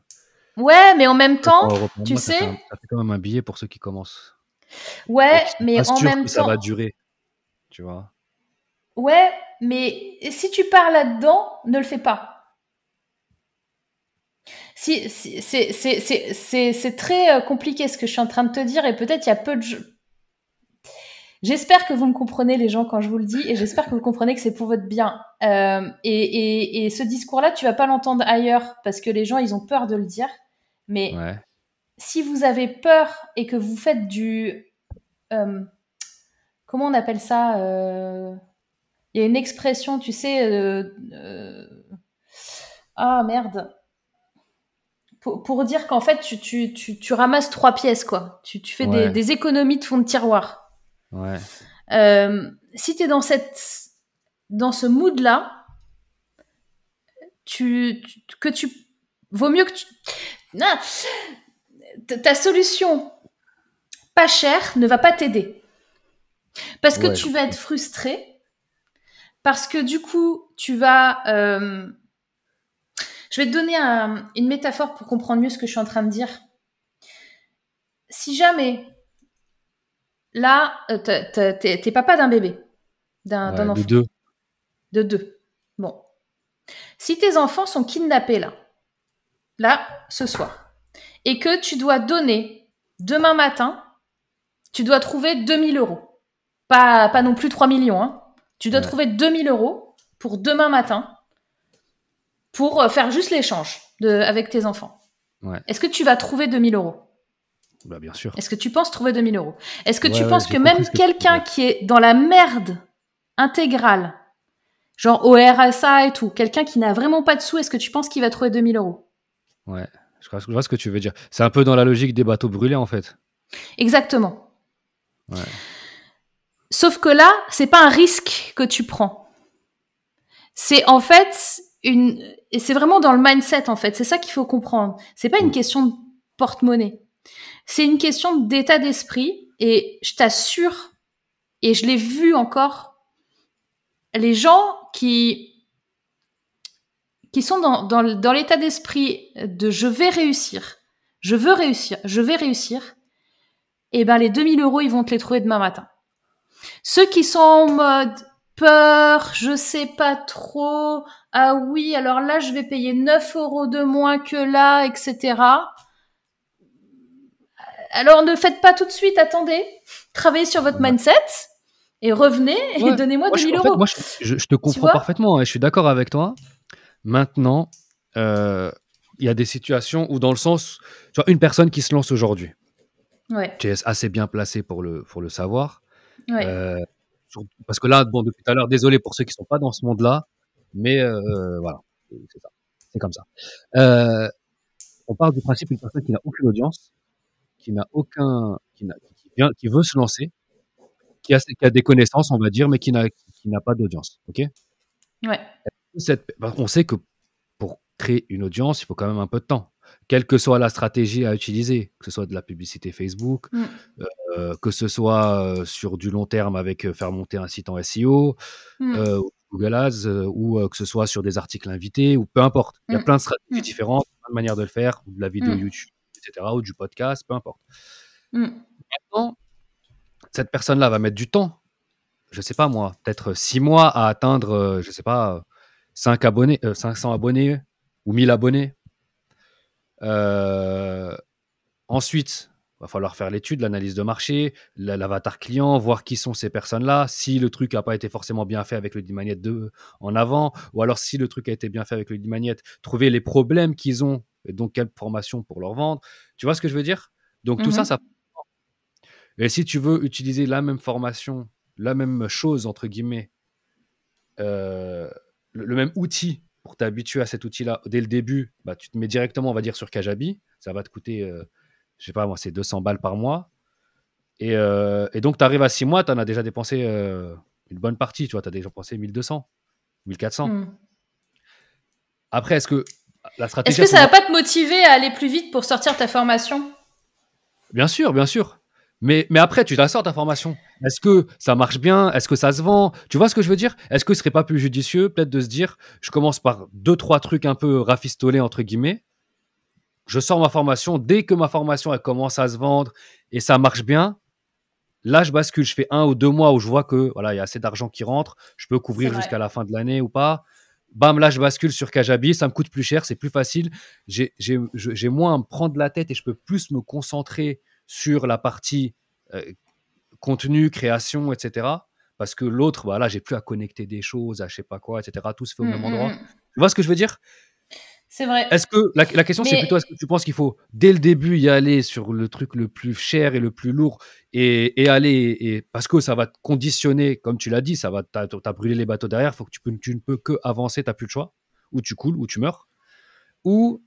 Ouais, mais en même
200
temps, tu
mois, ça fait,
sais,
un- ça fait quand même un billet pour ceux qui commencent.
ouais,
sont
mais en même
que ça va
temps,
durer, tu vois.
ouais, mais si tu pars là-dedans, ne le fais pas. Si, si- c'est très euh, compliqué ce que je suis en train de te dire et peut-être il y a peu de. J'espère que vous me comprenez les gens quand je vous le dis et j'espère que vous comprenez que c'est pour votre bien. Euh, et, et- et ce discours-là, tu vas pas l'entendre ailleurs parce que les gens ils ont peur de le dire. Mais
Ouais.
si vous avez peur et que vous faites du euh, comment on appelle ça euh, Il y a une expression, tu sais. euh, ah merde. Pour, pour dire qu'en fait, tu, tu, tu, tu ramasses trois pièces, quoi. Tu, tu fais des,
Ouais.
des économies de fond de tiroir.
Ouais.
Si tu es dans, cette, dans ce mood-là, tu- que tu. Vaut mieux que tu. Ta- solution pas chère ne va pas t'aider. Parce que
Ouais,
tu vas être frustré. Parce que du coup, tu vas. euh, Je vais te donner un- une métaphore pour comprendre mieux ce que je suis en train de dire. Si jamais, là, euh, t'es papa d'un bébé, d'un
Ouais,
d'un
de
enfant,
deux.
de deux. Bon. Si tes enfants sont kidnappés là, là, ce soir, et que tu dois donner demain matin, tu dois trouver 2000 euros. Pas, pas non plus 3 millions, hein. Tu dois
Ouais.
trouver 2000 euros pour demain matin pour euh, faire juste l'échange avec tes enfants.
Ouais.
Est-ce que tu vas trouver 2000 euros?
Bah, bien sûr.
Est-ce que tu penses trouver 2000 euros? Est-ce que
Ouais,
tu penses que même
que
quelqu'un qui est dans la merde intégrale, genre au RSA et tout, quelqu'un qui n'a vraiment pas de sous, est-ce que tu penses qu'il va trouver 2000 euros?
Ouais. Je vois, je vois ce que tu veux dire. C'est un peu dans la logique des bateaux brûlés, en fait.
Exactement.
Ouais.
Sauf que là, c'est pas un risque que tu prends. C'est en fait une, et c'est vraiment dans le mindset en fait. C'est ça qu'il faut comprendre. C'est pas une
Mm.
question de porte-monnaie. C'est une question d'état d'esprit. Et je t'assure, et je l'ai vu encore, les gens qui qui sont dans, dans, l- dans l'état d'esprit de je vais réussir, je veux réussir, je vais réussir, et ben les 2000 euros, ils vont te les trouver demain matin. Ceux qui sont en mode peur, je sais pas trop, ah oui, alors là, je vais payer 9 euros de moins que là, etc. Alors ne faites pas tout de suite, attendez, travaillez sur votre mindset et revenez et
Ouais.
donnez-moi
Moi, je,
2000
en fait,
euros.
moi, je, je- je te comprends parfaitement. hein, je suis d'accord avec toi. Maintenant, euh, il y a des situations où, dans le sens, tu vois, une personne qui se lance aujourd'hui,
Ouais,
tu es assez bien placé pour le, pour le savoir.
ouais.
Euh, parce que là, bon, depuis tout à l'heure, désolé pour ceux qui sont pas dans ce monde-là, mais euh, voilà, c'est ça, c'est comme ça. On part du principe d'une personne qui n'a aucune audience, qui n'a aucun, qui, n'a- qui vient, qui veut se lancer, qui a, qui a des connaissances, on va dire, mais qui n'a, qui n'a pas d'audience. Ok?
Ouais.
Cette- bah, on sait que pour créer une audience, il faut quand même un peu de temps. Quelle que soit la stratégie à utiliser, que ce soit de la publicité Facebook,
Mm.
euh, que ce soit euh, sur du long terme avec euh, faire monter un site en SEO,
Mm.
euh, ou Google Ads, ou que ce soit sur des articles invités, ou peu importe. Il y a
Mm.
plein de stratégies
Mm.
différentes, plein de manières de le faire, ou de la vidéo. YouTube, etc., ou du podcast, peu importe. Maintenant, cette personne-là va mettre du temps, je sais pas moi, peut-être six mois à atteindre, je sais pas, 5 abonnés, euh, 500 abonnés ou 1000 abonnés. Euh, ensuite, va falloir faire l'étude, l'analyse de marché, la- l'avatar client, voir qui sont ces personnes-là, si le truc n'a pas été forcément bien fait avec le Dimaniette 2 en avant, ou alors si le truc a été bien fait avec le Dimaniette, trouver les problèmes qu'ils ont, et donc quelle formation pour leur vendre. Tu vois ce que je veux dire? Donc tout ça,
Mhm.
ça et si tu veux utiliser la même formation, la même chose, entre guillemets, euh, le, le même outil pour t'habituer à cet outil-là dès le début, bah, tu te mets directement, on va dire, sur Kajabi. Ça va te coûter, euh, je sais pas moi, c'est 200 balles par mois. Et, euh, et donc, tu arrives à 6 mois, tu en as déjà dépensé euh, une bonne partie. Tu vois, tu as déjà dépensé 1200, 1400.
Hmm.
Après, est-ce que la stratégie.
Est-ce que ça va pas te motiver à aller plus vite pour sortir ta formation?
Bien sûr, bien sûr. Mais, mais après, tu la sors ta formation. Est-ce que ça marche bien? Est-ce que ça se vend? Tu vois ce que je veux dire? Est-ce que ce serait pas plus judicieux, peut-être, de se dire, je commence par deux, trois trucs un peu rafistolés, entre guillemets. Je sors ma formation. Dès que ma formation, elle commence à se vendre et ça marche bien, là, je bascule. Je fais un ou deux mois où je vois que voilà, il y a assez d'argent qui rentre. Je peux couvrir jusqu'à la fin de l'année ou pas. Bam, là, je bascule sur Kajabi. Ça me coûte plus cher, c'est plus facile. J'ai moins à me prendre la tête et je peux plus me concentrer sur la partie euh, contenu, création, etc. Parce que l'autre, voilà, j'ai plus à connecter des choses, à je sais pas quoi, etc. Tout se fait au même mm, endroit. Mm, mm. Tu vois ce que je veux dire?
C'est vrai.
Est-ce que la, question c'est plutôt est-ce que tu penses qu'il faut dès le début y aller sur le truc le plus cher et le plus lourd et, aller et parce que ça va te conditionner, comme tu l'as dit, ça va t'as as brûlé les bateaux derrière, faut que tu, peux, tu ne peux que avancer, t'as plus le choix, ou tu coules, ou tu meurs, ou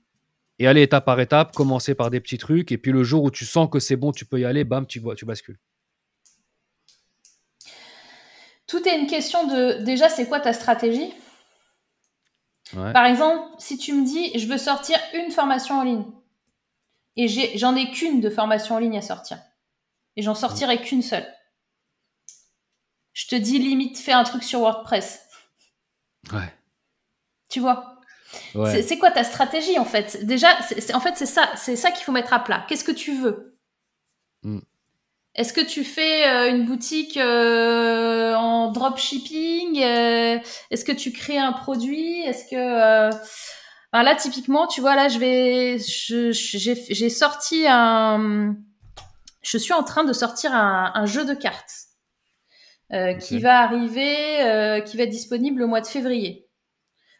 et aller étape par étape, commencer par des petits trucs, et puis le jour où tu sens que c'est bon, tu peux y aller, bam, tu, tu bascules.
Tout est une question de déjà, c'est quoi ta stratégie? Par exemple, si tu me dis, je veux sortir une formation en ligne, et j'en ai, qu'une de formation en ligne à sortir, et j'en sortirai qu'une seule. Je te dis limite, fais un truc sur WordPress.
Ouais.
Tu vois? C'est quoi ta stratégie en fait? Déjà, en fait, c'est ça, c'est ça qu'il faut mettre à plat. Qu'est-ce que tu veux? Mm. Est-ce que tu fais euh, une boutique euh, en dropshipping euh, Est-ce que tu crées un produit? Est-ce que là, typiquement, tu vois, là, je vais, j'ai sorti un, je suis en train de sortir un, jeu de cartes qui va arriver, qui va être disponible au mois de février.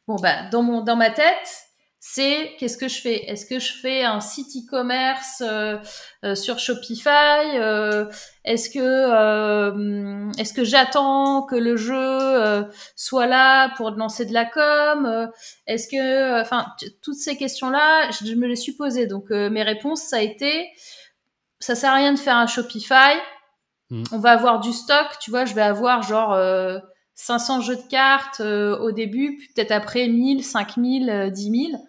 Bon, bah, dans, mon, dans ma tête, c'est qu'est-ce que je fais? Est-ce que je fais un site e-commerce euh, euh, sur Shopify euh, Est-ce que est-ce que j'attends que le jeu soit là pour lancer de la com Est-ce que enfin toutes ces questions-là, je, me les suis posées. Donc mes réponses ça a été ça sert à rien de faire un Shopify. Mmh. On va avoir du stock, tu vois, je vais avoir genre 500 jeux de cartes euh, au début, peut-être après 1000, 5000, 10 000.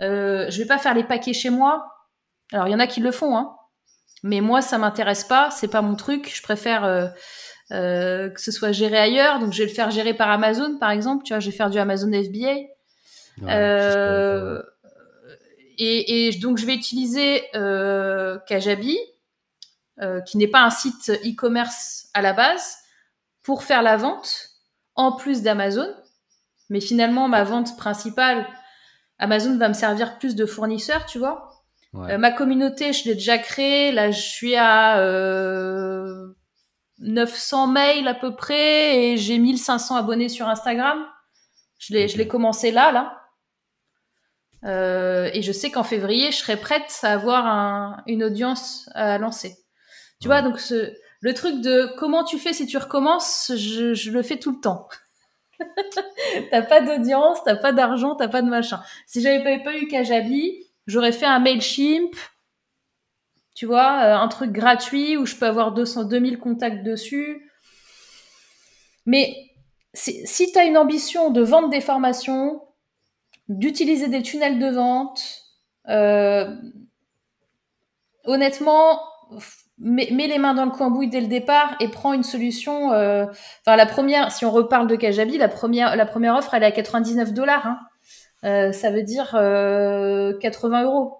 Euh, je vais pas faire les paquets chez moi. Alors il y en a qui le font, hein. Mais moi ça m'intéresse pas, c'est pas mon truc. Je préfère euh, euh, que ce soit géré ailleurs. Donc je vais le faire gérer par Amazon, par exemple. Tu vois, je vais faire du Amazon FBA. et, et, donc je vais utiliser Kajabi, qui n'est pas un site e-commerce à la base, pour faire la vente en plus d'Amazon. Mais finalement, ma vente principale, Amazon va me servir plus de fournisseur, tu vois. Euh, ma communauté, je l'ai déjà créée. Là, je suis à 900 euh, mails à peu près et j'ai 1500 abonnés sur Instagram. Je l'ai, je l'ai commencé là, là. Euh, et je sais qu'en février, je serai prête à avoir une audience à lancer. Tu vois, donc ce, le truc de comment tu fais si tu recommences, je, le fais tout le temps. t'as pas d'audience, t'as pas d'argent, t'as pas de machin. Si j'avais pas, eu Kajabi, j'aurais fait un Mailchimp, tu vois, euh, un truc gratuit où je peux avoir 200, 2000 contacts dessus. Mais si tu as une ambition de vendre des formations, d'utiliser des tunnels de vente, euh, honnêtement, mets, les mains dans le cambouis dès le départ et prends une solution. Euh, enfin, la première, si on reparle de Kajabi, la première, la première offre, elle est à 99 dollars. Hein. Euh, ça veut dire 80 euh, euros.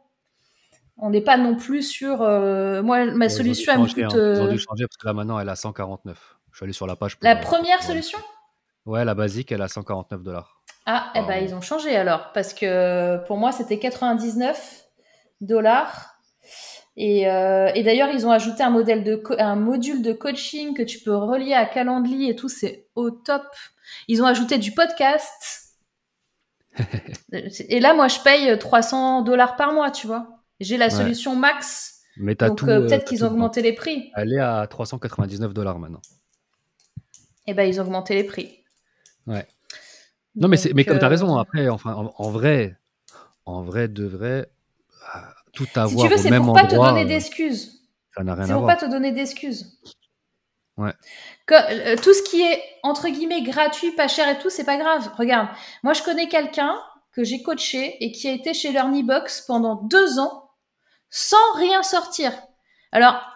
On n'est pas non plus sur. moi, ma solution, elle me coûte.
Hein. Ils ont dû changer parce que là, maintenant, elle est à 149. Je suis allé sur la page.
la première solution?
Ouais, la basique, elle est à 149 dollars.
Ah, eh ben, ils ont changé alors. Parce que pour moi, c'était 99 dollars. Euh, et, d'ailleurs, ils ont ajouté un, modèle de un module de coaching que tu peux relier à Calendly et tout, c'est au top. Ils ont ajouté du podcast. et là, moi, je paye 300 dollars par mois, tu vois. J'ai la solution max. Mais Donc euh, peut-être qu'ils ont augmenté les prix.
Elle est à 399 dollars maintenant.
Eh ben, ils ont augmenté les prix.
Ouais. Non, mais, mais comme tu as raison, euh, après, enfin, en, vrai, en vrai, de vrai, tout avoir
si tu veux,
au
c'est pour pas te donner
euh,
d'excuses.
ça n'a rien
C'est pour pas te donner d'excuses.
Ouais.
Que- euh, tout ce qui est entre guillemets gratuit, pas cher et tout, c'est pas grave. Regarde, moi je connais quelqu'un que j'ai coaché et qui a été chez Box pendant deux ans sans rien sortir. Alors,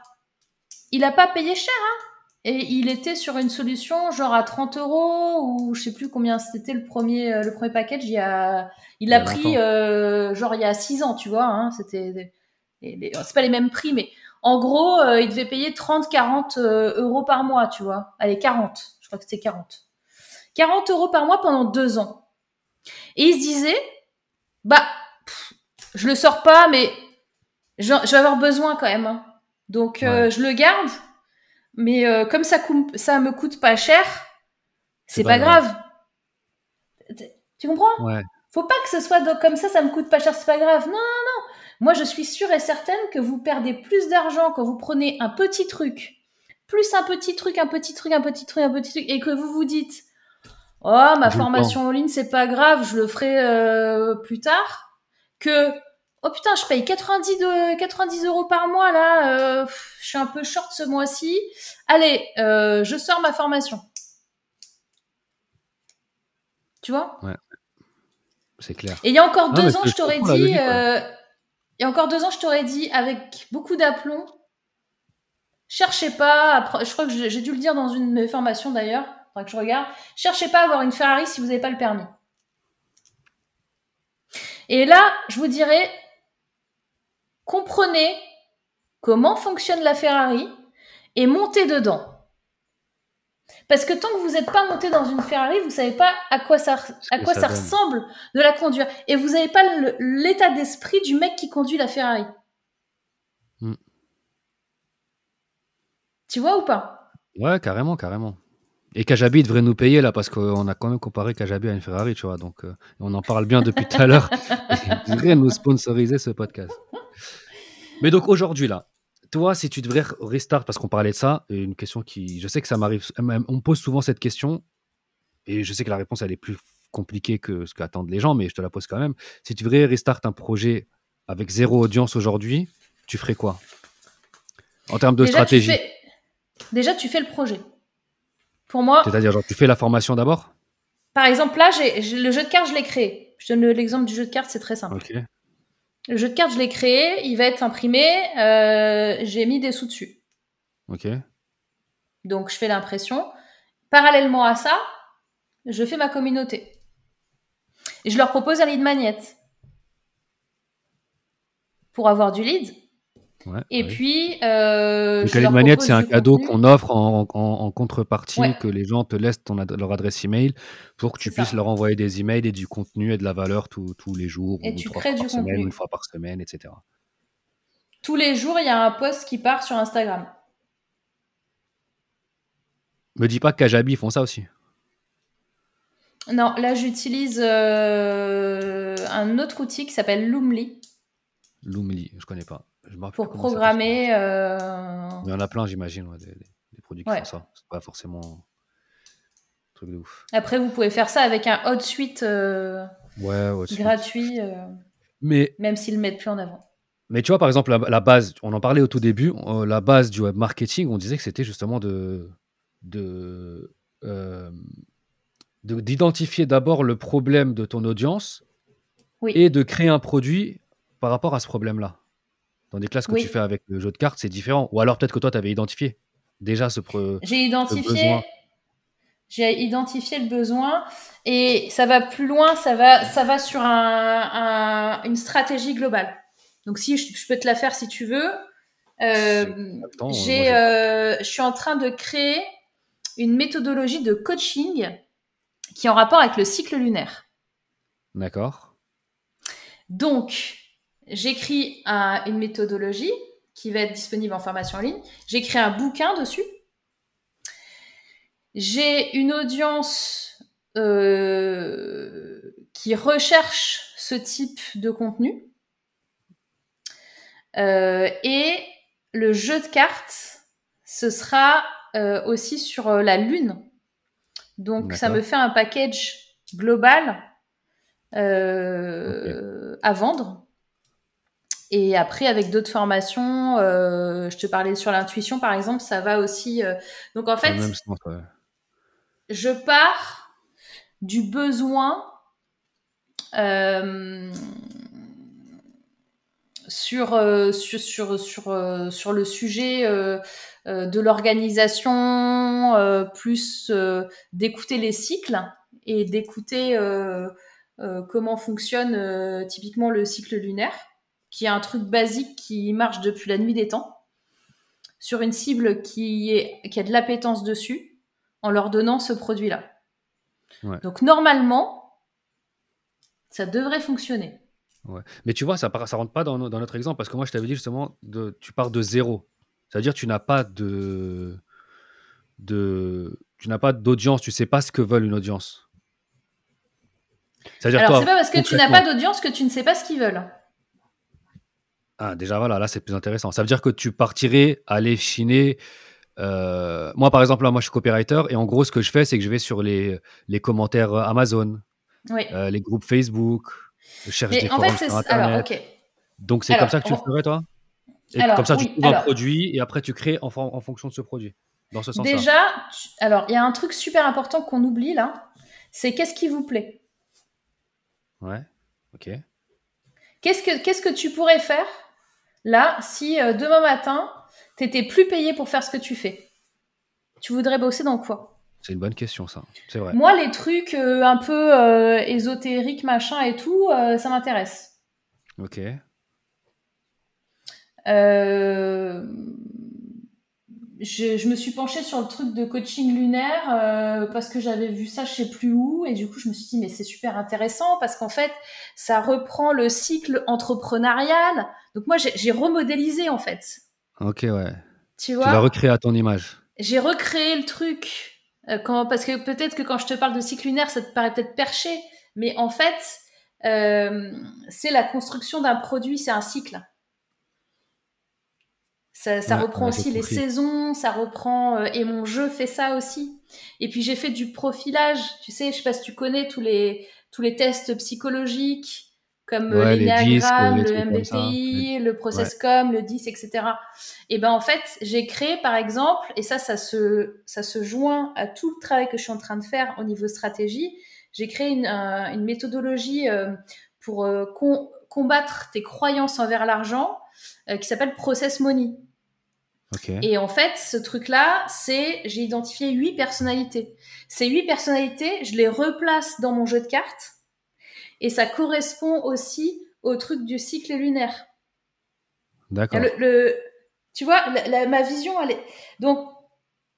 il a pas payé cher, hein et il était sur une solution genre à 30 euros ou je sais plus combien c'était le premier euh, le premier package. Il y a, il l'a pris euh, genre il y a six ans, tu vois. Hein, c'était des- c'est pas les mêmes prix, mais en gros, euh, il devait payer 30-40 euh, euros par mois, tu vois. Allez, 40. Je crois que c'était 40. 40 euros par mois pendant deux ans. Et il se disait, bah, pff, je le sors pas, mais je, je vais avoir besoin quand même. hein. Donc, euh, je le garde. Mais euh, comme ça, me coûte pas cher, c'est pas, grave. Tu comprends?
Ouais.
faut pas que ce soit de- comme ça, ça me coûte pas cher, c'est pas grave. Non, non, non. Moi, je suis sûre et certaine que vous perdez plus d'argent quand vous prenez un petit truc, plus un petit truc, un petit truc, un petit truc, un petit truc, et que vous vous dites, oh, ma
Je
formation en ligne, c'est pas grave, je le ferai euh, plus tard, que, oh putain, je paye 90, de, 90 euros par mois, là, euh, je suis un peu short ce mois-ci. Allez, euh, je sors ma formation. Tu vois?
C'est clair.
et il y a encore deux ans, je t'aurais dit,
ouais.
euh, il y a encore deux ans, je t'aurais dit avec beaucoup d'aplomb, cherchez pas, à je crois que j'ai j'ai dû le dire dans une de mes formations d'ailleurs, faudra que je regarde, cherchez pas à avoir une Ferrari si vous n'avez pas le permis. Et là, je vous dirais, comprenez comment fonctionne la Ferrari et montez dedans. Parce que tant que vous n'êtes pas monté dans une Ferrari, vous savez pas à quoi ça, à
que
quoi
ça
ça,
donne.
ressemble de la conduire. Et vous n'avez pas l'état d'esprit du mec qui conduit la Ferrari.
Hmm.
Tu vois ou pas?
Ouais, carrément, carrément. Et Kajabi devrait nous payer là parce qu'on a quand même comparé Kajabi à une Ferrari, tu vois. Donc euh, on en parle bien depuis tout à l'heure. Il devrait nous sponsoriser ce podcast. Mais donc aujourd'hui là, toi, si tu devrais restart, parce qu'on parlait de ça, une question qui, je sais que ça m'arrive, on me pose souvent cette question, et je sais que la réponse elle est plus compliquée que ce qu'attendent les gens, mais je te la pose quand même. Si tu devrais restart un projet avec zéro audience aujourd'hui, tu ferais quoi? En termes de
Déjà,
stratégie.
Tu fais... Déjà, tu fais le projet. Pour moi,
C'est-à-dire, genre, tu fais la formation d'abord?
par exemple, là, j'ai le jeu de cartes, je l'ai créé. Je donne le- l'exemple du jeu de cartes, c'est très simple.
Ok.
Le jeu de cartes, je l'ai créé, il va être imprimé, euh, j'ai mis des sous dessus.
Ok.
Donc, je fais l'impression. Parallèlement à ça, je fais ma communauté. Et je leur propose un lead magnet pour avoir du lead.
Ouais,
Et
ouais.
puis, euh,
Le
je leur
manette, c'est un cadeau qu'on offre en, en- en contrepartie
Ouais.
que les gens te laissent ton ad- leur adresse email pour que tu
ça.
puisses leur envoyer des emails et du contenu et de la valeur tous- les jours
Et
ou
tu
trois
crées
fois
du
par
contenu.
une fois par semaine, etc.
Tous les jours, il y a un post qui part sur Instagram.
Me dis pas que Kajabi font ça aussi.
Non, là, j'utilise euh, un autre outil qui s'appelle Loomly
Loomly, je connais pas. Je
pour programmer. euh.
Il y en a plein, j'imagine, ouais, des, produits qui
Ouais.
font ça. C'est pas forcément un truc de ouf.
Après, vous pouvez faire ça avec un hot suite euh,
Ouais,
gratuit, euh,
Mais
même s'ils le mettent plus en avant.
Mais tu vois, par exemple, la, la base, on en parlait au tout début, euh, la base du web marketing, on disait que c'était justement de, de, euh, de- d'identifier d'abord le problème de ton audience
Oui.
et de créer un produit par rapport à ce problème-là. Que là, ce que
Oui.
tu fais avec le jeu de cartes, c'est différent. Ou alors peut-être que toi, tu avais identifié déjà ce...
J'ai identifié,
besoin.
j'ai identifié le besoin et ça va plus loin, ça va, ça va sur un, un- une stratégie globale. Donc si je, je peux te la faire si tu veux. Euh, j'ai,
j'ai-
euh, je suis en train de créer une méthodologie de coaching qui est en rapport avec le cycle lunaire.
D'accord.
Donc, j'écris un- une méthodologie qui va être disponible en formation en ligne. J'écris un bouquin dessus. J'ai une audience euh, qui recherche ce type de contenu. Euh, et le jeu de cartes, ce sera euh, aussi sur la lune. Donc, ça me fait un package global à vendre. Et après, avec d'autres formations, je te parlais sur l'intuition, par exemple, ça va aussi. Donc en fait, je pars du besoin sur, sur, sur, sur, sur, le sujet de l'organisation, plus d'écouter les cycles et d'écouter comment fonctionne typiquement le cycle lunaire, qui est un truc basique qui marche depuis la nuit des temps, sur une cible qui, est, qui a de l'appétence dessus, en leur donnant ce produit-là. Donc normalement, ça devrait fonctionner.
Mais tu vois, ça ne rentre pas dans, notre exemple, parce que moi, je t'avais dit justement, de, tu pars de zéro. C'est-à-dire tu n'as pas de, de tu n'as pas d'audience, tu sais pas ce que veulent une audience.
C'est-à-dire Alors, c'est pas parce que tu n'as pas d'audience que tu ne sais pas ce qu'ils veulent.
Ah, déjà, voilà, là, c'est plus intéressant. Ça veut dire que tu partirais aller chiner. Euh, moi, par exemple, là, moi, je suis copywriter et en gros, ce que je fais, c'est que je vais sur les, les commentaires Amazon, euh, les groupes Facebook, je cherche des en fait, sur Internet. Donc, c'est comme ça que tu le ferais, toi? Comme ça, tu trouves un produit et après tu crées en, en, fonction de ce produit. Dans ce sens-là.
Déjà, alors il y a un truc super important qu'on oublie là, c'est qu'est-ce qui vous plaît?
Ouais, ok.
Qu'est-ce que, qu'est-ce que tu pourrais faire là si euh, demain matin, tu étais plus payé pour faire ce que tu fais Tu voudrais bosser dans quoi?
C'est une bonne question, ça. C'est vrai.
Moi, les trucs euh, un peu euh, ésotériques, machin et tout, ça m'intéresse.
Ok.
Euh, je, me suis penchée sur le truc de coaching lunaire euh, parce que j'avais vu ça je sais plus où et du coup je me suis dit mais c'est super intéressant parce qu'en fait ça reprend le cycle entrepreneurial. Donc moi j'ai remodélisé en fait.
Ok ouais. Tu vois tu l'as recréé à ton image.
J'ai recréé le truc euh, quand, parce que peut-être que quand je te parle de cycle lunaire ça te paraît peut-être perché mais en fait c'est la construction d'un produit c'est un cycle ça, reprend aussi les saisons, ça reprend euh, et mon jeu fait ça aussi. Et puis j'ai fait du profilage, tu sais, je sais pas si tu connais tous les tous les tests psychologiques comme euh, les le MBTI, le ProcessCom, le DIS, etc. Et ben en fait, j'ai créé par exemple, et ça, ça se ça se joint à tout le travail que je suis en train de faire au niveau stratégie. J'ai créé une, une méthodologie euh, pour combattre tes croyances envers l'argent qui s'appelle Process Money. Et en fait, ce truc-là, c'est j'ai identifié huit personnalités. Ces huit personnalités, je les replace dans mon jeu de cartes et ça correspond aussi au truc du cycle lunaire.
D'accord.
Le, tu vois, ma vision, elle est donc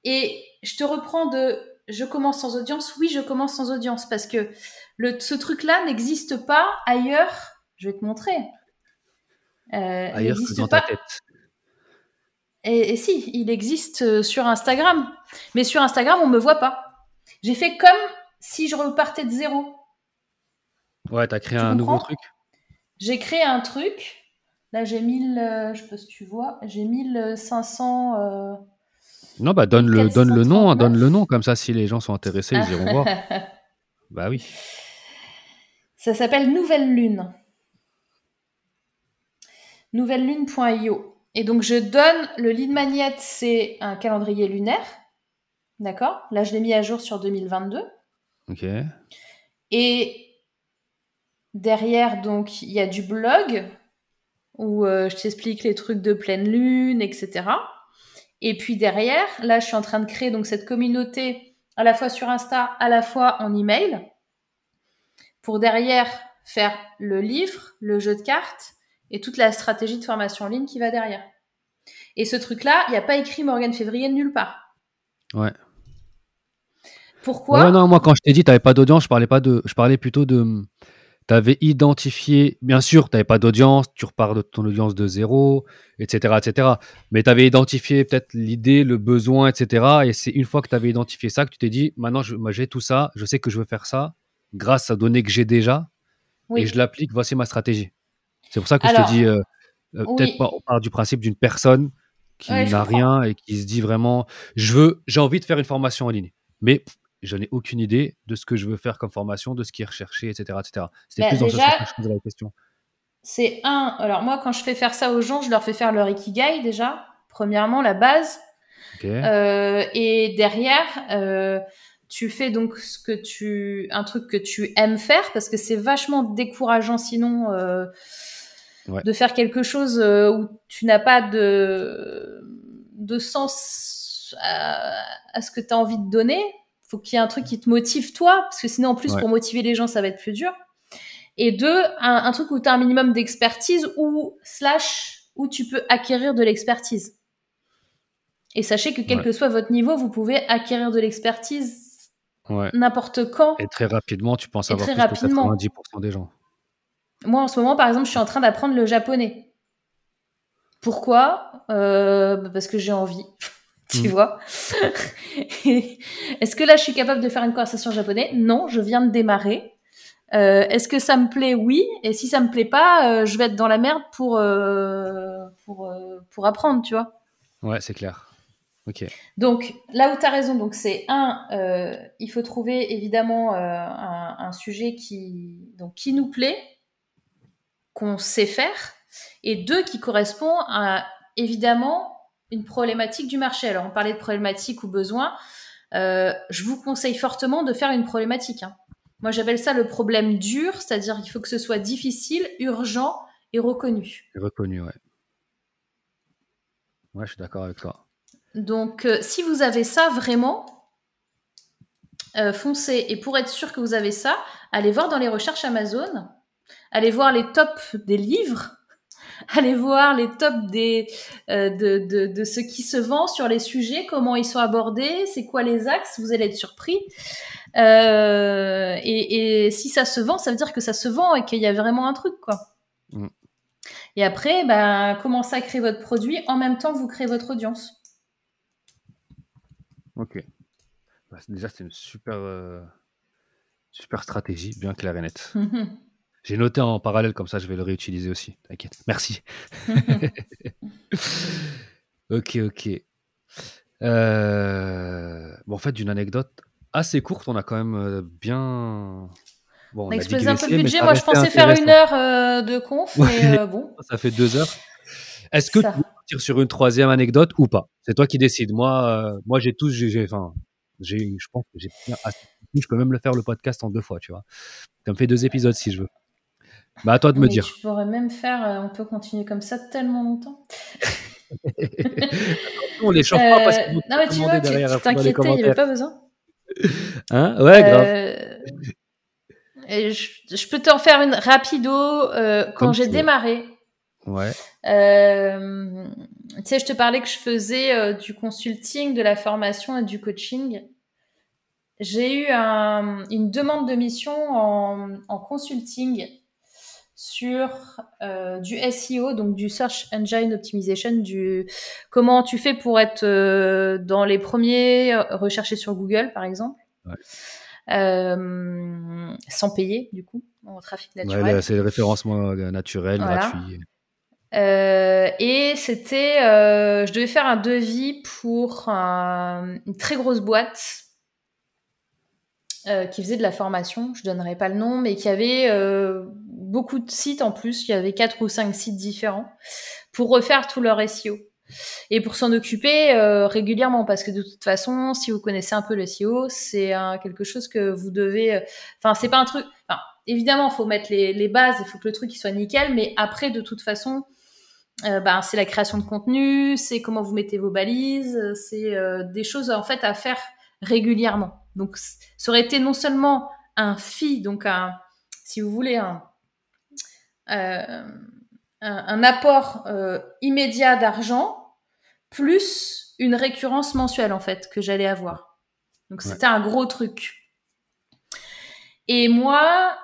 et je te reprends de je commence sans audience. Oui, je commence sans audience parce que le, ce truc-là n'existe pas ailleurs. Je vais te montrer.
Euh, ailleurs que dans ta tête.
Et, si, il existe euh, sur Instagram. Mais sur Instagram, on me voit pas. J'ai fait comme si je repartais de zéro.
Ouais, tu as créé un nouveau truc
J'ai créé un truc. Là, j'ai 1000, euh, je sais pas si tu vois, j'ai 1500. Euh,
non, bah donne le, donne le nom, hein, donne le nom, comme ça, si les gens sont intéressés, ils iront voir. Bah oui.
Ça s'appelle Nouvelle Lune. Nouvellelune.io. Et donc, je donne le lead magnet, c'est un calendrier lunaire. D'accord? Là, je l'ai mis à jour sur 2022.
Ok.
Et derrière, donc, il y a du blog où euh, je t'explique les trucs de pleine lune, etc. Et puis derrière, là, je suis en train de créer donc cette communauté à la fois sur Insta, à la fois en email, pour derrière faire le livre, le jeu de cartes et toute la stratégie de formation en ligne qui va derrière. Et ce truc-là, il n'y a pas écrit Morgane Février nulle part.
Ouais.
Pourquoi
Non, moi, quand je t'ai dit, tu n'avais pas d'audience, je parlais pas de, je parlais plutôt de, tu avais identifié, bien sûr, tu n'avais pas d'audience, tu repars de ton audience de zéro, etc., etc. Mais tu avais identifié peut-être l'idée, le besoin, etc. Et c'est une fois que tu avais identifié ça que tu t'es dit, maintenant, j'ai tout ça, je sais que je veux faire ça, grâce à données que j'ai déjà, et je l'applique, voici ma stratégie. C'est pour ça que je te dis, euh, euh, peut-être pas, on part du principe d'une personne qui n'a rien et qui se dit vraiment, je veux, j'ai envie de faire une formation en ligne, mais je n'ai aucune idée de ce que je veux faire comme formation, de ce qui est recherché, etc., etc. C'était bah, plus dans ce sens que je posais la question.
c'est un. Alors moi, quand je fais faire ça aux gens, je leur fais faire leur ikigai déjà. Premièrement, la base. Euh, et derrière, euh, tu fais donc ce que tu, un truc que tu aimes faire parce que c'est vachement décourageant sinon euh, de faire quelque chose où tu n'as pas de de sens à, à ce que tu as envie de donner. Faut qu'il y ait un truc qui te motive toi parce que sinon en plus pour motiver les gens ça va être plus dur. Et deux, un, truc où tu as un minimum d'expertise ou slash où tu peux acquérir de l'expertise. Et sachez que quel que soit votre niveau, vous pouvez acquérir de l'expertise n'importe quand.
Et très rapidement, tu penses avoir plus de 90% des gens.
Moi, en ce moment, par exemple, je suis en train d'apprendre le japonais. Pourquoi? Euh, bah, Parce que j'ai envie. tu hmm. vois Est-ce que là, je suis capable de faire une conversation en japonais? Non, je viens de démarrer. Euh, est-ce que ça me plaît? Oui. Et si ça me plaît pas, euh, je vais être dans la merde pour pour pour apprendre, tu vois.
Ouais, c'est clair. Ok.
Donc là où tu as raison, donc c'est un, il faut trouver évidemment un, un, sujet qui donc qui nous plaît, qu'on sait faire, et deux qui correspond à évidemment une problématique du marché. Alors on parlait de problématique ou besoin. je vous conseille fortement de faire une problématique. Hein. Moi, j'appelle ça le problème dur, c'est-à-dire qu'il faut que ce soit difficile, urgent et reconnu.
reconnu, ouais. Ouais, je suis d'accord avec toi.
Donc, euh, si vous avez ça vraiment, euh, foncez. Et pour être sûr que vous avez ça, allez voir dans les recherches Amazon, allez voir les tops des livres, allez voir les tops des, euh, de, de, de, ce qui se vend sur les sujets, comment ils sont abordés, c'est quoi les axes, vous allez être surpris. Euh, et, si ça se vend, ça veut dire que ça se vend et qu'il y a vraiment un truc, quoi. Mm. Et après, bah, commencez à créer votre produit en même temps que vous créez votre audience.
Ok. Bah, déjà, c'est une super, euh, super stratégie, bien claire et nette. J'ai noté en parallèle, comme ça, je vais le réutiliser aussi. T'inquiète. Merci. ok, ok. Euh, bon, en fait, d'une anecdote assez courte. On a quand même euh, bien.
Bon, on, a explosé un peu le budget. Moi, je pensais faire une heure euh, de conf, mais euh, bon.
Ça fait deux heures. Est-ce que tu veux partir sur une troisième anecdote ou pas? C'est toi qui décides. Moi, moi, j'ai tous, j'ai, enfin, j'ai, je pense que j'ai. Je peux même le faire le podcast en deux fois, tu vois. Ça me fait deux épisodes si je veux. Bah, à toi de me dire.
Tu pourrais même faire. on peut continuer comme ça tellement longtemps.
on les chauffe pas parce que.
non, mais tu vois, tu t'inquiètes, il n'y avait pas besoin.
Hein? Ouais, grave.
Euh, je, peux t'en faire une rapido. Euh, quand j'ai démarré,
ouais.
Euh, tu sais, je te parlais que je faisais du consulting, de la formation et du coaching. J'ai eu une demande de mission en, en consulting sur euh, du SEO, donc du Search Engine Optimization, du comment tu fais pour être euh, dans les premiers euh, recherchés sur Google, par exemple, sans payer, du coup, en trafic naturel.
c'est le référencement naturel, gratuit.
et c'était, je devais faire un devis pour une très grosse boîte qui faisait de la formation, je donnerai pas le nom, mais qui avait beaucoup de sites en plus. Il y avait quatre ou cinq sites différents pour refaire tout leur SEO et pour s'en occuper euh, régulièrement parce que de toute façon, si vous connaissez un peu le SEO, c'est quelque chose que vous devez. Euh, enfin, c'est pas un truc. Enfin, évidemment, faut mettre les, bases, il faut que le truc soit nickel, mais après, de toute façon. Euh, ben, c'est la création de contenu, c'est comment vous mettez vos balises, c'est des choses en fait à faire régulièrement. Donc, ça aurait été non seulement un fee, donc un, si vous voulez, un, euh, un, apport euh, immédiat d'argent plus une récurrence mensuelle en fait que j'allais avoir. Donc c'était un gros truc. Et moi,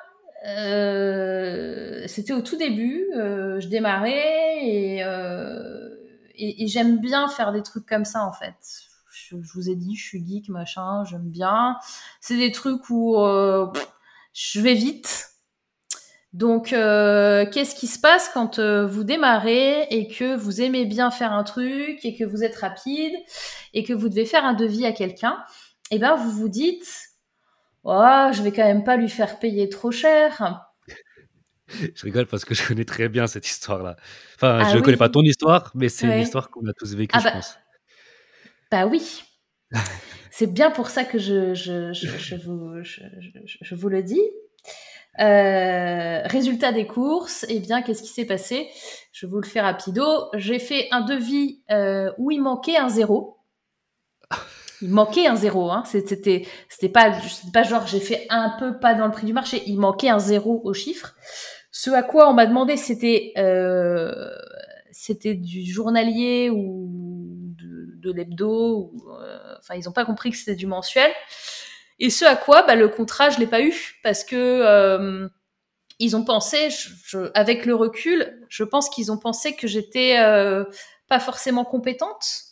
euh, c'était au tout début, je démarrais et, et, j'aime bien faire des trucs comme ça en fait. Je, vous ai dit, je suis geek, machin, j'aime bien. C'est des trucs où je vais vite, donc, euh, qu'est-ce qui se passe quand euh, vous démarrez et que vous aimez bien faire un truc et que vous êtes rapide et que vous devez faire un devis à quelqu'un Eh bien, vous vous dites, oh, je vais quand même pas lui faire payer trop cher.
je rigole parce que je connais très bien cette histoire-là. Enfin, ah je ne connais pas ton histoire, mais c'est une histoire qu'on a tous vécue, ah je
bah...
pense.
Bah oui. c'est bien pour ça que je, je, je, vous, je vous, le dis. Euh, résultat des courses, eh bien, qu'est-ce qui s'est passé? Je vous le fais rapido. J'ai fait un devis euh, où il manquait un zéro. Il manquait un zéro. Hein. C'était, c'était pas, pas genre j'ai fait un peu pas dans le prix du marché. Il manquait un zéro au chiffre. Ce à quoi on m'a demandé, c'était, euh, c'était du journalier ou de, l'hebdo. Euh, enfin, ils n'ont pas compris que c'était du mensuel. Et ce à quoi, bah, le contrat, je l'ai pas eu parce que euh, ils ont pensé, je, avec le recul, je pense qu'ils ont pensé que j'étais euh, pas forcément compétente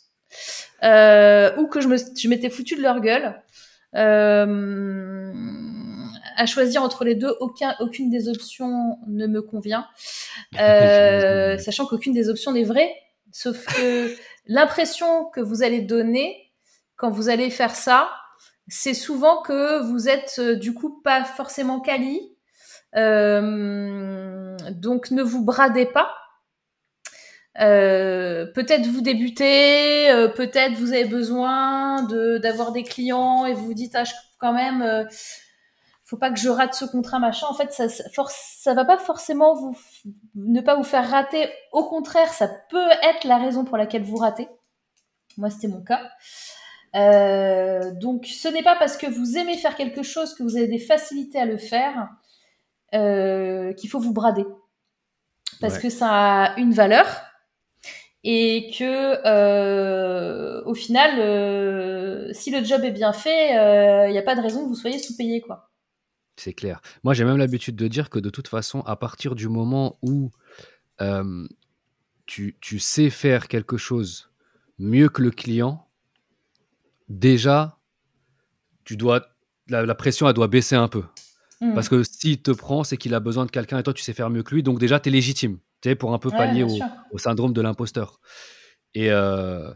euh, ou que je me, je m'étais foutu de leur gueule. À choisir entre les deux, aucun, aucune des options ne me convient, sachant qu'aucune des options n'est vraie, sauf que l'impression que vous allez donner quand vous allez faire ça, c'est souvent que vous êtes euh, du coup pas forcément quali. Euh, donc ne vous bradez pas. Euh, peut-être vous débutez, peut-être vous avez besoin d'avoir des clients et vous vous dites ah quand même faut pas que je rate ce contrat machin. En fait, ça, ça va pas forcément vous ne pas vous faire rater. Au contraire, ça peut être la raison pour laquelle vous ratez. Moi, c'était mon cas. Euh, donc, ce n'est pas parce que vous aimez faire quelque chose, que vous avez des facilités à le faire, euh, qu'il faut vous brader. Parce que ça a une valeur et que, euh, au final, si le job est bien fait, il n'y a pas de raison que vous soyez sous-payé, quoi.
C'est clair. Moi, j'ai même l'habitude de dire que de toute façon, à partir du moment où tu, tu sais faire quelque chose mieux que le client, déjà, tu dois, la, pression, elle doit baisser un peu. Hmm. Parce que s'il te prend, c'est qu'il a besoin de quelqu'un et toi, tu sais faire mieux que lui. Donc, déjà, tu es légitime. Tu sais, pour un peu pallier au, syndrome de l'imposteur. Euh,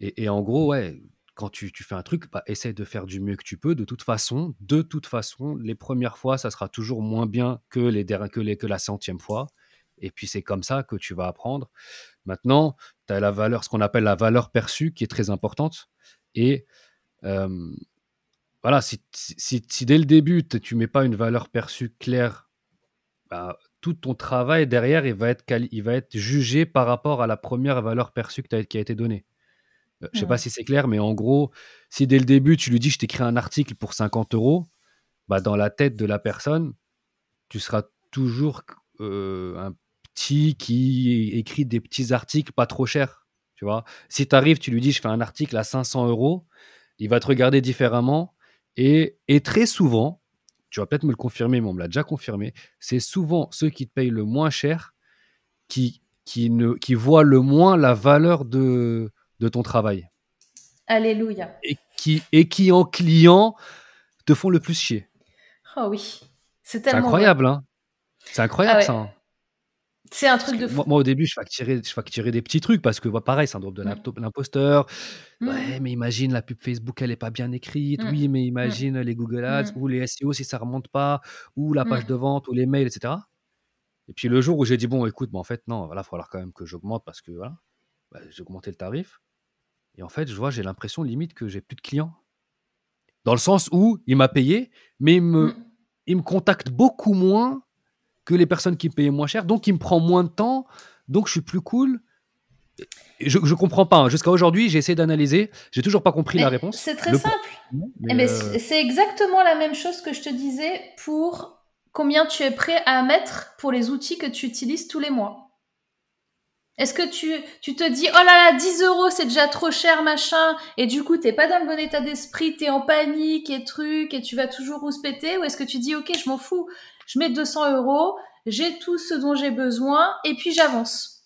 et, et, en gros, ouais, quand tu, fais un truc, bah, essaie de faire du mieux que tu peux. De toute façon, de toute façon, les premières fois, ça sera toujours moins bien que, les, que, les, que la centième fois. Et puis, c'est comme ça que tu vas apprendre. Maintenant, tu as la valeur, ce qu'on appelle la valeur perçue, qui est très importante. Et voilà, si, dès le début, tu mets pas une valeur perçue claire, bah, tout ton travail derrière, il va, être il va être jugé par rapport à la première valeur perçue qui a été donnée. Euh, je sais pas si c'est clair, mais en gros, si dès le début, tu lui dis, je t'écris un article pour 50 euros, bah, dans la tête de la personne, tu seras toujours euh, un petit qui écrit des petits articles pas trop chers. Tu vois, si tu arrives, tu lui dis, je fais un article à 500 euros, il va te regarder différemment. Et, très souvent, tu vas peut-être me le confirmer, mais on me l'a déjà confirmé, c'est souvent ceux qui te payent le moins cher qui, qui, ne, qui voient le moins la valeur de, de ton travail.
Alléluia.
Et qui, et qui, en client, te font le plus chier.
Oh oui.
C'est incroyable, hein. C'est incroyable, ah ça. Hein.
C'est un truc de
fou. Moi, au début, je facturais, je facturais des petits trucs parce que, bah, pareil, syndrome de mmh. l'imposteur. Mmh. Ouais, mais imagine, la pub Facebook, elle n'est pas bien écrite. Mmh. Oui, mais imagine les Google Ads ou les SEO si ça remonte pas, ou la page de vente, ou les mails, etc. Et puis le jour où j'ai dit, bon, écoute, bah, en fait, non, il va falloir quand même que j'augmente parce que voilà, bah, j'ai augmenté le tarif. Et en fait, je vois, j'ai l'impression limite que j'ai plus de clients. Dans le sens où il m'a payé, mais il me, il me contacte beaucoup moins que les personnes qui me payaient moins cher, donc il me prend moins de temps, donc je suis plus cool. Je, je comprends pas. Hein. Jusqu'à aujourd'hui, j'ai essayé d'analyser. J'ai toujours pas compris la réponse.
C'est très simple. Eh ben, euh, c'est exactement la même chose que je te disais pour combien tu es prêt à mettre pour les outils que tu utilises tous les mois. Est-ce que tu, tu te dis, oh là là, 10 euros, c'est déjà trop cher, machin, et du coup, t'es pas dans le bon état d'esprit, t'es en panique et truc, et tu vas toujours rouspéter, ou est-ce que tu dis, ok, je m'en fous, je mets 200 euros, j'ai tout ce dont j'ai besoin, et puis j'avance.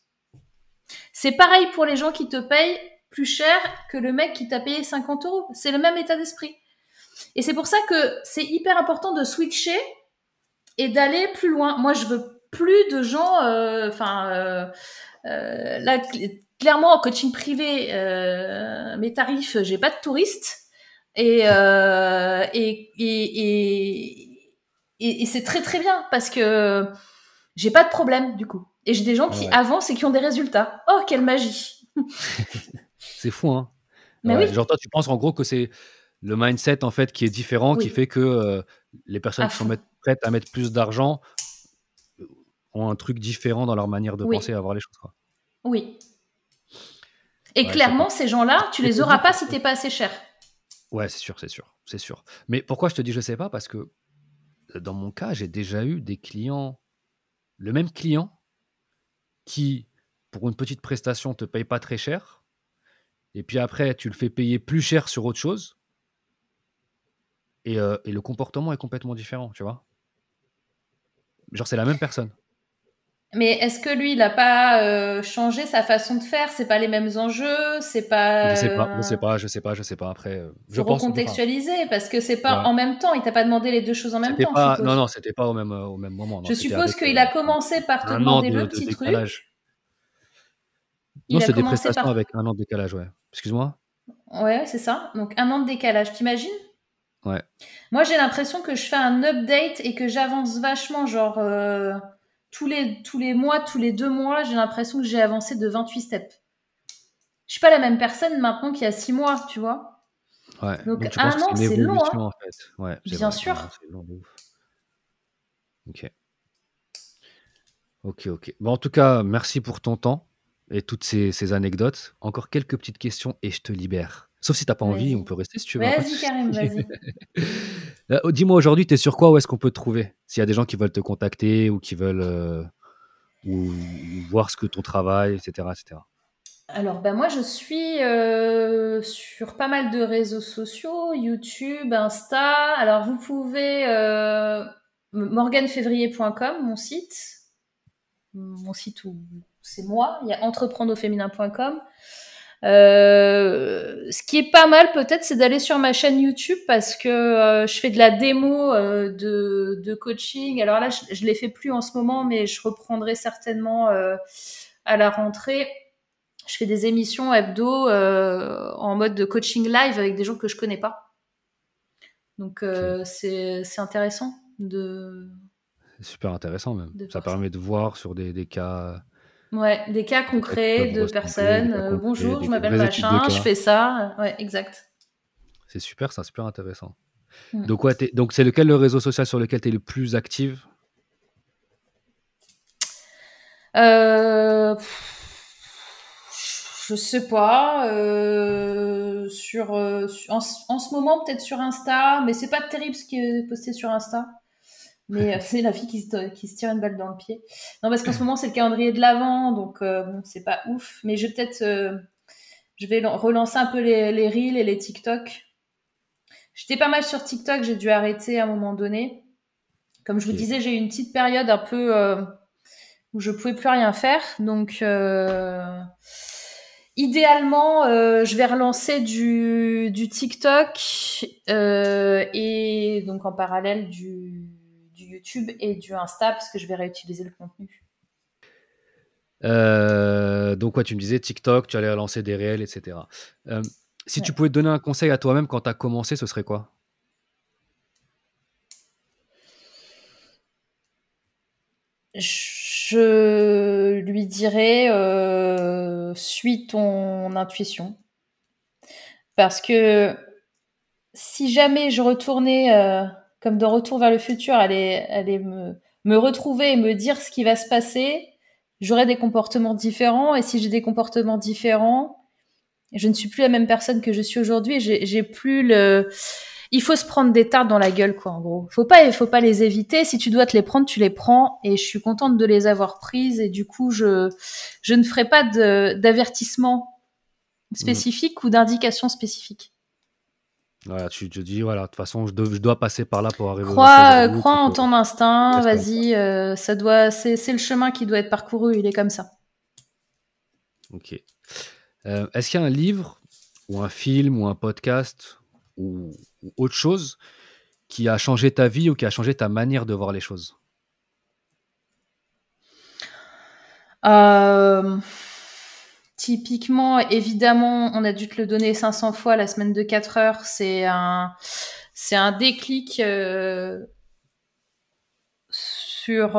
C'est pareil pour les gens qui te payent plus cher que le mec qui t'a payé 50 euros. C'est le même état d'esprit. Et c'est pour ça que c'est hyper important de switcher et d'aller plus loin. Moi, je veux plus de gens, euh, enfin, euh, euh, là, clairement, en coaching privé, mes tarifs, j'ai pas de touristes. Et, et, et, et et, c'est très très bien parce que j'ai pas de problème du coup. Et j'ai des gens qui avancent et qui ont des résultats. Oh, quelle magie
C'est fou, hein Mais oui. Genre toi, tu penses en gros que c'est le mindset en fait qui est différent, qui fait que euh, les personnes qui sont prêtes à mettre plus d'argent euh, ont un truc différent dans leur manière de penser à voir les choses. Quoi.
Oui. Et clairement, ces gens-là, tu les auras pas si t'es pas assez cher.
Ouais, c'est sûr, c'est sûr, c'est sûr. Mais pourquoi je te dis je sais pas? Parce que euh, dans mon cas, j'ai déjà eu des clients, le même client, qui, pour une petite prestation, te paye pas très cher, et puis après, tu le fais payer plus cher sur autre chose, et, euh, et le comportement est complètement différent, tu vois? Genre, c'est la même personne.
Mais est-ce que lui, il n'a pas euh, changé sa façon de faire? C'est pas les mêmes enjeux C'est pas.
Je sais pas, je sais pas, je sais pas, je sais pas. Après, euh,
je pense. Recontextualiser, parce que c'est pas en même temps. Il t'a pas demandé les deux choses en même temps.
Pas, non, non, c'était pas au même au même moment.
je suppose qu'il a commencé par te demander le petit truc.
non, c'est des prestations avec un an de décalage, ouais. Excuse-moi?
Ouais, c'est ça. Donc un an de décalage, t'imagines?
Ouais.
Moi, j'ai l'impression que je fais un update et que j'avance vachement, genre euh, tous, les, tous les mois, tous les deux mois, j'ai l'impression que j'ai avancé de 28 steps. Je suis pas la même personne maintenant qu'il y a six mois, tu vois.
Ouais. Donc, un an, c'est long. Hein. En fait. ouais,
Bien sûr.
ok. Ok, ok. Bon, en tout cas, merci pour ton temps et toutes ces, ces anecdotes. Encore quelques petites questions et je te libère. Sauf si tu n'as pas envie, on peut rester si tu veux.
Vas-y, Karim, vas-y.
Euh, dis-moi aujourd'hui, tu es sur quoi? Où est-ce qu'on peut te trouver? S'il y a des gens qui veulent te contacter ou qui veulent euh, voir ce que ton travail, etc. etc.
Alors, ben moi, je suis euh, sur pas mal de réseaux sociaux, YouTube, Insta. Alors, vous pouvez morganfévrier.com, mon site. Mon site où c'est moi. Il y a entreprendreauféminin.com. Euh, ce qui est pas mal peut-être, c'est d'aller sur ma chaîne YouTube parce que euh, je fais de la démo euh, de, de, coaching. Alors là, je, je l'ai fait plus en ce moment, mais je reprendrai certainement à la rentrée. Je fais des émissions hebdo en mode de coaching live avec des gens que je connais pas. Donc c'est intéressant de.
Super intéressant même. Ça permet de voir sur des, des cas
Ouais, des cas concrets de personnes. Euh, bonjour, je m'appelle machin, je fais ça. Ouais, exact.
C'est super, c'est super intéressant. Mm. Donc, ouais, donc, c'est lequel le réseau social sur lequel tu es le plus active?
Euh... Je sais pas. Euh, sur, euh, en, en, ce moment, peut-être sur Insta, mais c'est pas terrible ce qui est posté sur Insta mais euh, c'est la fille qui se, qui se, tire une balle dans le pied. Non, parce qu'en ce moment, c'est le calendrier de l'avant, donc euh, bon, c'est pas ouf. Mais je vais peut-être. Euh, je vais relancer un peu les, les Reels et les TikTok. J'étais pas mal sur TikTok, j'ai dû arrêter à un moment donné. Comme je vous disais, j'ai eu une petite période un peu où je pouvais plus rien faire. Donc, idéalement, je vais relancer du, du TikTok et donc en parallèle du, YouTube et du Insta parce que je vais réutiliser le contenu.
Euh, donc, ouais, tu me disais TikTok, tu allais lancer des réels, etc. Euh, si tu pouvais te donner un conseil à toi-même quand tu as commencé, ce serait quoi?
Je lui dirais euh, suis ton intuition. Parce que si jamais je retournais comme de Retour vers le futur, aller, aller me, me retrouver et me dire ce qui va se passer, j'aurai des comportements différents. Et si j'ai des comportements différents, je ne suis plus la même personne que je suis aujourd'hui. J'ai plus le. Il faut se prendre des tartes dans la gueule, quoi, en gros. Faut pas, faut pas les éviter. Si tu dois te les prendre, tu les prends. Et je suis contente de les avoir prises. Et du coup, je, je ne ferai pas d'avertissement spécifique ou d'indication spécifique.
Voilà, tu te dis, voilà, de toute façon, je, dois passer par là pour arriver
crois, Crois en ton instinct, vas-y, euh, ça doit, c'est, le chemin qui doit être parcouru, il est comme ça.
Ok. Euh, est-ce qu'il y a un livre, ou un film, ou un podcast, ou, autre chose qui a changé ta vie ou qui a changé ta manière de voir les choses?
Euh... Typiquement, évidemment, on a dû te le donner 500 fois la semaine de 4 heures. C'est un, c'est un déclic euh, sur,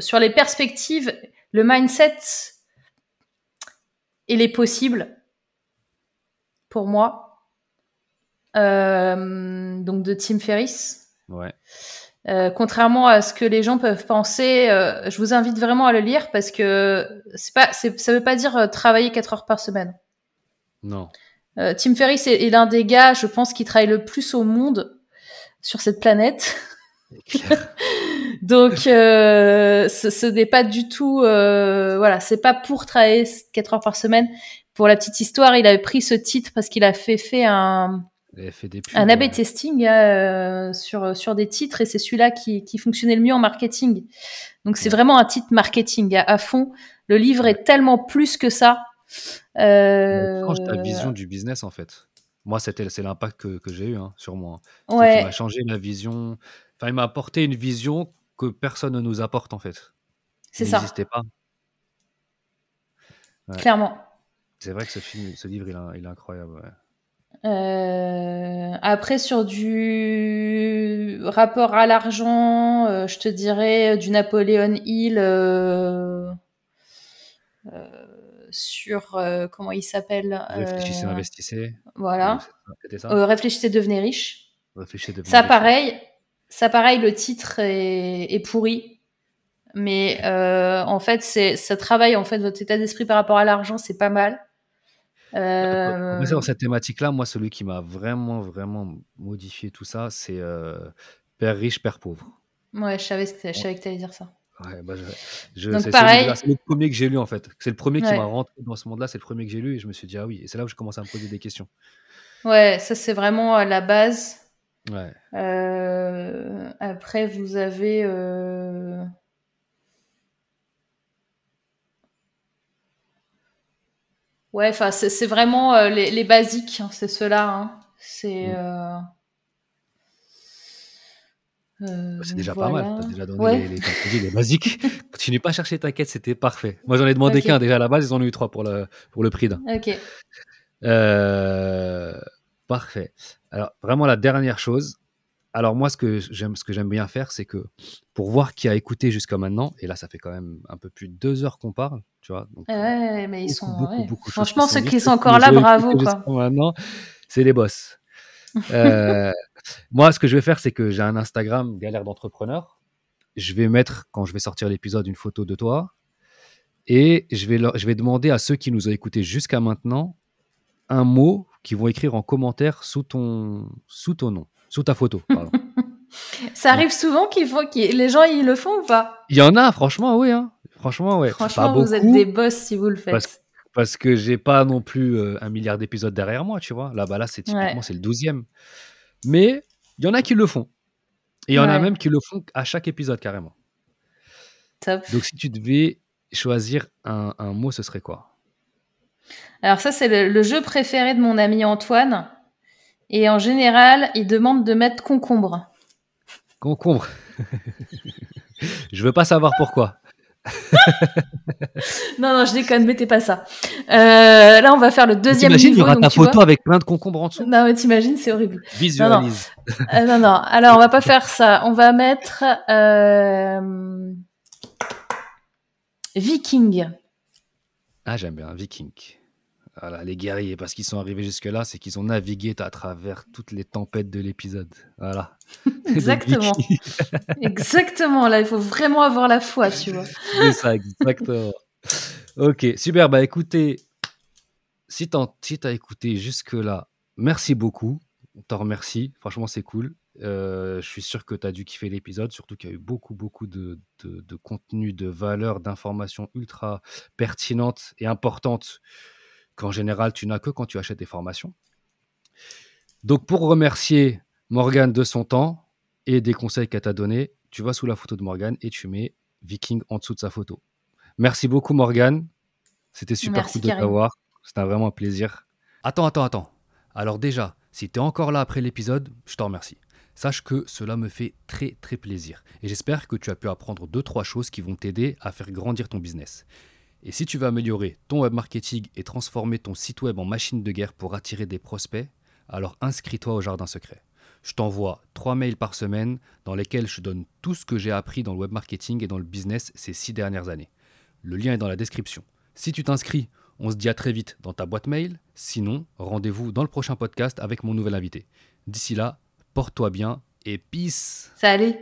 sur les perspectives, le mindset et les possibles, pour moi. donc de Tim Ferriss.
Ouais.
Euh, contrairement à ce que les gens peuvent penser, euh, je vous invite vraiment à le lire parce que c'est pas, ça veut pas dire euh, travailler 4 heures par semaine.
Non.
Tim Ferriss est, l'un des gars, je pense, qui travaille le plus au monde sur cette planète. Donc, ce, ce n'est pas du tout, voilà, c'est pas pour travailler 4 heures par semaine. Pour la petite histoire, il avait pris ce titre parce qu'il a fait, fait un, un A/B testing euh, sur sur des titres et c'est celui-là qui, qui fonctionnait le mieux en marketing. Donc c'est vraiment un titre marketing à, fond. Le livre est tellement plus que ça.
Euh... ta vision du business en fait. Moi c'était c'est l'impact que, que j'ai eu hein, sur moi.
Ouais.
Il m'a changé la vision. Enfin il m'a apporté une vision que personne ne nous apporte en fait.
C'est ça.
N'existait pas.
Clairement.
C'est vrai que ce film, ce livre il, il est incroyable. Ouais.
Euh, après, sur du rapport à l'argent, euh, je te dirais du Napoléon Hill euh, sur comment il s'appelle
Réfléchissez, investissez.
Voilà.
Ça
réfléchissez, devenez riche.
Réfléchissez, devenez
ça, pareil. Ça, pareil, le titre est, est pourri. Mais en fait, ça travaille en fait votre état d'esprit par rapport à l'argent, c'est pas mal.
Euh... Dans cette thématique-là, moi, celui qui m'a vraiment, vraiment modifié tout ça, c'est euh, Père riche, Père pauvre.
Ouais, je savais, je savais que tu allais dire ça.
Ouais, bah, je, c'est, pareil... le premier que j'ai lu, en fait. C'est le premier qui m'a rentré dans ce monde-là, c'est le premier que j'ai lu, et je me suis dit, ah oui, et c'est là où je commence à me poser des questions.
Ouais, ça, c'est vraiment la base.
Ouais.
Euh, après, vous avez. Euh... Ouais, enfin, c'est vraiment euh, les, les, basiques, hein, c'est cela. Hein. C'est. Mm. Euh...
Euh, c'est déjà pas mal, t'as déjà donné les, les, les, basiques. Continue pas à chercher ta quête, c'était parfait. Moi j'en ai demandé qu'un déjà à la base, ils en ont eu trois pour le, pour le prix d'un.
Ok.
Parfait. Alors vraiment la dernière chose, alors moi, ce que j'aime, ce que j'aime bien faire, c'est que pour voir qui a écouté jusqu'à maintenant, et là, ça fait quand même un peu plus de deux heures qu'on parle, tu vois.
Donc, ouais, mais ils sont franchement ceux qui sont encore là, bravo quoi.
Maintenant, c'est les boss. euh, moi, ce que je vais faire, c'est que j'ai un Instagram galère d'entrepreneur. Je vais mettre quand je vais sortir l'épisode une photo de toi, et je vais je vais demander à ceux qui nous ont écoutés jusqu'à maintenant un mot qu'ils vont écrire en commentaire sous ton sous ton nom sous ta photo.
Ça arrive souvent qu'il faut que les gens ils le font ou pas?
Il y en a, franchement, oui. Hein. Franchement, ouais.
Franchement, vous êtes des boss si vous le faites.
Parce, que j'ai pas non plus euh, un milliard d'épisodes derrière moi, tu vois. Là, bas là, c'est typiquement c'est le douzième. Mais il y en a qui le font. Et il y en a même qui le font à chaque épisode carrément.
Top.
Donc si tu devais choisir un, mot, ce serait quoi?
Alors ça, c'est le, jeu préféré de mon ami Antoine. Et en général, ils demandent de mettre concombre.
Concombre. je veux pas savoir pourquoi.
non, non, je déconne, mettez pas ça. Euh, là, on va faire le deuxième niveau.
il y aura ta photo avec plein de concombres en dessous.
Non, mais t'imagines, c'est horrible.
Visualise.
Non non. Euh, non, non. Alors, on va pas faire ça. On va mettre euh... Viking.
Ah, j'aime bien Viking. Voilà, les guerriers, parce qu'ils sont arrivés jusque-là, c'est qu'ils ont navigué à travers toutes les tempêtes de l'épisode. Voilà.
Exactement. exactement. Là, il faut vraiment avoir la foi, tu vois.
c'est ça, exactement. ok, super. Bah écoutez, si tu as écouté jusque-là, merci beaucoup. On t'en remercie. Franchement, c'est cool. Euh, je suis sûr que tu as dû kiffer l'épisode, surtout qu'il y a eu beaucoup, beaucoup de, de, de contenu, de valeurs, d'informations ultra pertinentes et importantes qu'en général, tu n'as que quand tu achètes des formations. Donc, pour remercier Morgane de son temps et des conseils qu'elle t'a donnés, tu vas sous la photo de Morgane et tu mets Viking en dessous de sa photo. Merci beaucoup, Morgane. C'était super cool de t'avoir. C'était vraiment un plaisir. Attends, attends, attends. Alors, déjà, si tu es encore là après l'épisode, je te remercie. Sache que cela me fait très très plaisir et j'espère que tu as pu apprendre deux trois choses qui vont t'aider à faire grandir ton business. Et si tu veux améliorer ton web marketing et transformer ton site web en machine de guerre pour attirer des prospects, alors inscris-toi au Jardin Secret. Je t'envoie trois mails par semaine dans lesquels je donne tout ce que j'ai appris dans le web marketing et dans le business ces six dernières années. Le lien est dans la description. Si tu t'inscris, on se dit à très vite dans ta boîte mail. Sinon, rendez-vous dans le prochain podcast avec mon nouvel invité. D'ici là, porte-toi bien et peace.
Salut